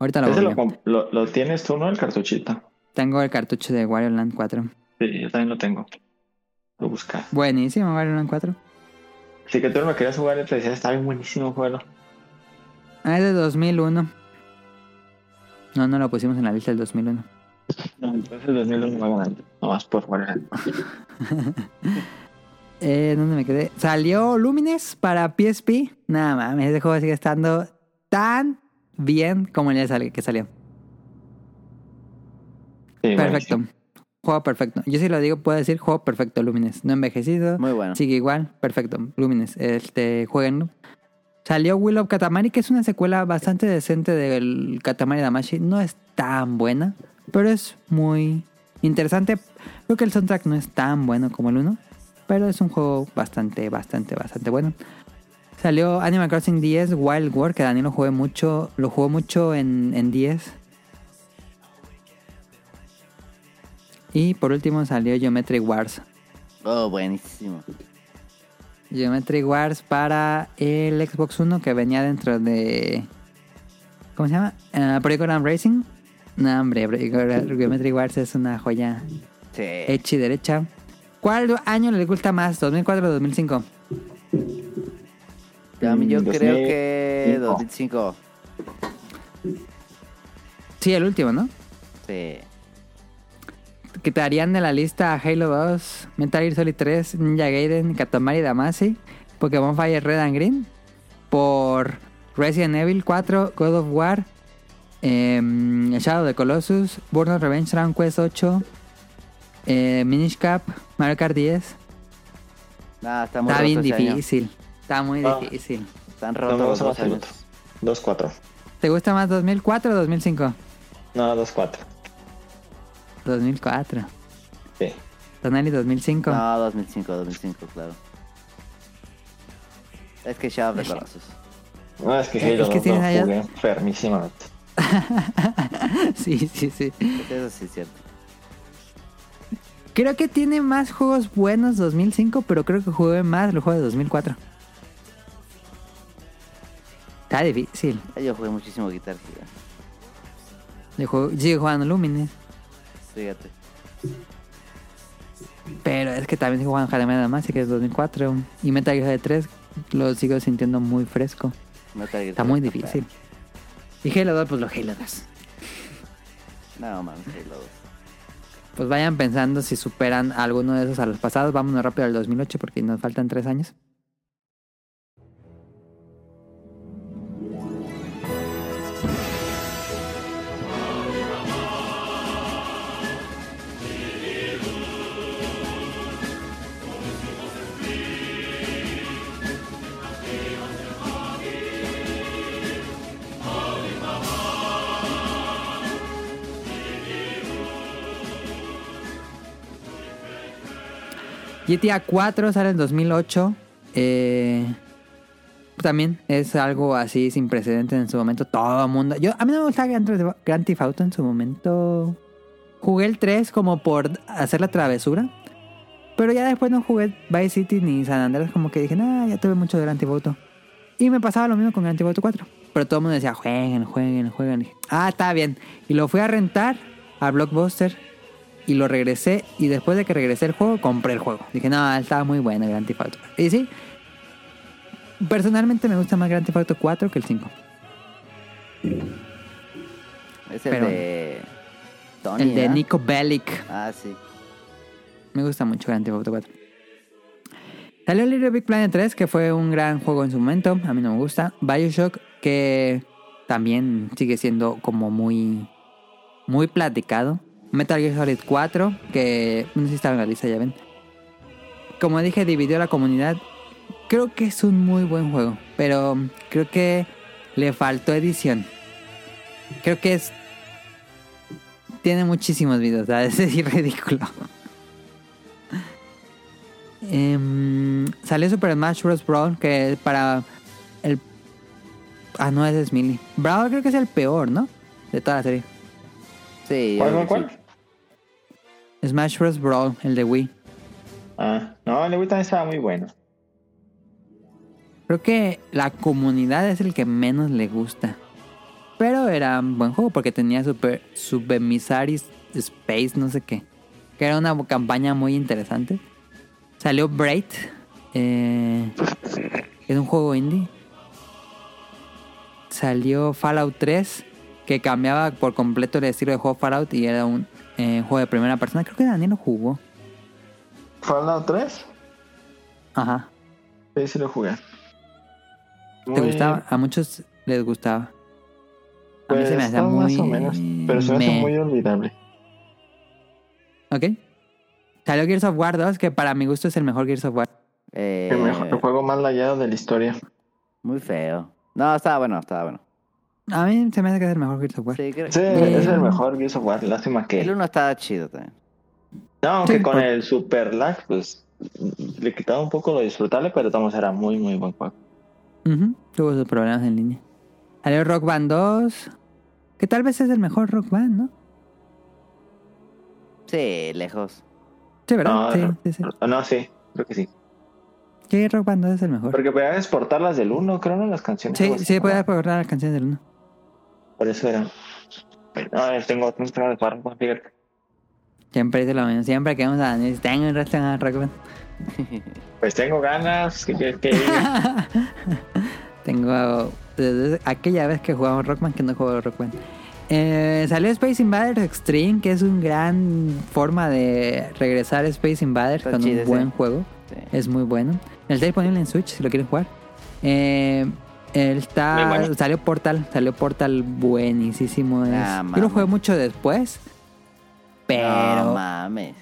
Ahorita lo Ese lo, googleo. comp- lo, lo tienes tú, ¿no? El cartuchito. Tengo el cartucho de Wario Land 4. Sí, yo también lo tengo. Lo busca. Buenísimo, Wario Land 4. Así que tú no me querías jugar y te decías, está bien buenísimo, juego. Ah, es de 2001. No, no lo pusimos en la lista del 2001. No, entonces el 2001 va ganando. No más por jugar. Eh, ¿Dónde me quedé? Salió Lumines para PSP. Nada mames, ese juego sigue estando tan bien como el día sal- que salió. Sí, Perfecto. buenísimo. Juego perfecto. Yo sí lo digo, puedo decir juego perfecto, Lumines. No envejecido. Muy bueno. Sigue igual. Perfecto. Lumines. Este, jueguenlo. Salió Will of Katamari, que es una secuela bastante decente del Katamari Damashi. No es tan buena, pero es muy interesante. Creo que el soundtrack no es tan bueno como el 1, pero es un juego bastante, bastante, bastante bueno. Salió Animal Crossing 10 Wild War, que Daniel lo jugué mucho, lo jugó mucho en, en 10. Y por último salió Geometry Wars. Oh, buenísimo. Geometry Wars para el Xbox One que venía dentro de. ¿Cómo se llama? Uh, Program Racing. No, hombre, Geometry Wars es una joya Sí. hecha y derecha. ¿Cuál año le gusta más? ¿2004 o 2005? Yo Mm, creo que 2005. 2005. Sí, el último, ¿no? Sí. Quitarían de la lista Halo 2, Metal Gear Solid 3, Ninja Gaiden, Katamari Damacy, Pokémon Fire Red and Green, por Resident Evil 4, God of War, em, Shadow of the Colossus, Burnout Revenge, Dragon Quest 8, eh, Minish Cap, Mario Kart 10. Ah, está muy Está bien difícil. Está muy Ah. difícil. Están No rotos me los gusta dos años. otro. 2-4. ¿Te gusta más 2004 o 2005? No, 2-4. 2004. Sí. Tonali 2005. No, 2005, 2005, claro. Es que Shadow of the Colossus. No, es que Halo es que 2 tienes lo allá- jugué enfermísimamente. sí, sí, sí. Eso sí es cierto. Creo que tiene más juegos buenos 2005, pero creo que jugué más el juego de 2004. Está difícil. Yo jugué muchísimo Guitar Hero. Yo juego- sigo jugando Lumines, Fíjate. pero es que también sigo jugando de Damacy, que es 2004. Y Metal Gear Solid 3 lo sigo sintiendo muy fresco. Metal Gear Está muy difícil. Y Halo 2, pues los Halo 2. No, man, Halo 2. Pues vayan pensando si superan alguno de esos a los pasados. Vámonos rápido al 2008 porque nos faltan tres años. GTA 4 sale en 2008. Eh, también es algo así sin precedentes en su momento. Todo el mundo. Yo, a mí no me gustaba Grand Grand Theft Auto en su momento. Jugué el 3 como por hacer la travesura. Pero ya después no jugué Vice City ni San Andrés. Como que dije, nah, ya tuve mucho de Grand Theft Auto. Y me pasaba lo mismo con Grand Theft Auto 4. Pero todo el mundo decía, jueguen, jueguen, jueguen. Ah, está bien. Y lo fui a rentar a Blockbuster. Y lo regresé. Y después de que regresé el juego, compré el juego. Dije, no, estaba muy bueno Grand Theft Auto. Y sí. Personalmente me gusta más Grand Theft Auto 4 que el 5. Es el Pero- de. Tony. el de. Nico Bellic. Ah, sí. Me gusta mucho Grand Theft Auto 4. Salió Little Big Planet 3, que fue un gran juego en su momento. A mí no me gusta. Bioshock, que también sigue siendo como muy, muy platicado. Metal Gear Solid 4, que no sé si estaba en la lista, ya ven. Como dije, dividió la comunidad. Creo que es un muy buen juego, pero creo que le faltó edición. Creo que es. Tiene muchísimos videos, ¿sabes? Es ridículo. Em, salió Super Smash Bros. Brawl, que para el... Ah, no, ese es Melee. Brawl creo que es el peor, ¿no? De toda la serie. Sí, ¿Cuál, cuál? Smash Bros. Brawl, el de Wii. Ah, no, el de Wii también estaba muy bueno. Creo que la comunidad es el que menos le gusta. Pero era un buen juego porque tenía Super Subemisaris Space, no sé qué. Que era una campaña muy interesante. Salió Braid. eh, es un juego indie. Salió Fallout 3. Que cambiaba por completo el estilo de juego Fallout. Y era un eh, juego de primera persona. Creo que Daniel lo jugó. ¿Fallout 3? Ajá. Sí, sí lo jugué. ¿Te Muy- gustaba? A muchos les gustaba. A mí Pues se me hacía muy... más o menos, pero se me hace muy olvidable. Ok. Salió Gears of War 2, que para mi gusto es el mejor Gears of War. Eh, El, mejor, el juego más layado de la historia. Muy feo. No, estaba bueno, estaba bueno. A mí se me hace que es el mejor Gears of War. Sí, creo- Sí, Eh, es el mejor Gears of War. Lástima que. El uno estaba chido también. No, aunque Sí, con por- el Super Lag, pues le quitaba un poco lo disfrutable, pero todos era muy, muy buen juego. Tuvo sus problemas en línea. Salió Rock Band 2, que tal vez es el mejor Rock Band, ¿no? Sí, lejos. Sí, ¿verdad? No, sí, sí, sí. No, sí, creo que sí. Sí, Rock Band 2 es el mejor. Porque podían exportarlas del 1, creo, ¿no? Las canciones. Sí, sí, podía recordar las canciones del 1. Por eso era. No, yo tengo otros de jugar, pues, fíjate. Siempre dice lo mismo. Siempre que vamos a Daniel, tengo un resto en Rock Band. Pues tengo ganas. Que, que, que- Tengo desde aquella vez que jugamos Rockman que no juego Rock Band. Eh, salió Space Invaders Extreme, que es una gran forma de regresar a Space Invaders Está con chido un buen juego. Sí. Es muy bueno. El está disponible en Switch si lo quieren jugar. Eh, el está, bueno. salió Portal, salió Portal buenísimo. es- Ah, yo lo jugué mucho después. Pero No mames.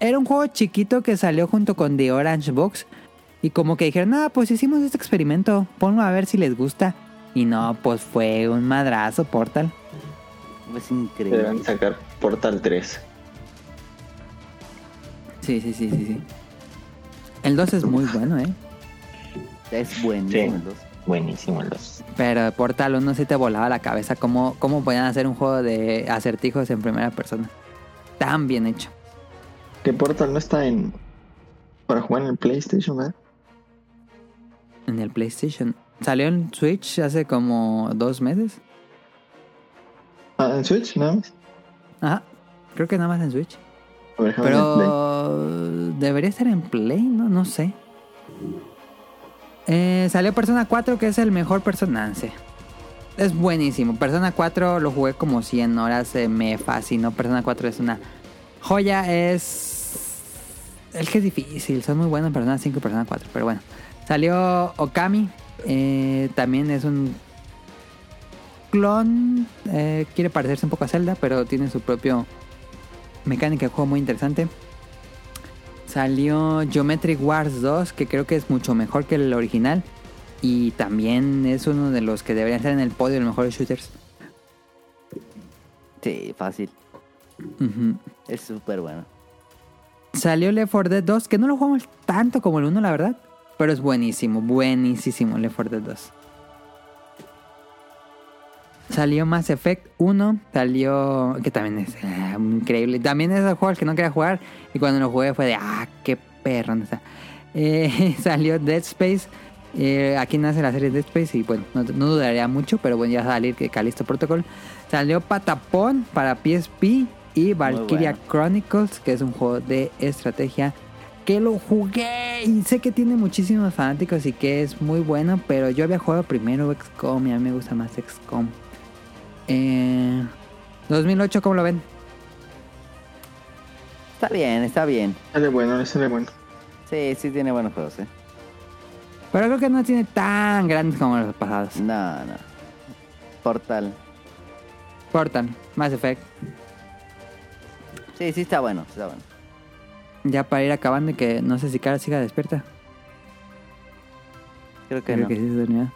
era un juego chiquito que salió junto con The Orange Box. Y como que dijeron, ah, pues hicimos este experimento, ponlo a ver si les gusta. Y no, pues fue un madrazo Portal. Es Deben increíble. sacar Portal 3. Sí, sí, sí, sí, sí. El 2 es muy bueno, ¿eh? Es buenísimo. Sí. el dos. Buenísimo el 2. Pero Portal 1 sí te volaba la cabeza. ¿Cómo, cómo podían hacer un juego de acertijos en primera persona? Tan bien hecho. Que Portal no está en. Para jugar en el PlayStation, ¿verdad? En el PlayStation. Salió en Switch hace como dos meses. Ah, en Switch, nada más. Ajá. Creo que nada más en Switch. Play. Pero debería estar en Play, ¿no? No sé. Eh, salió Persona 4, que es el mejor personaje. Es buenísimo. Persona 4 lo jugué como 100 horas. eh, me fascinó. Persona 4 es una joya. Es. El que es difícil. Son muy buenos Persona 5 y Persona 4. Pero bueno. Salió Okami. eh, también es un clon. eh, quiere parecerse un poco a Zelda, pero tiene su propio mecánica de juego muy interesante. Salió Geometric Wars 2, que creo que es mucho mejor que el original. Y también es uno de los que deberían estar en el podio de los mejores shooters. Sí, fácil. Es súper bueno. Salió Left 4 Dead 2, que no lo jugamos tanto como el 1, la verdad. Pero es buenísimo, buenísimo Left 4 Dead 2. Salió Mass Effect 1, salió... que también es eh, increíble. También es el juego al que no quería jugar. Y cuando lo jugué fue de, ah, qué perro. ¿dónde está? Eh, salió Dead Space. eh, aquí nace la serie Dead Space y bueno, no, no dudaría mucho, pero bueno, ya va a salir que Callisto Protocol. Salió Patapón para PSP y Valkyria bueno. Chronicles, que es un juego de estrategia que lo jugué y sé que tiene muchísimos fanáticos y que es muy bueno, pero yo había jugado primero XCOM y a mí me gusta más XCOM. Eh, 2008, ¿cómo lo ven? Está bien, está bien. Sale bueno, sale bueno. Sí, sí tiene buenos juegos, eh. Pero creo que no tiene tan grandes como los pasados. No, no. Portal. Portal, Mass Effect. Sí, sí está bueno, está bueno. Ya para ir acabando y que no sé si Cara siga despierta. Creo que Creo no. que sí se durmió.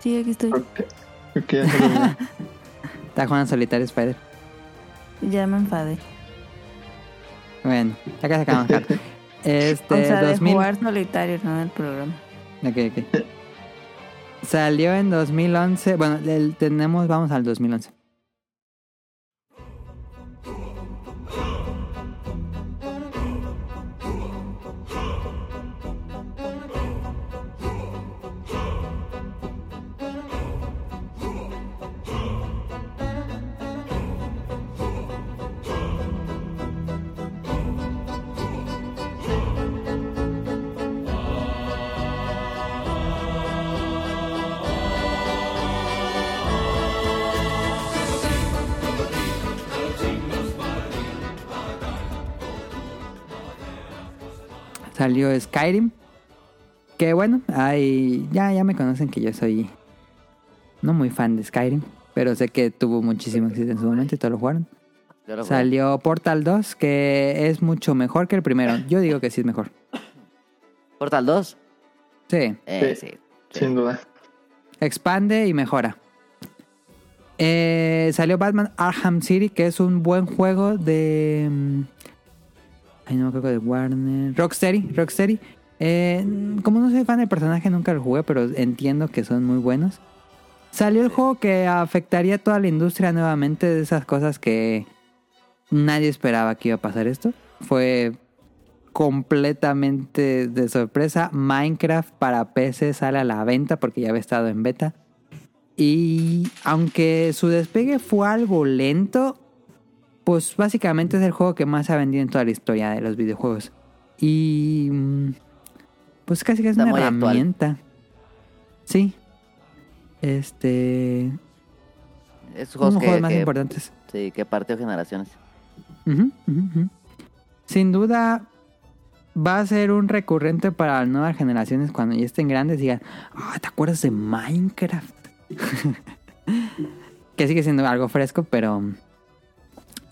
Sí, aquí estoy. Creo que, creo que ya se durmió. Está jugando solitario Spider. Ya me enfadé. Bueno, ya casi acabamos. Cara. Este, o sea, de 2000. jugar solitario, no del programa. Ok, ok. Salió en 2011. Bueno, el- tenemos, vamos al 2011. Salió Skyrim. Que bueno, hay, ya, ya me conocen que yo soy no muy fan de Skyrim. Pero sé que tuvo muchísimo éxito en su momento y todos lo jugaron. Lo. Salió Portal 2, que es mucho mejor que el primero. Yo digo que sí es mejor. Portal 2. Sí, Eh, Sí. sí. Sin duda. expande y mejora. Eh, salió Batman Arkham City, que es un buen juego de. Ay, no me acuerdo de Warner. Rocksteady, Rocksteady. Eh, como no soy fan del personaje, nunca lo jugué, pero entiendo que son muy buenos. Salió el juego que afectaría a toda la industria nuevamente, de esas cosas que nadie esperaba que iba a pasar esto. Fue completamente de sorpresa. Minecraft para PC sale a la venta porque ya había estado en beta. Y aunque su despegue fue algo lento, pues básicamente es el juego que más se ha vendido en toda la historia de los videojuegos. Y mm, pues casi que es Está una actual. herramienta. Sí. Este. De juegos los que, juegos más que- importantes. sí, que partió generaciones. Sin duda va a ser un recurrente para las nuevas generaciones cuando ya estén grandes y digan, ah, ¿te acuerdas de Minecraft? que sigue siendo algo fresco, pero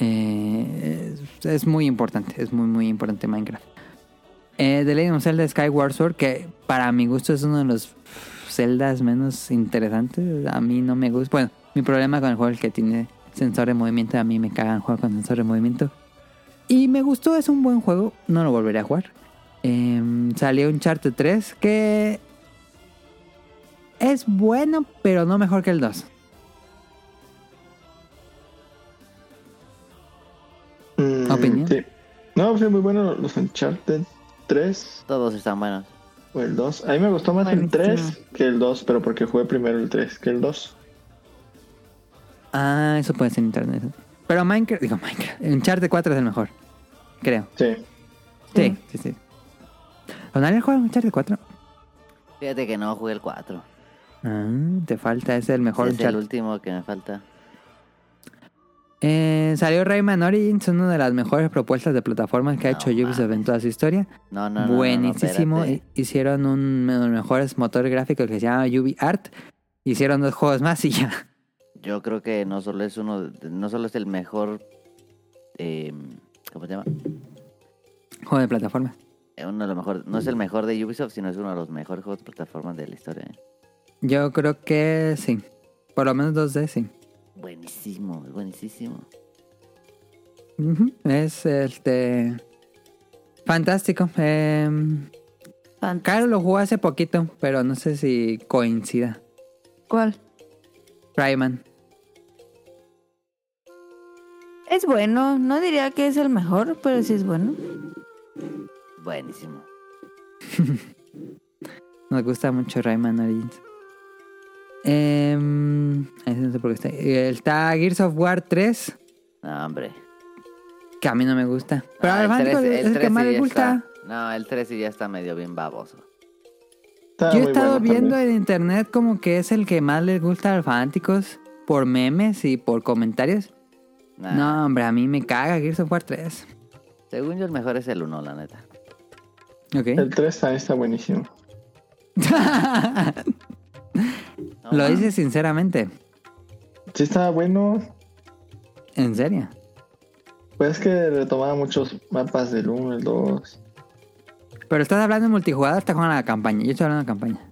eh, es, muy importante, es muy muy importante Minecraft. Eh, The Legend of Zelda Skyward Sword, que para mi gusto es uno de los celdas menos interesantes, a mí no me gusta. Bueno, mi problema con el juego es que tiene sensor de movimiento, a mí me cagan juegos con sensor de movimiento. Y me gustó, es un buen juego, no lo volveré a jugar. Em, salió un Uncharted 3 que es bueno, pero no mejor que el 2. Mm, ¿Opinión? Sí. No, sí, muy bueno los Uncharted 3 Todos están buenos. o el 2. A mí me gustó más el Buenísimo. 3 que el 2, pero porque jugué primero el 3 que el 2. Ah, eso puede ser internet. Pero Minecraft, digo Minecraft, Uncharted 4 es el mejor, creo. Sí. Sí, sí, sí. ¿Ronald juega Uncharted 4? Fíjate que no jugué el 4. Ah, te falta, es el mejor es el último que me falta. Eh, salió Rayman Origins, una de las mejores propuestas de plataformas que ha hecho Ubisoft en toda su historia. No, no, Buenísimo. espérate. Hicieron un, uno de los mejores motores gráficos que se llama Ubi Art. Hicieron dos juegos más y ya. Yo creo que no solo es uno, de- no solo es el mejor, eh, ¿cómo se llama? Juego de plataforma. Eh, Uno de los mejores, no es el mejor de Ubisoft, sino es uno de los mejores juegos de plataformas de la historia. ¿eh? Yo creo que sí. Por lo menos 2D, sí. Buenísimo, es buenísimo. Es este. Fantástico. Fant- Caro lo jugó hace poquito, pero no sé si coincida. ¿Cuál? Rayman. Es bueno, no diría que es el mejor, pero sí es bueno. Buenísimo. Nos gusta mucho Rayman Origins. Ese no sé por qué está. eh, Está Gears of War 3, No, hombre. que a mí no me gusta. Pero Ah, el fanático 3 es el que más ya le gusta. está- No, el 3 sí ya está medio bien baboso. Está Yo he estado bueno viendo también. en internet como que es el que más les gusta a los fanáticos por memes y por comentarios. Nah, No, hombre, a mí me caga Gears of War 3. Según yo, el mejor es el 1, la neta. Ok. El 3 también está buenísimo. No, Lo dices sinceramente. Sí estaba bueno. ¿En serio? Pues es que retomaba muchos mapas del 1, el 2. Pero estás hablando de multijugador, estás jugando la campaña. Yo estoy hablando de campaña.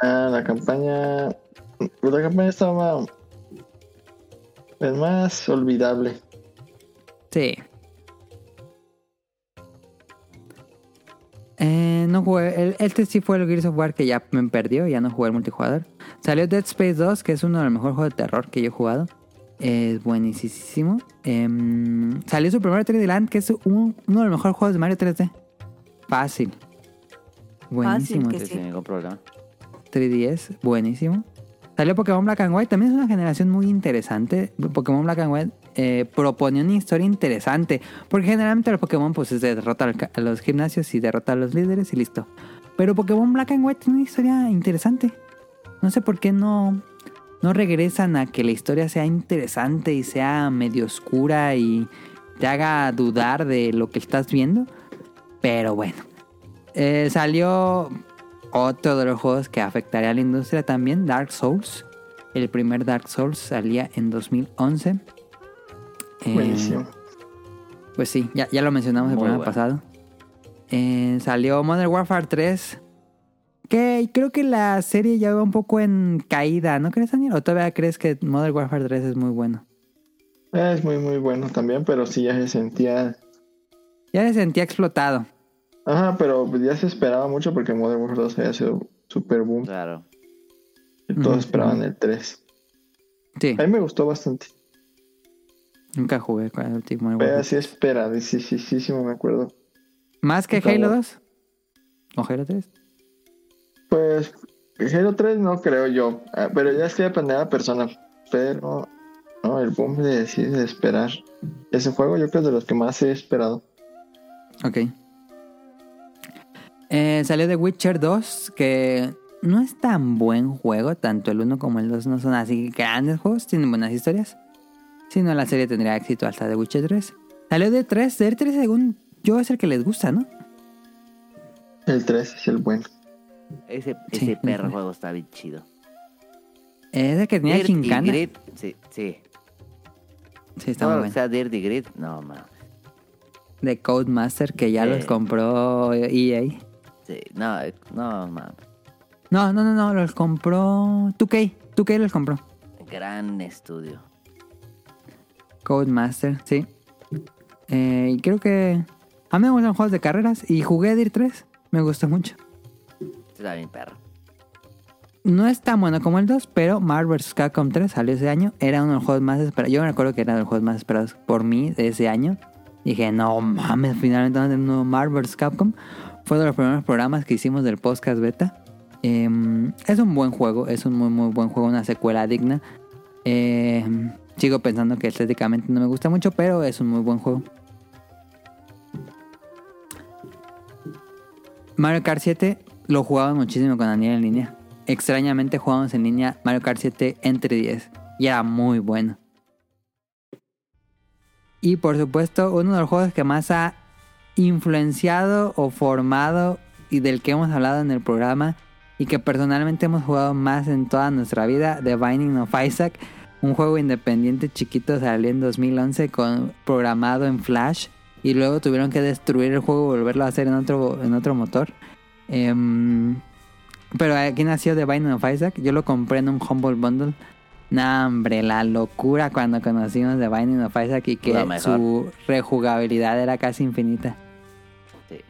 Ah, la campaña. pues La campaña estaba. Es más olvidable. Sí. Eh, no jugué. El, este sí fue el Gears of War que ya me perdió. Ya no jugué el multijugador. Salió Dead Space 2, que es uno de los mejores juegos de terror que yo he jugado. Es buenísimo. Em, salió su primer 3D Land, que es un- uno de los mejores juegos de Mario 3D. Fácil. Buenísimo. que Sí, sí. sin ningún problema. 3DS, buenísimo. Salió Pokémon Black and White, también es una generación muy interesante. Pokémon Black and White eh, proponía una historia interesante, porque generalmente los Pokémon pues es de derrota al ca- a los gimnasios y derrota a los líderes y listo. Pero Pokémon Black and White tiene una historia interesante. No sé por qué no, no regresan a que la historia sea interesante y sea medio oscura y te haga dudar de lo que estás viendo. Pero bueno. Eh, salió otro de los juegos que afectaría a la industria también, Dark Souls. El primer Dark Souls salía en 2011. Eh, Buenísimo. Pues sí, ya, ya lo mencionamos el programa bueno. pasado. Eh, salió Modern Warfare 3. Que creo que la serie ya va un poco en caída, ¿no crees, Daniel? ¿O todavía crees que Modern Warfare 3 es muy bueno? Es muy, muy bueno también, pero sí ya se sentía. Ya se sentía explotado. Ajá, pero ya se esperaba mucho porque Modern Warfare 2 había sido super boom. Claro. Y todos esperaban el 3. Sí, A mí me gustó bastante. nunca jugué con el último Warfare. así esperada, sí, sí, sí, sí, me acuerdo. ¿Más que Halo bueno. 2? ¿O Halo 3? Pues Halo 3 no creo yo, ah, pero ya es que depende de la persona. Pero no, el boom de decir de esperar. Ese juego yo creo es de los que más he esperado. Ok. Eh, salió The Witcher 2, que no es tan buen juego, tanto el 1 como el 2 no son así grandes juegos, tienen buenas historias. Si no, la serie tendría éxito hasta The Witcher 3. Salió de 3, de 3 según yo es el que les gusta, ¿no? El 3 es el bueno. Ese, Sí, ese perro juego está bien chido. Es el que tenía Dirt y Gincana. Grit, sí, sí. Sí, está Todo muy bueno. sea Dirt y Grit, no, mames. De Codemaster, que ya los compró EA. Sí, no, no, mames. No, no, no, no, los compró 2K. 2K los compró. Gran estudio. Codemaster, sí. Eh, y creo que... A mí me gustan juegos de carreras y jugué Dirt 3. Me gustó mucho. Está bien perro. No es tan bueno como el 2, pero Marvel vs. Capcom 3 salió ese año. Era uno de los juegos más esperados. Yo me acuerdo que era de los juegos más esperados por mí de ese año. Dije, no mames, finalmente vamos a tener un nuevo Marvel vs. Capcom. Fue de los primeros programas que hicimos del podcast beta. Eh, es un buen juego, es un muy, muy buen juego, una secuela digna. Eh, sigo pensando que estéticamente no me gusta mucho, pero es un muy buen juego. Mario Kart 7 lo jugaba muchísimo con Daniel en línea. Extrañamente jugábamos en línea Mario Kart 7 entre 10 y era muy bueno. Y por supuesto, uno de los juegos que más ha influenciado o formado y del que hemos hablado en el programa y que personalmente hemos jugado más en toda nuestra vida, The Binding of Isaac, un juego independiente chiquito salió en 2011 con programado en Flash y luego tuvieron que destruir el juego y volverlo a hacer en otro en otro motor. Em, pero aquí nació The Binding of Isaac, yo lo compré en un Humble Bundle. Nah, hombre, la locura cuando conocimos The Binding of Isaac y que su rejugabilidad era casi infinita. Sí.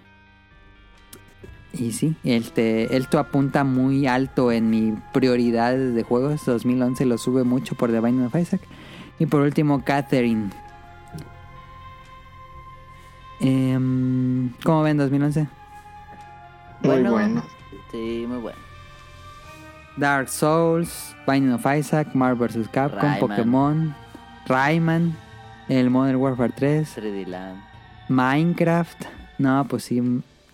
Y sí, este, esto apunta muy alto en mi prioridades de juegos. 2011 lo sube mucho por The Binding of Isaac. Y por último, Catherine. Em, ¿Cómo ven 2011? Muy Bueno. bueno. Sí, muy bueno. Dark Souls, Binding of Isaac, Marvel vs. Capcom, Rayman. Pokémon, Rayman, el Modern Warfare 3, 3D Land. Minecraft. No, pues sí.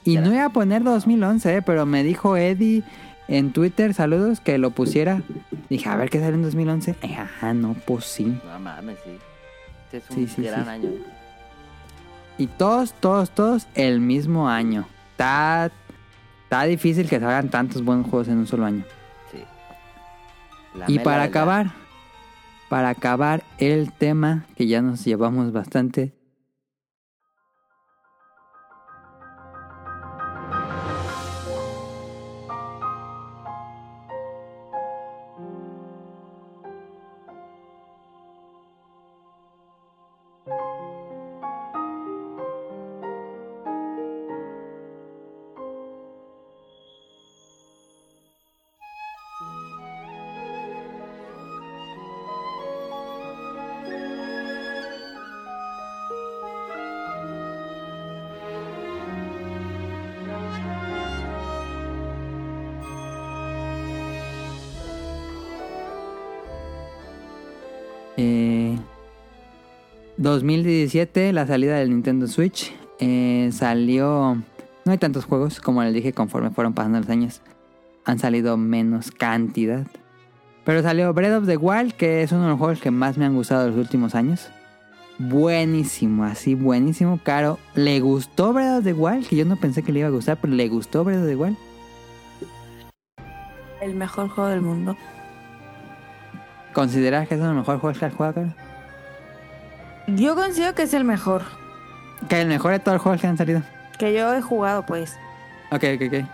Y no iba a poner 2011, eh, pero me dijo Eddie en Twitter, saludos, que lo pusiera. Dije, a ver qué sale en 2011. Eh, Ajá, no, pues sí. No mames, sí. Este es un Sí, sí, gran sí. año. Y todos, todos, todos el mismo año. Está, está difícil que salgan tantos buenos juegos en un solo año. Sí. La y para acabar, para acabar el tema, que ya nos llevamos bastante. 2017, la salida del Nintendo Switch. Eh, salió. No hay tantos juegos, como les dije, conforme fueron pasando los años. Han salido menos cantidad. Pero salió Breath of the Wild, que es uno de los juegos que más me han gustado los últimos años. Buenísimo, así buenísimo. Caro, ¿le gustó Breath of the Wild? Que yo no pensé que le iba a gustar, pero ¿le gustó Breath of the Wild? El mejor juego del mundo. ¿Considerar que es uno de los mejores juegos que has jugado, Caro? Yo considero que es el mejor. Que el mejor de todos los juegos que han salido. Que yo he jugado, pues. Ok, ok, ok.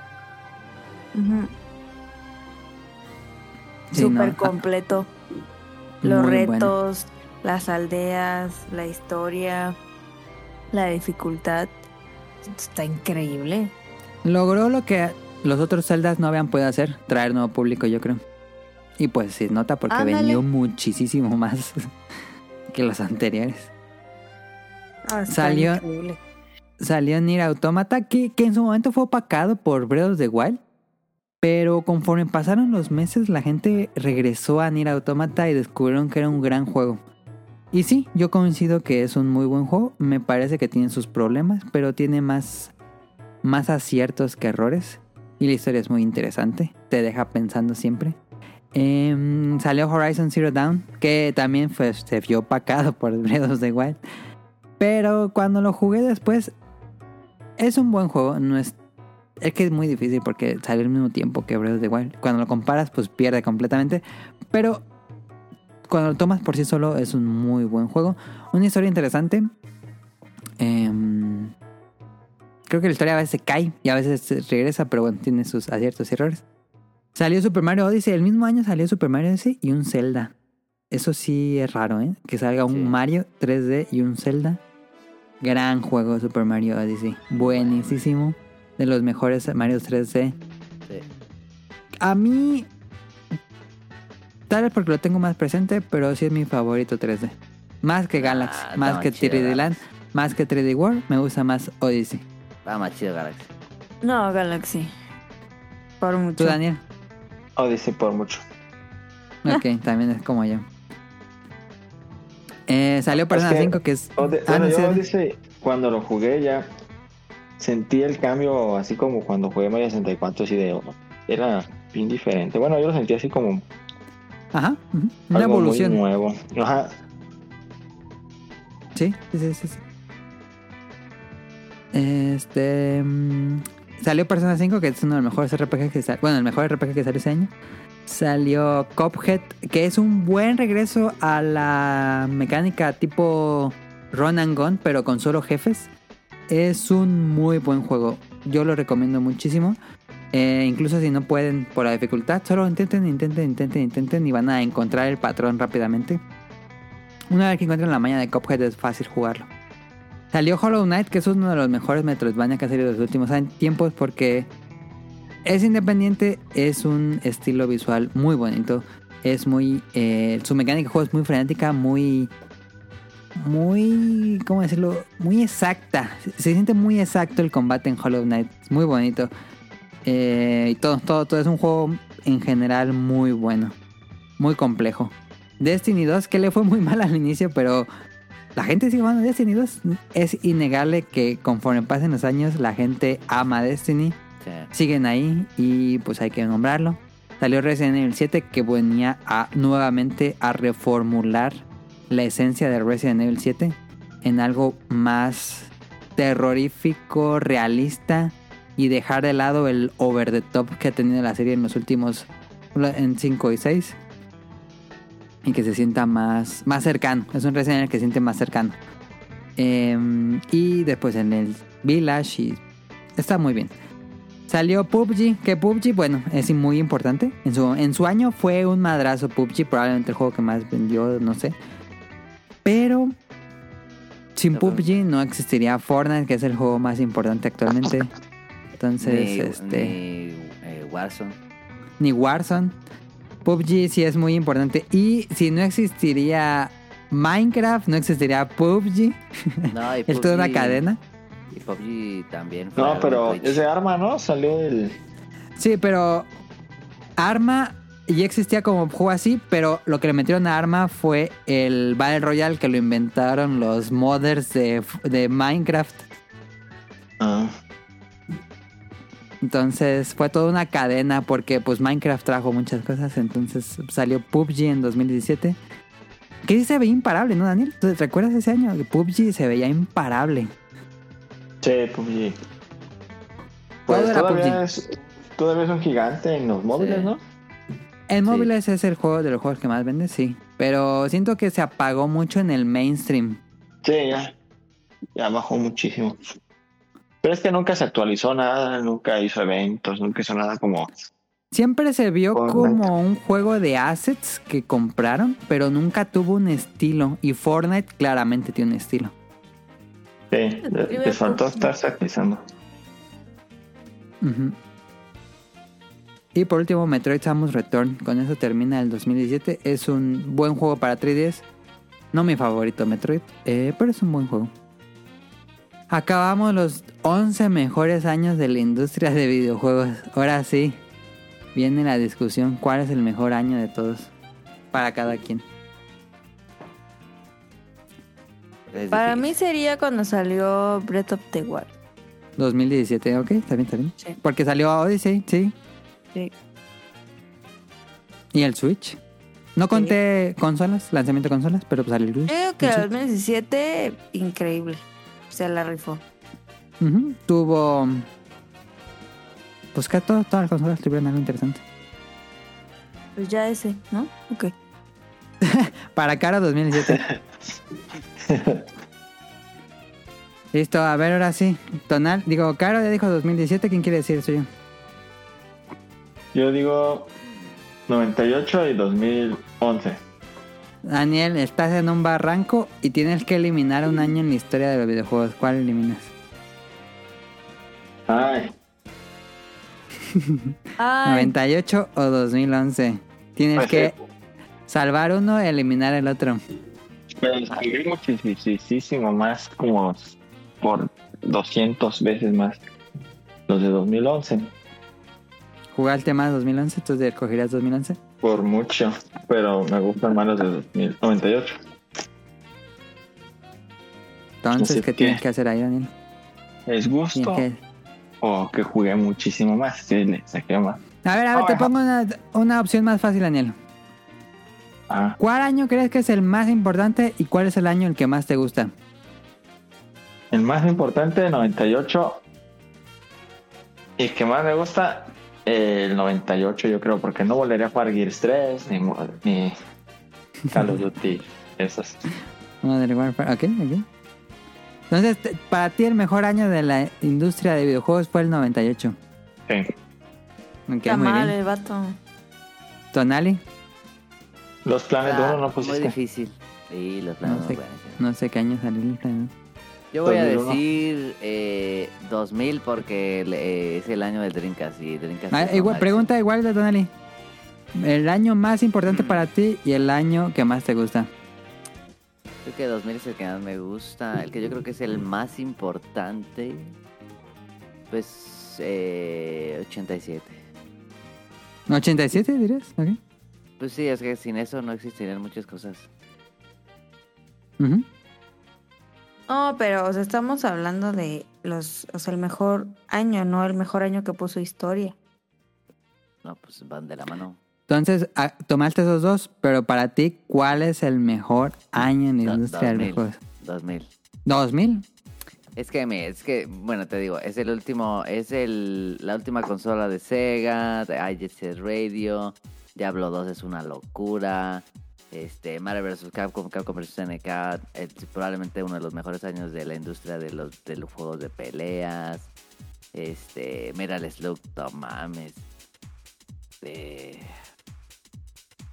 Sí, Súper no, completo. Los muy bueno. retos, las aldeas, la historia, la dificultad. Está increíble. Logró lo que los otros Zeldas no habían podido hacer, traer nuevo público, yo creo. Y pues se nota porque Ándale. vendió muchísimo más que los anteriores. Ah, Salió- increíble. Salió Nier Automata, que, que en su momento fue opacado por Breath of the Wild. Pero conforme pasaron los meses, la gente regresó a Nier Automata y descubrieron que era un gran juego. Y sí, yo coincido que es un muy buen juego. Me parece que tiene sus problemas, pero tiene más, más aciertos que errores. y la historia es muy interesante. Te deja pensando siempre. Em, salió Horizon Zero Dawn, que también fue, se vio opacado por Breath of the Wild. Pero cuando lo jugué después, es un buen juego. No es, es que es muy difícil porque salió al mismo tiempo que Breath of the Wild. Cuando lo comparas, pues pierde completamente. Pero cuando lo tomas por sí solo, es un muy buen juego. Una historia interesante. Em, creo que la historia a veces se cae y a veces regresa, pero bueno, tiene sus aciertos y errores. Salió Super Mario Odyssey, el mismo año salió Super Mario Odyssey y un Zelda. Eso sí es raro, ¿eh? Que salga un Sí. Mario 3D y un Zelda. Gran juego Super Mario Odyssey. Buenísimo. De los mejores Mario 3D. Sí. A mí... Tal vez porque lo tengo más presente, pero sí es mi favorito 3D. Más que Galaxy, Ah, más no, que chido, 3D Land, más que 3D World, me gusta más Odyssey. Va más chido Galaxy. No, Galaxy. Por mucho. ¿Tú, Daniel? Odyssey por mucho. Ok, también es como yo. Eh, salió Persona que- 5 que es... Ode- Ah, bueno, no, yo sí, Odyssey, cuando lo jugué ya sentí el cambio así como cuando jugué Mario 64 así de era bien diferente. Bueno, yo lo sentí así como Ajá, una algo evolución. muy nuevo. Ajá. Sí, sí, sí, sí. sí. Este. Salió Persona 5, que es uno de los mejores RPG que salió. Bueno, el mejor RPG que salió ese año. Salió Cuphead, que es un buen regreso a la mecánica tipo Run and Gun, pero con solo jefes. Es un muy buen juego. Yo lo recomiendo muchísimo. Eh, incluso si no pueden por la dificultad, solo intenten, intenten, intenten, intenten y van a encontrar el patrón rápidamente. Una vez que encuentren la maña de Cuphead es fácil jugarlo. Salió Hollow Knight, que es uno de los mejores Metroidvania que ha salido en los últimos tiempos porque es independiente, es un estilo visual muy bonito, es muy... eh, su mecánica de juego es muy frenética, muy... Muy... ¿Cómo decirlo? Muy exacta. Se, se siente muy exacto el combate en Hollow Knight. Es muy bonito. Eh, y todo, todo, todo es un juego en general muy bueno. Muy complejo. Destiny 2, que le fue muy mal al inicio, pero la gente sigue jugando Destiny 2. Es innegable que conforme pasen los años, la gente ama Destiny. Sí. Siguen ahí y pues hay que nombrarlo. Salió Resident Evil 7 que venía a nuevamente a reformular la esencia de Resident Evil 7 en algo más terrorífico, realista y dejar de lado el over the top que ha tenido la serie en los últimos en 5 y 6 y que se sienta más, más cercano. Es un Resident Evil que se siente más cercano. Em, y después en el Village y está muy bien. Salió PUBG, que PUBG, bueno, es muy importante. En su, en su año fue un madrazo PUBG, probablemente el juego que más vendió, no sé. Pero sin PUBG no existiría Fortnite, que es el juego más importante actualmente. Entonces, Ni, este ni, eh, Warzone. ni Warzone. PUBG sí es muy importante. Y si no existiría Minecraft, no existiría PUBG. No, y Es toda una PUBG cadena. Y PUBG también. fue No, pero ese arma, ¿no? Salió del. Sí, pero Arma ya existía como juego así, pero lo que le metieron a Arma fue el Battle Royale que lo inventaron los modders de, de Minecraft. Ah. Entonces fue toda una cadena porque pues Minecraft trajo muchas cosas. Entonces salió PUBG en 2017. Que sí se veía imparable, ¿no, Daniel? ¿Tú ¿Te recuerdas ese año? Que PUBG se veía imparable. Sí, PUBG. Pues Todo era todavía PUBG. es, todavía es un gigante en los móviles, Sí. ¿no? En Sí. móviles es el juego de los juegos que más vende, sí. Pero siento que se apagó mucho en el mainstream. Sí, ya. Ya bajó muchísimo. Pero es que nunca se actualizó nada, nunca hizo eventos, nunca hizo nada como. Siempre se vio Fortnite. como un juego de assets que compraron, pero nunca tuvo un estilo. Y Fortnite claramente tiene un estilo. Sí, le- les faltó estarse actualizando. Y por último, Metroid Samus Return. Con eso termina el 2017. Es un buen juego para 3DS. No mi favorito Metroid, eh, pero es un buen juego. Acabamos los 11 mejores años de la industria de videojuegos. Ahora sí, viene la discusión. ¿Cuál es el mejor año de todos? Para cada quien. Para mí sería cuando salió Breath of the Wild. 2017, ok, está bien, está bien. Sí. Porque salió Odyssey, sí. Sí. Y el Switch. No conté consolas, lanzamiento de consolas, pero pues salió el Switch. Digo que el el Switch. 2017, increíble. Se la rifó. Tuvo. Pues que todas las consolas tuvieron algo interesante. Pues ya ese, ¿no? Ok. Para cara 2017. Listo, a ver, ahora sí. Tonal, digo, Caro ya dijo 2017, ¿quién quiere decir el suyo? Yo digo 98 y 2011. Daniel, estás en un barranco y tienes que eliminar un año en la historia de los videojuegos. ¿Cuál eliminas? Ay, Ay, 98 o 2011. Tienes pues, que salvar uno y eliminar el otro. pero salí muchísimo más, como por 200 veces más los de 2011. ¿Jugaste más 2011? ¿Entonces escogerías 2011? Por mucho, pero me gustan más los de 2098. Entonces, Así ¿qué que- tienes que hacer ahí, Daniel? ¿Es gusto que- o que jugué muchísimo más? Sí, le saqué más. A ver, a ver, te Ajá. pongo una, una opción más fácil, Daniel. Ah, ¿Cuál año crees que es el más importante y cuál es el año el que más te gusta? el más importante, 98. Y el que más me gusta, el 98, yo creo, porque no volvería a jugar Gears 3 ni, ni Call of Duty. Esos. Modern Warfare, ok, ok. Entonces, para ti el mejor año de la industria de videojuegos fue el 98. Sí. Ok, está muy mal bien. el vato. Tonali, Los planes de Ah, uno no muy pusiste. difícil. Sí, los planes no no sé, ser. no sé qué año salió el plan. Yo voy a 2001. decir eh, 2000 porque le- es el año del Dreamcast y Dreamcast Ah, es igual, pregunta igual de Tonali. El año más importante para ti y el año que más te gusta. Creo que 2000 es el que más me gusta. El que yo creo que es el más importante. Pues eh, 87. ¿87 dirías? Ok. Pues sí, es que sin eso no existirían muchas cosas. Ujú. No, pero, o sea, estamos hablando de los, o sea, el mejor año, no el mejor año que puso historia. No, pues van de la mano. Entonces, ah, tomaste esos dos, pero para ti, ¿cuál es el mejor año en la Do- industria de 2000. videojuegos? 2000. ¿2000? Es que me, es que, bueno, te digo, es el último, es el, la última consola de Sega, de IGC Radio, Diablo 2 es una locura, este, Mario vs. Capcom, Capcom vs. SNK, es probablemente uno de los mejores años de la industria de los, de los juegos de peleas, este, Metal Slug, no mames, Eh,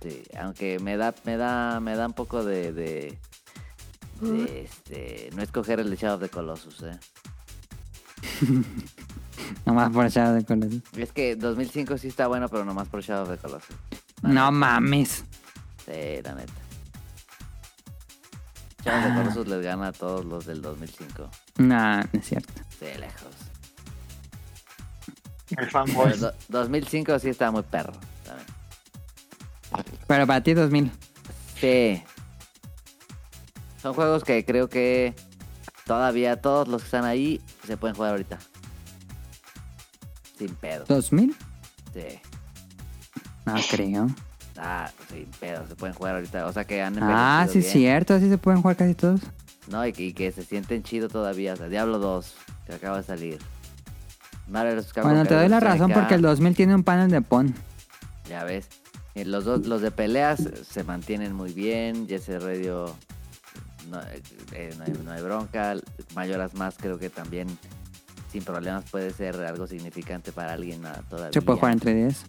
sí, aunque me da, me da, me da un poco de, de, de, este, no escoger el de Shadow of the Colossus, eh. Nomás por Shadow de Colossus. Es que 2005 sí está bueno, pero nomás por Shadow of the Colossus. No mames. Sí, la neta. Of the Colossus les gana a todos los del 2005. No, no es cierto. De lejos. El fanboy. do- 2005 sí está muy perro. también. Pero para ti 2000. Sí. Son juegos que creo que todavía todos los que están ahí se pueden jugar ahorita. Sin pedo. ¿2000? Sí. No creo. Ah, sin pedo, se pueden jugar ahorita. O sea que han Ah, sí, bien. cierto. Sí se pueden jugar casi todos. No, y que, y que se sienten chido todavía. O sea, Diablo 2, que acaba de salir. Mario Bueno, te doy la razón porque el 2000 tiene un panel de PON. Ya ves. Los dos, los de peleas se mantienen muy bien. Jesse Radio no, eh, eh, no hay, no hay bronca. Mayoras más creo que también sin problemas puede ser algo significante para alguien ah, todavía. Se puede jugar entre 10.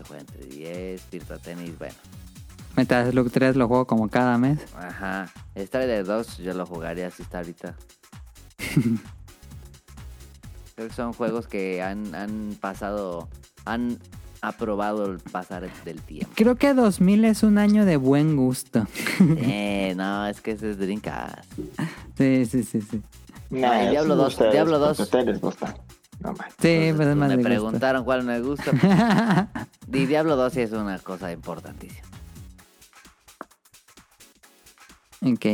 Se juega entre 10, Virtua Tennis, bueno. Metal Slug 3 lo juego como cada mes. Ajá. Strider 2 yo lo jugaría si está ahorita. Creo que son juegos que han, han pasado, han aprobado el pasar del tiempo. Creo que 2000 es un año de buen gusto. eh, no, es que ese es Dreamcast. Sí, sí, sí, sí. Nah, Ay, Diablo eso 2, ustedes, Diablo porque 2. No. Sí, Entonces, pero es pues, más me de gusto. preguntaron cuál me gusta. Y Diablo 2 sí es una cosa importantísima. Ok.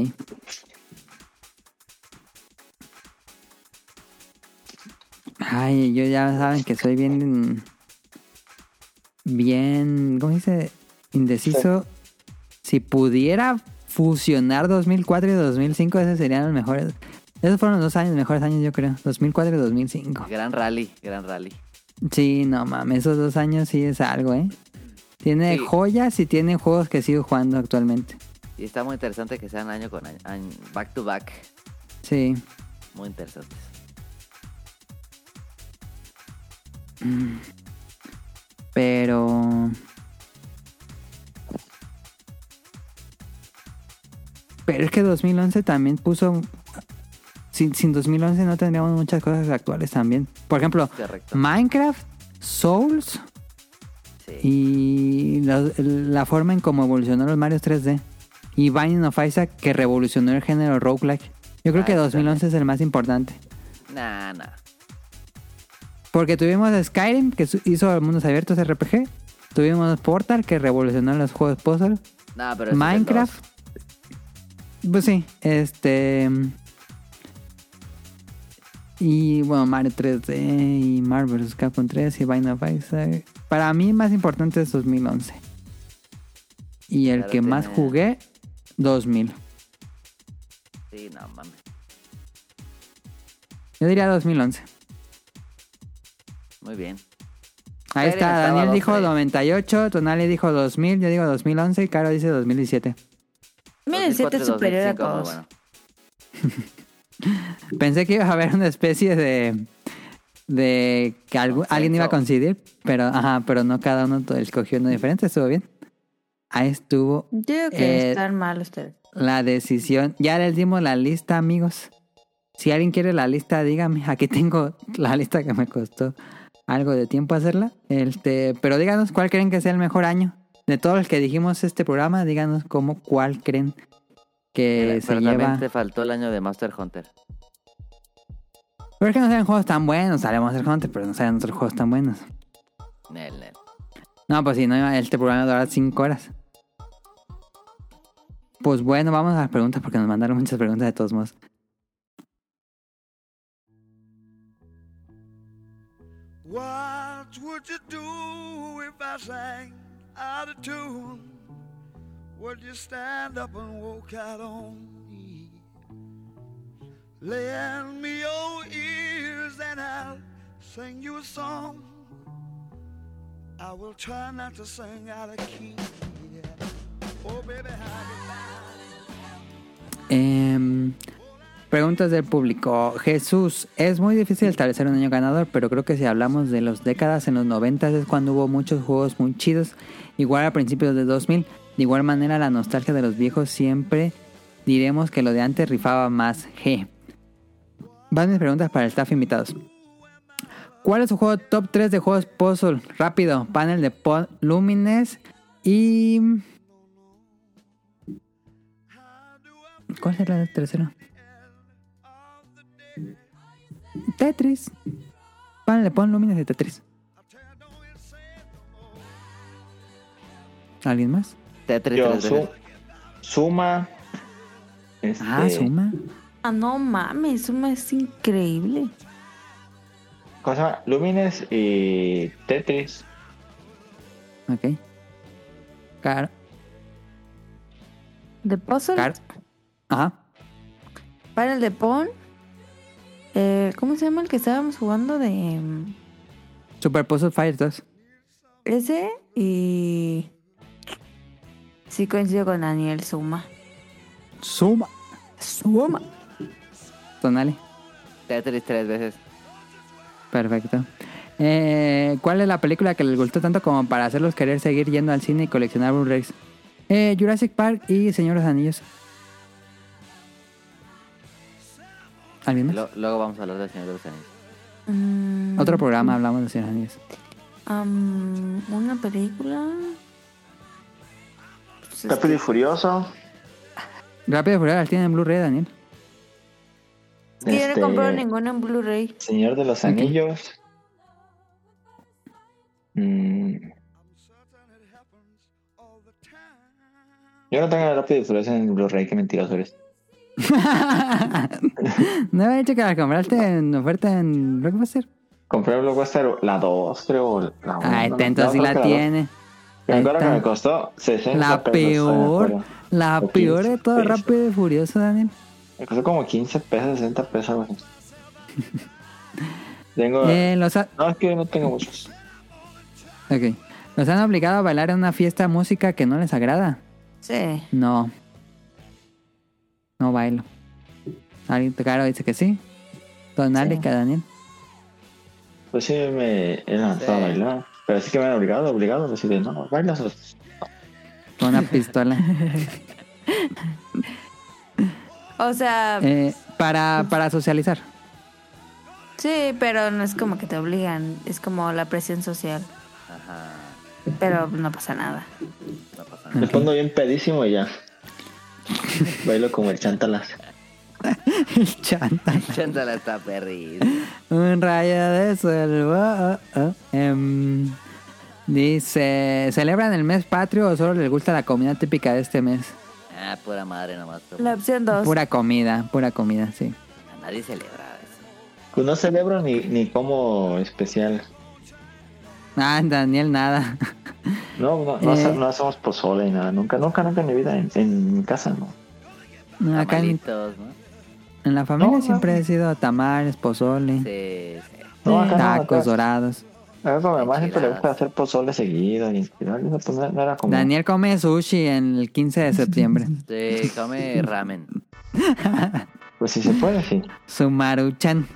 Ay, yo ya saben que soy bien. Bien. ¿Cómo dice? Indeciso. Si pudiera fusionar 2004 y 2005, esos serían los mejores. Esos fueron los dos años, mejores años, yo creo. 2004 y 2005. Gran rally, gran rally. Sí, no mames, esos dos años sí es algo, ¿eh? Tiene Sí. joyas y tiene juegos que sigo jugando actualmente. Y está muy interesante que sean año con año, año- back to back. Sí. Muy interesantes. Pero. Pero es que 2011 también puso. Sin, sin 2011 no tendríamos muchas cosas actuales también. Por ejemplo, Correcto. Minecraft, Souls Sí. y la, la forma en cómo evolucionó los Mario 3D. Y Binding of Isaac que revolucionó el género roguelike. Yo creo Ah, que eso 2011 es el más importante. Nah, nah. Porque tuvimos Skyrim, que hizo mundos abiertos RPG. Tuvimos Portal, que revolucionó los juegos puzzle. Nah, pero Minecraft. Pues sí, este... Y bueno, Mario 3D y Marvel vs. Capcom 3 y Binding of Isaac. Para mí más importante es 2011. Y el Claro, que más jugué, 2000. dos. Sí, no mames. Yo diría 2011. Muy bien. Ahí está, Daniel dijo tres. 98, Tonali dijo 2000, yo digo 2011 y Caro dice 2017. 2007 es 2004, superior a 2005, muy todos. Pensé que iba a haber una especie de de que alguien iba a coincidir, pero ajá, pero no cada uno escogió uno diferente, estuvo bien. Ahí estuvo Yo digo que Eh, están mal ustedes. la decisión. Ya les dimos la lista, amigos. Si alguien quiere la lista, dígame. Aquí tengo la lista que me costó algo de tiempo hacerla. Este, pero díganos cuál creen que sea el mejor año. De todos los que dijimos este programa, díganos cómo cuál creen que Pero se también lleva. te faltó el año de Monster Hunter. Pero es que no sean juegos tan buenos. Sale Monster Hunter, pero no sean otros juegos tan buenos. Nel, nel. No, pues si no, este programa dura 5 horas. Pues bueno, vamos a las preguntas porque nos mandaron muchas preguntas de todos modos. What would you do if I sang out of tune? Would you stand up and walk out on me? Sing you a song. I will not sing preguntas del público. Jesús, es muy difícil establecer un año ganador, pero creo que si hablamos de las décadas en los 90 es cuando hubo muchos juegos muy chidos, igual a principios de 2000. De igual manera, la nostalgia de los viejos siempre diremos que lo de antes rifaba más. G. Van mis preguntas para el staff invitados. ¿Cuál es su juego top 3 de juegos puzzle? Rápido, panel de Lumines y... ¿Cuál es la tercera? Tetris. Panel pon Lumines de Tetris. ¿Alguien más? Yo, tres su-. Suma. Este, Ah, Suma. Ah, no mames, Suma es increíble. ¿Cómo se llama? Lumines y Tetris. Ok. Car. The Puzzle, Car. Ajá. Panel de Pon. Eh, ¿Cómo se llama el que estábamos jugando de mm, Super Puzzle Fighter 2. ese? Y. Sí, coincido con Daniel Suma. Suma. Suma. Tonali. Tetris tres veces. Perfecto. Eh, ¿Cuál es la película que les gustó tanto como para hacerlos querer seguir yendo al cine y coleccionar Blu-rays? Eh, Jurassic Park y Señor de los Anillos. ¿Alguien más? lo- luego vamos a hablar Señor de los Anillos. Mm, Otro programa hablamos de Señor de los Anillos. am, una película. Pues es Rápido y que- Furioso. Rápido y Furioso tiene en Blu-ray, Daniel. es que yo no este, he comprado ninguna en Blu-ray. Señor de los. Anillos. Mm, Yo no tengo Rápido y Furioso en Blu-ray, qué mentiroso eres. ¿No había dicho que la compraste en oferta en Blockbuster? compré Blockbuster la 2, creo. La uno, Ay, no, entonces sí la dos. tiene. Me acuerdo que me costó 60 La pesos, peor, la O peor 15 de todo pesos. rápido y furioso, Daniel. Me costó como 15 pesos, 60 pesos. Tengo. Eh, los, ha- No, es que no tengo muchos. ok. ¿Los han obligado a bailar en una fiesta música que no les agrada? Sí. No. No bailo. ¿Alguien claro dice que sí? Don Alex, que Daniel. Pues sí, me he lanzado a Sí. bailar. Pero sí que me han obligado, obligado. Así de, no, bailas. Con una pistola. O sea, Eh, para, para socializar. sí, pero no es como que te obligan, es como la presión social. Ajá. Pero no pasa nada. No pasa Me nada. pongo bien pedísimo y ya. Bailo como el chantalas. El chanta. Chántala está perrito. Un rayo de sol. oh, oh, oh. Em, dice, ¿celebran el mes patrio o solo les gusta la comida típica de este mes? Ah, pura madre nomás. pero La opción 2. Pura comida, pura comida, sí. Nadie celebra eso. Pues no celebro ni, ni como especial. Ah, Daniel, nada. No, no, no, Eh. hace- no hacemos pozole ni nada. Nunca, nunca, nunca en mi vida. En, en mi casa no. Acá ¿no? En la familia No, no. siempre he sido tamales, pozole, Sí, sí. No, acá no, tacos acá- dorados. A mi mamá siempre le gusta hacer pozole seguido. Y pues, no, no era como. Daniel come sushi en el 15 de septiembre. Sí, come ramen. Pues si se puede, sí. Su maruchan.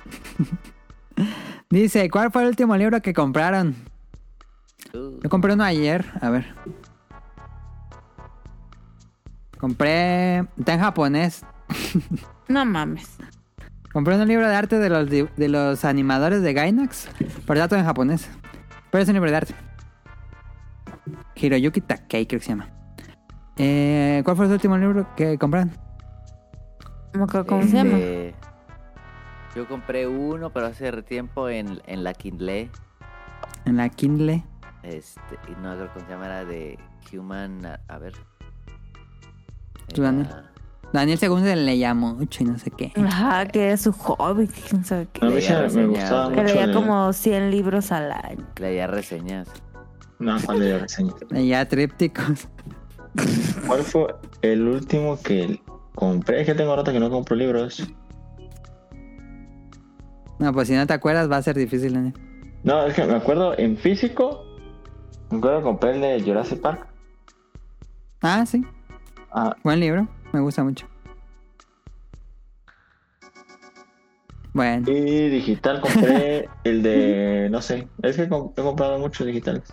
Dice, ¿cuál fue el último libro que compraron? Yo compré uno ayer, a ver. Compré... Está en japonés. No mames. Compré un libro de arte de los, de los animadores de Gainax. Está todo en japonés. Pero es un libro de arte. Hiroyuki Takei creo que se llama. Eh, ¿Cuál fue el último libro que compraron? ¿Cómo, que- cómo se llama? este, Yo compré uno, pero hace tiempo en, en la Kindle. En la Kindle. Este, y no creo cómo se llama, era de Human. A, a ver. Tú, Daniel. Era- Daniel según se le llamó mucho y no sé qué. Ajá, que es su hobby, que quién sabe qué. A mí Leía me reseñas, gustaba güey. Que mucho. leía como 100 libros al año. Leía reseñas. No, ¿cuál leía reseñas? Ya trípticos. ¿Cuál fue el último que compré? Es que tengo rato que no compro libros. No, pues si no te acuerdas va a ser difícil, Daniel. No, es que me acuerdo en físico. Me acuerdo que compré el de Jurassic Park. Ah, sí. Ah, Buen libro. Me gusta mucho. Bueno. y digital compré el de. No sé. Es que he comprado muchos digitales.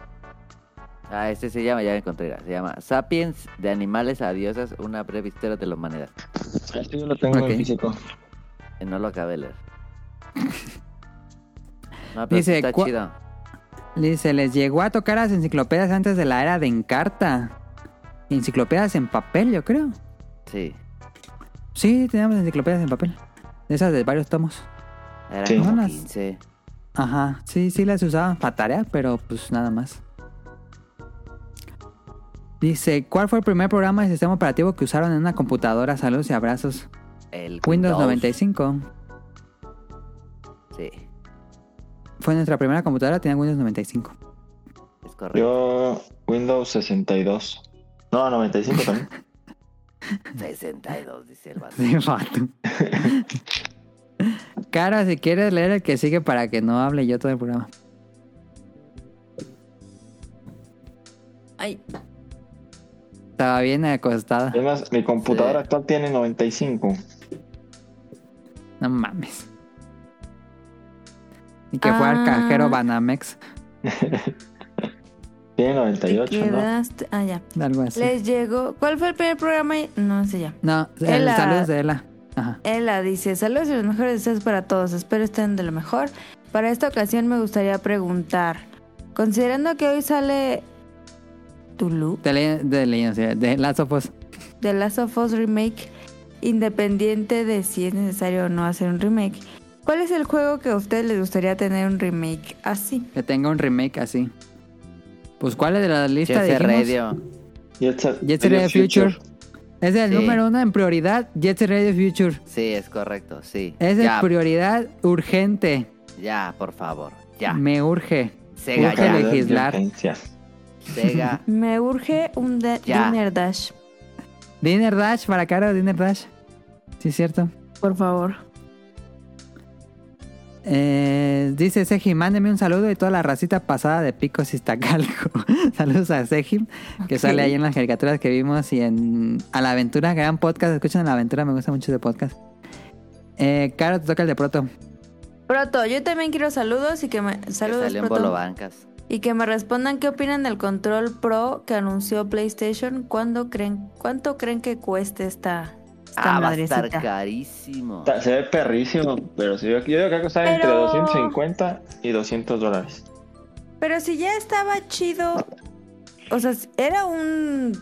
Ah, este se llama, ya encontré. Se llama Sapiens de animales a diosas, una breve historia de la humanidad. Este yo lo tengo en físico. Eh, No lo acabé de leer. No, pero Dice, está chido. Dice, les llegó a tocar las enciclopedias antes de la era de Encarta. Enciclopedias en papel, yo creo. Sí. Sí, teníamos enciclopedias en papel. Esas de varios tomos. Eran Sí. como Unas- 15. Ajá, sí, sí las usaban para tarea, pero pues nada más. Dice, ¿cuál fue el primer programa de sistema operativo que usaron en una computadora? Saludos y abrazos. El Windows 95. Sí, Fue nuestra primera computadora, tenía Windows 95. es correcto. Yo, Windows 62. No, 95 también. 62, dice el vato. Sí, vato. Cara, si quieres leer el que sigue para que no hable yo todo el programa. Ay, Estaba bien acostada. Además, mi computadora Sí. actual tiene 95. No mames. Y que fue al Ah. cajero Banamex. Tiene te 98, ¿no? quedaste. Ah, ya. Algo así. Les llegó. ¿Cuál fue el primer programa? No sé ya. No, el Ela. saludos de Ela. Ajá. Ella dice, saludos y los mejores deseos para todos, espero estén de lo mejor. Para esta ocasión me gustaría preguntar, considerando que hoy sale Tulu De, le- de, de Last of Us. de Last of Us Remake, independiente de si es necesario o no hacer un remake, ¿cuál es el juego que a ustedes les gustaría tener un remake así? Que tenga un remake así. Pues, ¿cuál es de la lista? Jet Set dijimos? Radio. Jet Set, Jet Set Radio Future. Es el Sí. número uno en prioridad. Jet Set Radio Future. Sí, es correcto, sí. Es de ya, prioridad urgente. ya, por favor. Ya. Me urge. Sega, Urge ya. de- legislar. Sega. Me urge un de- Ya. Dinner Dash, Dinner Dash para Caro, Dinner Dash. Sí, cierto. por favor. Eh, dice Sejim, mándeme un saludo y toda la racita pasada de Picos Iztacalco. Saludos a Sejim, que sale ahí en las caricaturas que vimos y en A la Aventura, gran podcast. Escuchan A la Aventura, me gusta mucho ese podcast. Eh, Caro, te toca el de Proto. Proto, yo también quiero saludos y que me que saludos en Proto. Y que me respondan qué opinan del control Pro que anunció PlayStation. ¿Cuándo creen, cuánto creen que cueste esta, esta Ah, va a estar madrecita? carísimo. Está- Se ve perrísimo, pero sí, yo, yo creo que está entre Pero- 250 y 200 dólares. Pero si ya estaba chido, o sea, era un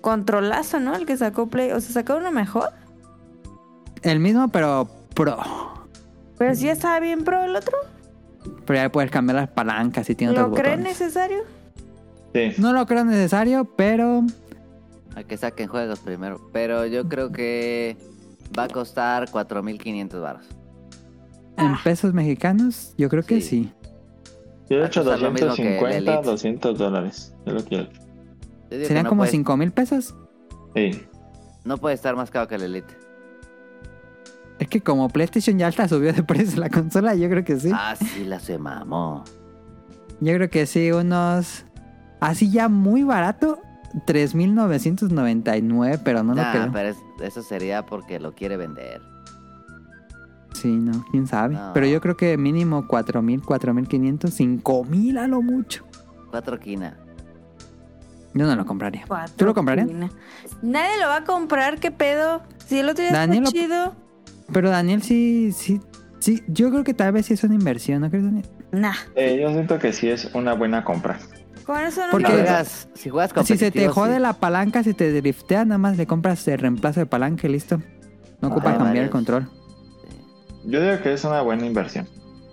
controlazo, ¿no? El que sacó Play, o sea, sacó uno mejor. El mismo, pero Pro. Pero si ya estaba bien Pro el otro, Pero ya puedes cambiar las palancas y tiene ¿lo otros botones. necesario? Sí. No lo creo necesario, pero A que saquen juegos primero. Pero yo creo que va a costar 4.500 baros. en pesos mexicanos, yo creo que Sí. sí. Yo he hecho costar lo mismo que el 250, Elite. 200 dólares. Es lo que yo- Yo digo Serían que no como puede- 5 mil pesos. Sí. No puede estar más caro que el Elite. Es que como PlayStation ya hasta subió de precio la consola, yo creo que sí. Ah, sí, la se mamó. Yo creo que sí, unos... Así ya muy barato, 3.999, pero no lo Nah, creo. pero es- eso sería porque lo quiere vender. Sí, no, quién sabe. No. Pero yo creo que mínimo 4.000, 4.500, 5.000 a lo mucho. Cuatro quina. Yo no lo compraría. Cuatro, ¿Tú lo comprarías? Nadie lo va a comprar, ¿qué pedo? Si el otro día Daniel está chido. Pero Daniel sí, sí, sí, yo creo que tal vez sí es una inversión, ¿no crees, Daniel? Nah, Eh, yo siento que sí es una buena compra. Con eso no Porque- Si lo- juegas, si juegas Si se te jode sí. la palanca, si te driftea, nada más le compras el reemplazo de palanca y listo. No Ah, ocupas hay cambiar el control. Yo digo que es una buena inversión.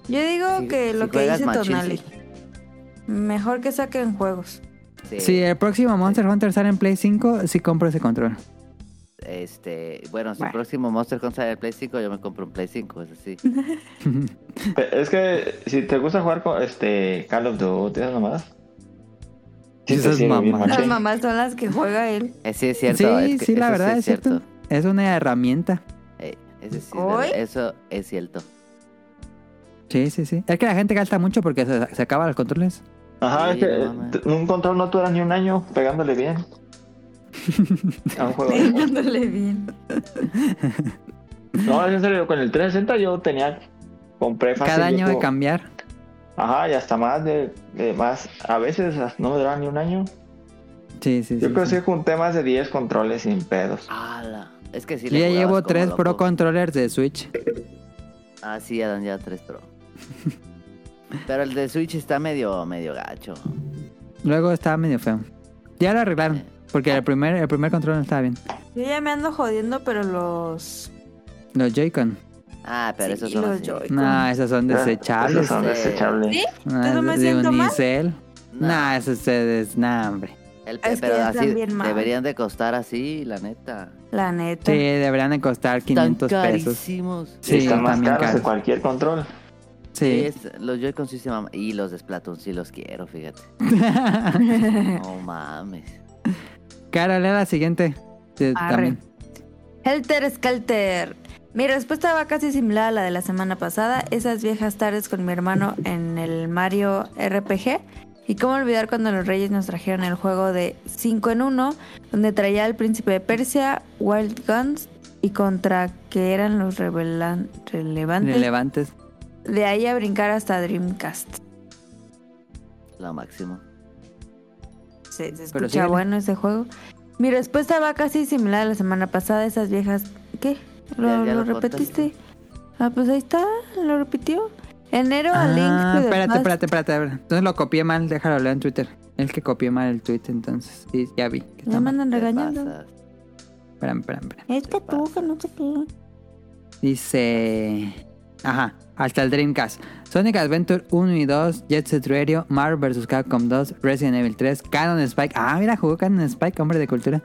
Yo digo Si- que lo si que dice Tonali. sí. Mejor que saquen juegos. Sí. Si el próximo Monster Hunter sale en Play 5, sí compro ese control. Este, bueno, si Bueno. el próximo Monster Hunter sale el Play 5, yo me compro un Play 5, eso sí. Pe- Es que si te gusta jugar con este Call of Duty, esas nomás. Esas mamadas. Las mamás son las que juega él. Eh, sí, es cierto. sí, es que sí, la verdad es cierto. Es una herramienta. Eh, eso es cierto. Sí, sí, sí. Es que la gente gasta mucho porque se, se acaban los controles. Ajá, Sí, es que no eh, un control no dura ni un año pegándole bien. A un juego. Pegándole bien. No, es en serio, con el 360 yo tenía, compré fácil. Cada año de cambiar. Ajá, y hasta más de, de más, a veces no me duraba ni un año. Sí, sí, Yo sí. creo sí. que junté más de 10 controles sin pedos. ¡Hala! Es que sí Yo ya llevo como tres loco. Pro Controllers de Switch. Ah, sí, Adam ya tres Pro. Pero el de Switch está medio, medio gacho. Luego estaba medio feo. Ya lo arreglaron. Porque el primer, el primer control no estaba bien. Yo ya me ando jodiendo, pero los. Los Joy-Con. Ah, pero Sí, esos son los. Joy-Con. No, esos son Ah, desechables. esos son Sí. desechables. ¿Sí? No, ¿Eso me siento mal? No. Nah, esos ustedes, nah, hombre. El, Es pero así deberían de costar así, la neta. La neta. Sí, deberían de costar 500 Están pesos. carísimos. Sí, están más caros caros. que cualquier control. Sí, Sí. es- los Joy-Con sí se maman. Y los de Splatoon sí los quiero, fíjate. No mames. Cara, lee la siguiente. Sí, Arre. también. Helter Skelter. Mi respuesta va casi similar a la de la semana pasada. Esas viejas tardes con mi hermano en el Mario RPG. Y cómo olvidar cuando los reyes nos trajeron el juego de 5 en 1, donde traía al príncipe de Persia, Wild Guns y contra que eran los revelan- relevantes. Relevantes. de ahí a brincar hasta Dreamcast. Lo máximo. Se, se escucha bueno ese juego. Mi respuesta va casi similar a la semana pasada. Esas viejas. ¿Qué? ¿Lo, Ya- ya lo lo repetiste? Ah, pues ahí está. Lo repitió. Enero a Link Ah, to the espérate, espérate, espérate. a ver. Entonces lo copié mal, déjalo leer en Twitter. El que copié mal el tweet, entonces. Sí, ya vi. que Ya me andan Te regañando. pasas. Espérame, espérame, espérame. Es que tú, que no sé qué. Dice... Ajá, hasta el Dreamcast. Sonic Adventure 1 y 2, Jet Set Radio, Marvel vs. Capcom 2, Resident Evil 3, Canon Spike. Ah, mira, jugó Canon Spike, hombre de cultura.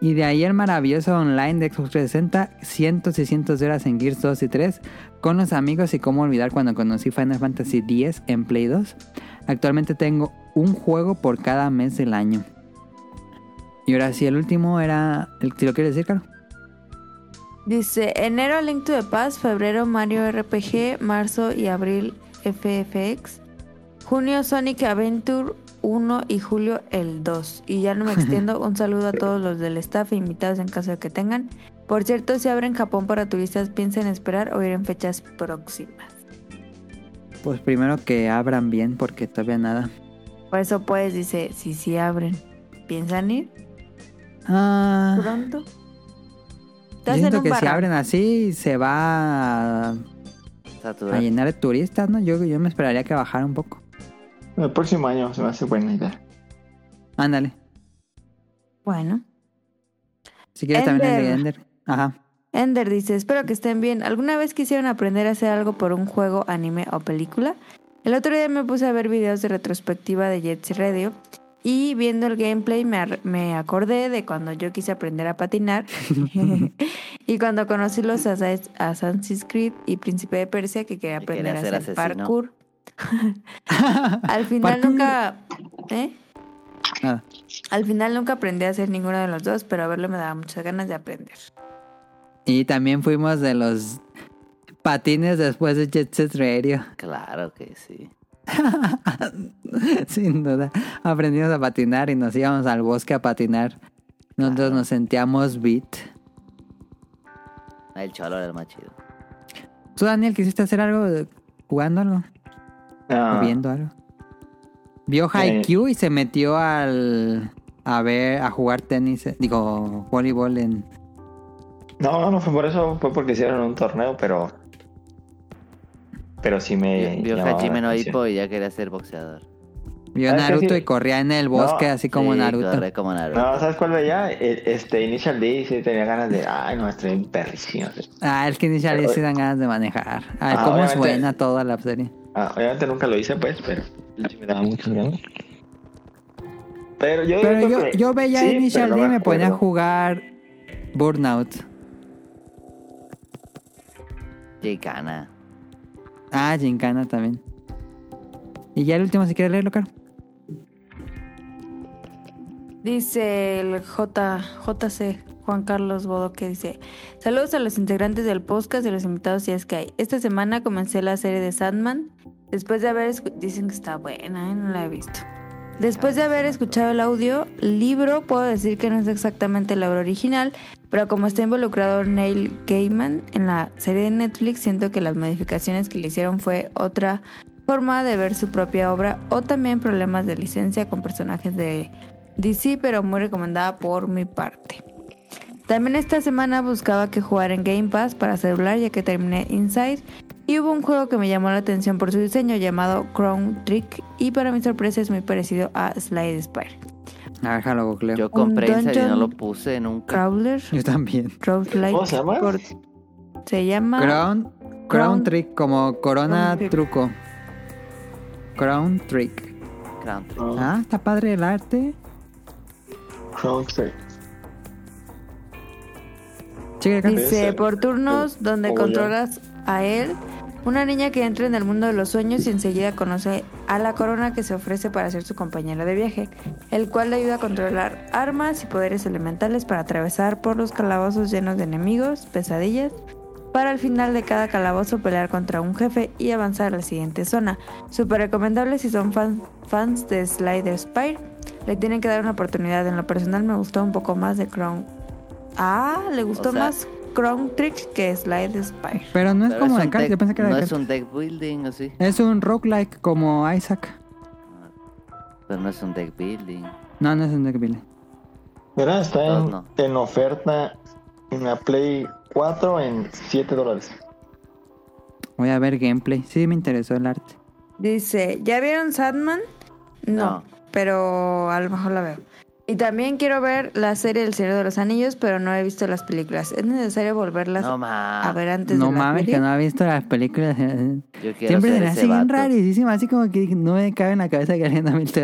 Y de ahí el maravilloso online de Xbox 360, cientos y cientos de horas en Gears 2 y 3, con los amigos y cómo olvidar cuando conocí Final Fantasy X en Play 2. Actualmente tengo un juego por cada mes del año. Y ahora sí, el último era. Si lo quieres decir, Caro. Dice, enero Link to the Past, febrero Mario RPG, marzo y abril FFX, junio Sonic Adventure 1 y julio el 2. Y ya no me extiendo, un saludo a todos los del staff e invitados en caso de que tengan. Por cierto, si abren Japón para turistas, piensen esperar o ir en fechas próximas. Pues primero que abran bien, porque todavía nada. Por eso pues dice, si sí abren, ¿piensan ir Ah. pronto? Yo Estás en siento un que si abren así se va a, llenar de turistas, ¿no? Yo, yo me esperaría que bajara un poco. El próximo año se me hace buena idea. Ándale. Bueno. Si quieres también el de Ender. Ender. Ajá. Ender dice, espero que estén bien. ¿Alguna vez quisieron aprender a hacer algo por un juego, anime o película? El otro día me puse a ver videos de retrospectiva de Jet Set Radio y viendo el gameplay me, ar- me acordé de cuando yo quise aprender a patinar y cuando conocí los Assa- Assassin's Creed y Príncipe de Persia que quería Que quería aprender a hacer asesino. parkour. Al final Parkour. nunca... ¿Eh? Nada. Al final nunca aprendí a hacer ninguno de los dos, pero a verlo me daba muchas ganas de aprender. Y también fuimos de los patines después de Jet Set Radio. Claro que sí. Sin duda. Aprendimos a patinar y nos íbamos al bosque a patinar. Nosotros nos sentíamos beat. El cholo era el más chido. ¿Tú, Daniel, quisiste hacer algo algo? Ah, ¿O viendo algo? Vio Haikyuu y se metió al... A ver, a jugar tenis, eh, digo, voleibol en... No, no fue por eso, fue porque hicieron un torneo, pero. Pero sí me. Vio llamaba la Hajime no atención. Ippo y ya quería ser boxeador. Vio Ah, Naruto sí. y corría en el bosque No, así como Sí, Naruto. corre como Naruto. No, ¿sabes cuál veía? E- Este, Initial D, sí tenía ganas de. Ay, no, estoy perrísimo. Ah, es que inicial Pero- sí dan ganas de manejar. Ah, Ah, cómo suena toda la serie. Ah, obviamente nunca lo hice, pues, pero sí me daba mucho ganas. Pero yo. Pero yo, que- yo veía sí, Initial no D y me ponía a jugar Burnout. Chicana. Ah, Gincana también. Y ya el último, si quieres leerlo, Caro. Dice el J, JC Juan Carlos Bodo que dice Saludos a los integrantes del podcast y a los invitados si es que hay. Esta semana comencé la serie de Sandman. Después de haber dicen que está buena, ¿eh? no la he visto. Después de haber escuchado el audio, libro, puedo decir que no es exactamente la obra original, pero como está involucrado Neil Gaiman en la serie de Netflix, siento que las modificaciones que le hicieron fue otra forma de ver su propia obra o también problemas de licencia con personajes de DC, pero muy recomendada por mi parte. También esta semana buscaba que jugar en Game Pass para celular ya que terminé Inside y hubo un juego que me llamó la atención por su diseño llamado Crown Trick y para mi sorpresa es muy parecido a Slide Spire. A ver, jalo, googleo. Yo compré Inside y no lo puse nunca. Crawler, Yo también. ¿Cómo se llama? por- se llama Crown, crown, Crown- Trick, como corona Crown Trick. truco. Crown Trick. Crown Trick. Ah, Ah, está padre el arte. Crown Trick. Dice, Ese- por turnos donde como yo. controlas a él, una niña que entra en el mundo de los sueños y enseguida conoce a la corona que se ofrece para ser su compañera de viaje, el cual le ayuda a controlar armas y poderes elementales para atravesar por los calabozos llenos de enemigos, pesadillas, para al final de cada calabozo pelear contra un jefe y avanzar a la siguiente zona. Súper recomendable si son fan- fans de Slider Spire. Le tienen que dar una oportunidad. En lo personal me gustó un poco más de Crown. Ah, le gustó O sea- más Trick que Slide Spire. Pero no es Pero como es de cartas. Yo pensé que era No de es cartas. un deck building o sí. Es un roguelike como Isaac. Pero no es un deck building. No, no es un deck building. Mira, está no. en oferta en la Play 4 en 7 dólares. Voy a ver gameplay. Sí, me interesó el arte. Dice, ¿ya vieron Sadman? No, No. pero a lo mejor la veo. Y también quiero ver la serie El Señor de los Anillos, pero no he visto las películas. ¿Es necesario volverlas No a ver antes No de la mames, serie? que no ha visto las películas. Yo quiero Siempre se ser me ese hace bien vato. rarísimo, así como que no me cabe en la cabeza que alguien no ha visto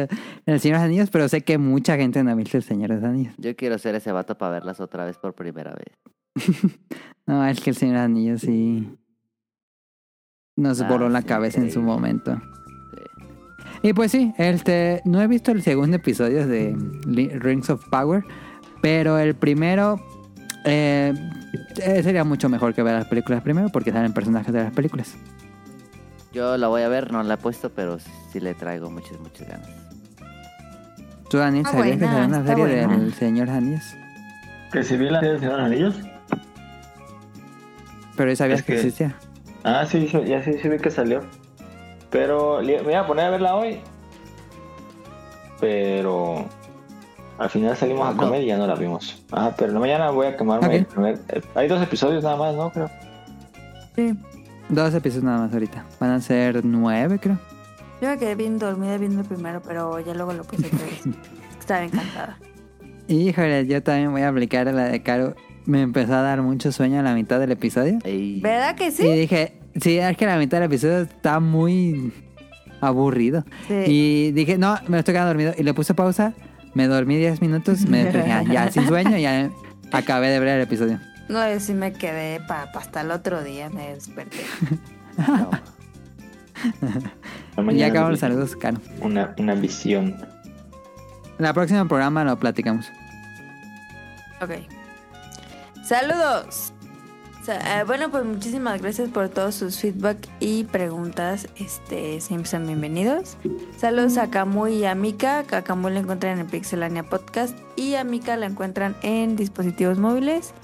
El Señor de los Anillos, pero sé que mucha gente no ha visto El Señor de los Anillos. Yo quiero ser ese vato para verlas otra vez por primera vez. No, es que El Señor de los Anillos sí nos Ah, voló la sí, cabeza en su momento. Y pues sí, este, no he visto el segundo episodio de Rings of Power, pero el primero eh, sería mucho mejor que ver las películas primero porque salen personajes de las películas. Yo la voy a ver, no la he puesto, pero sí le traigo muchas, muchas ganas. ¿Tú, Dani, Está sabías que salió una serie buena. del Señor Anillos? Que si vi la serie de Señor Anillos. Pero ¿y sabías Es que que- existía. Ah, sí, sí, ya sí, sí vi que salió. Pero me iba a poner a verla hoy. Pero al final salimos a comer y ya no la vimos. Ah, pero mañana voy a quemarme el primer- Hay dos episodios nada más, ¿no? Creo. Sí. Dos episodios nada más ahorita. Van a ser nueve, creo. Yo me quedé bien dormida viendo el primero, pero ya luego lo puse vez. Estaba encantada. Híjole, yo también voy a aplicar la de Caro. Me empezó a dar mucho sueño a la mitad del episodio. ¿Verdad que Y sí? dije, sí, es que la mitad del episodio está muy aburrido. Sí. Y dije, no, me estoy quedando dormido. Y le puse pausa, me dormí 10 minutos, me desperté, ya, sin sueño, ya acabé de ver el episodio. No, yo sí me quedé para hasta el otro día, me desperté. no. La ya acabaron los saludos, Caro. Una, una visión. En el próximo programa lo platicamos. Ok. Saludos. Eh, bueno, pues muchísimas gracias por todos sus feedback y preguntas. Este, siempre son bienvenidos. Saludos a Camuy y a Mika. A Camuy la encuentran en Pixelania Podcast y a Mika la encuentran en dispositivos móviles.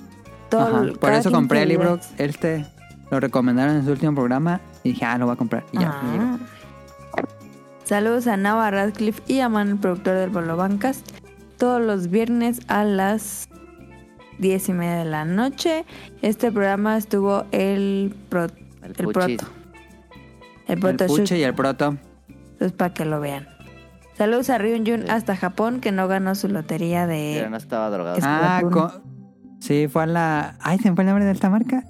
Todo Ajá, Por eso compré el 15 libro. Este lo recomendaron en su último programa. Y dije, ah, lo voy a comprar. Y ya. Ah. Saludos a Nava Radcliffe y a Man, el productor del Bolo Bancast. Todos los viernes a las diez y media de la noche. Este programa estuvo el, pro, El, el proto. El El proto shoot. puche y el proto. Entonces, para que lo vean. Saludos a Ryun Jun Sí. hasta Japón, que no ganó su lotería Pero de. no estaba drogado. Ah, sí, fue a la. Ay, se me fue el nombre de esta marca.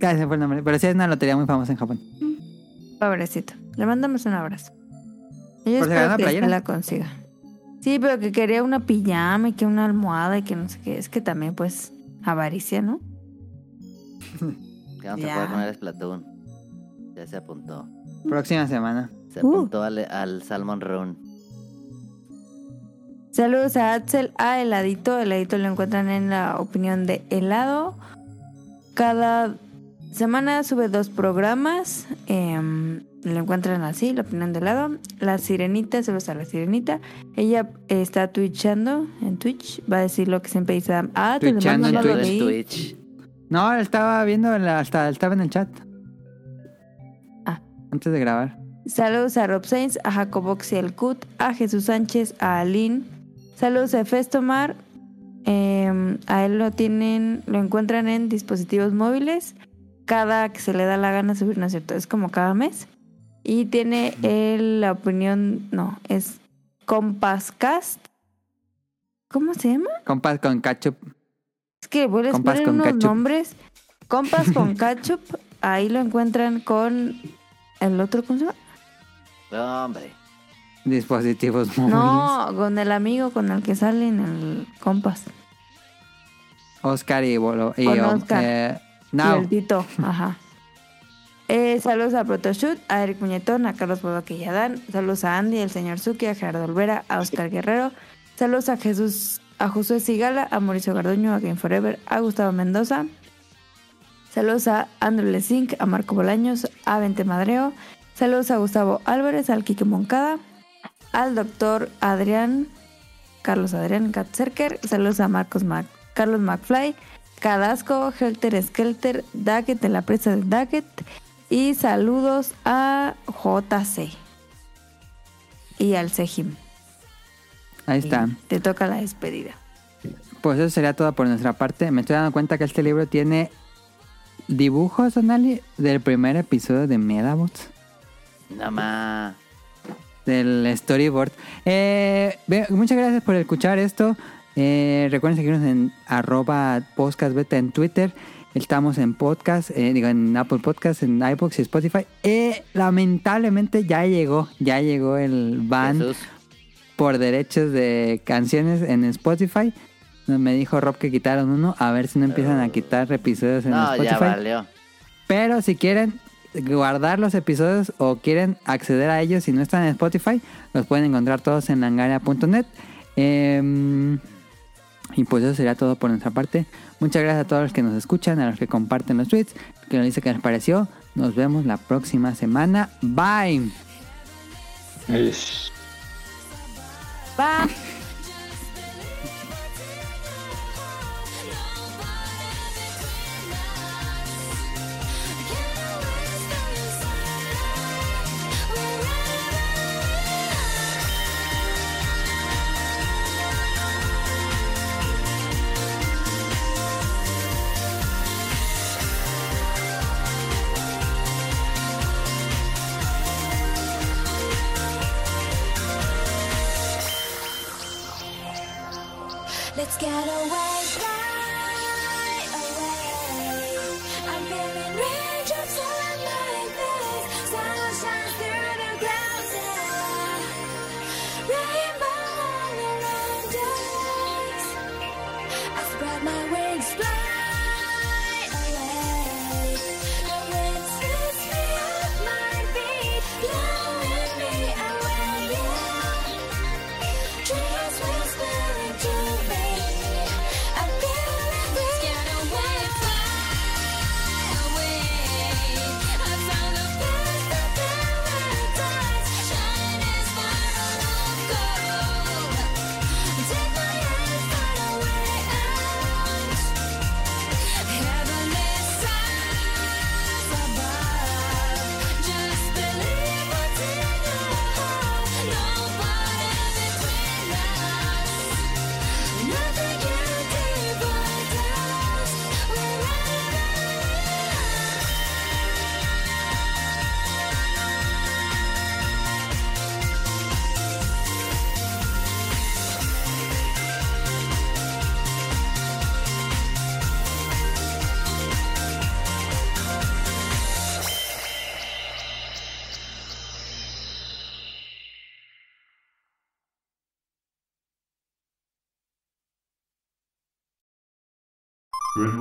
Ay, se me fue el nombre. Pero sí es una lotería muy famosa en Japón. Pobrecito. Le mandamos un abrazo. Yo ¿Por si espero la que la consiga. Sí, pero que quería una pijama y que una almohada y que no sé qué. Es que también, pues, avaricia, ¿no? Que vamos Ya. a poder poner Splatoon. Ya se apuntó. Próxima semana. Se Uh. apuntó al, al Salmon Run. Saludos a Axel, a Heladito. Heladito lo encuentran en la opinión de helado. Cada semana sube dos programas. em, lo encuentran así, la opinión de helado. La sirenita, saludos a la sirenita. Ella eh, está twitchando en Twitch. Va a decir lo que siempre dice. Adam. Ah, te lo mando, en lo. Twitch. No, estaba viendo, la- hasta estaba en el chat. Ah. Antes de grabar. Saludos a Rob Sainz, a Jacobox y el Cut, a Jesús Sánchez, a Aline. Saludos a Festomar. Eh, a él lo tienen, lo encuentran en dispositivos móviles. Cada que se le da la gana subir, ¿no es cierto? Es como cada mes. Y tiene él la opinión, no, es Compascast. ¿Cómo se llama? Compas con ketchup. Es que vuelves a poner con unos ketchup. nombres. Compas con ketchup. Ahí lo encuentran con el otro, ¿cómo se llama? Hombre. Dispositivos móviles. No, con el amigo con el que sale en el compas. Oscar y Bolo. Y, Con Oscar. eh, Y Now. el Tito, ajá. Eh, saludos a Protoshoot, a Eric Muñetón, a Carlos Bodoque y Adán. Saludos a Andy, el señor Suki, a Gerardo Olvera, a Oscar Guerrero. Saludos a Jesús, a Josué Sigala, a Mauricio Garduño, a Game Forever, a Gustavo Mendoza. Saludos a Andrew Lesink, a Marco Bolaños, a Vente Madreo. Saludos a Gustavo Álvarez, al Quique Moncada, al doctor Adrián, Carlos Adrián Katzerker. Saludos a Marcos Mac, Carlos McFly, Cadasco, Helter Skelter, Daggett de la presa de Daggett. Y saludos a JC y al Sejim. Ahí está. Y Te toca la despedida. Pues eso sería todo por nuestra parte. Me estoy dando cuenta que este libro tiene dibujos, Donali, del primer episodio de Medabots. Nada más. del storyboard. Eh, muchas gracias por escuchar esto. Eh, recuerden seguirnos en arroba podcast beta en Twitter. Estamos en podcast, eh, digo, en Apple Podcast, en iBox y Spotify. Eh, lamentablemente ya llegó, ya llegó el ban Jesús. por derechos de canciones en Spotify. Me dijo Rob que quitaron uno. A ver si no empiezan a quitar episodios en No, ya Spotify. valió. Pero si quieren guardar los episodios o quieren acceder a ellos si no están en Spotify, los pueden encontrar todos en langaria.net. Em, y pues eso sería todo por nuestra parte. Muchas gracias a todos los que nos escuchan, a los que comparten los tweets, que nos dicen que les pareció. Nos vemos la próxima semana. Bye. Es-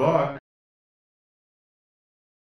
Good luck.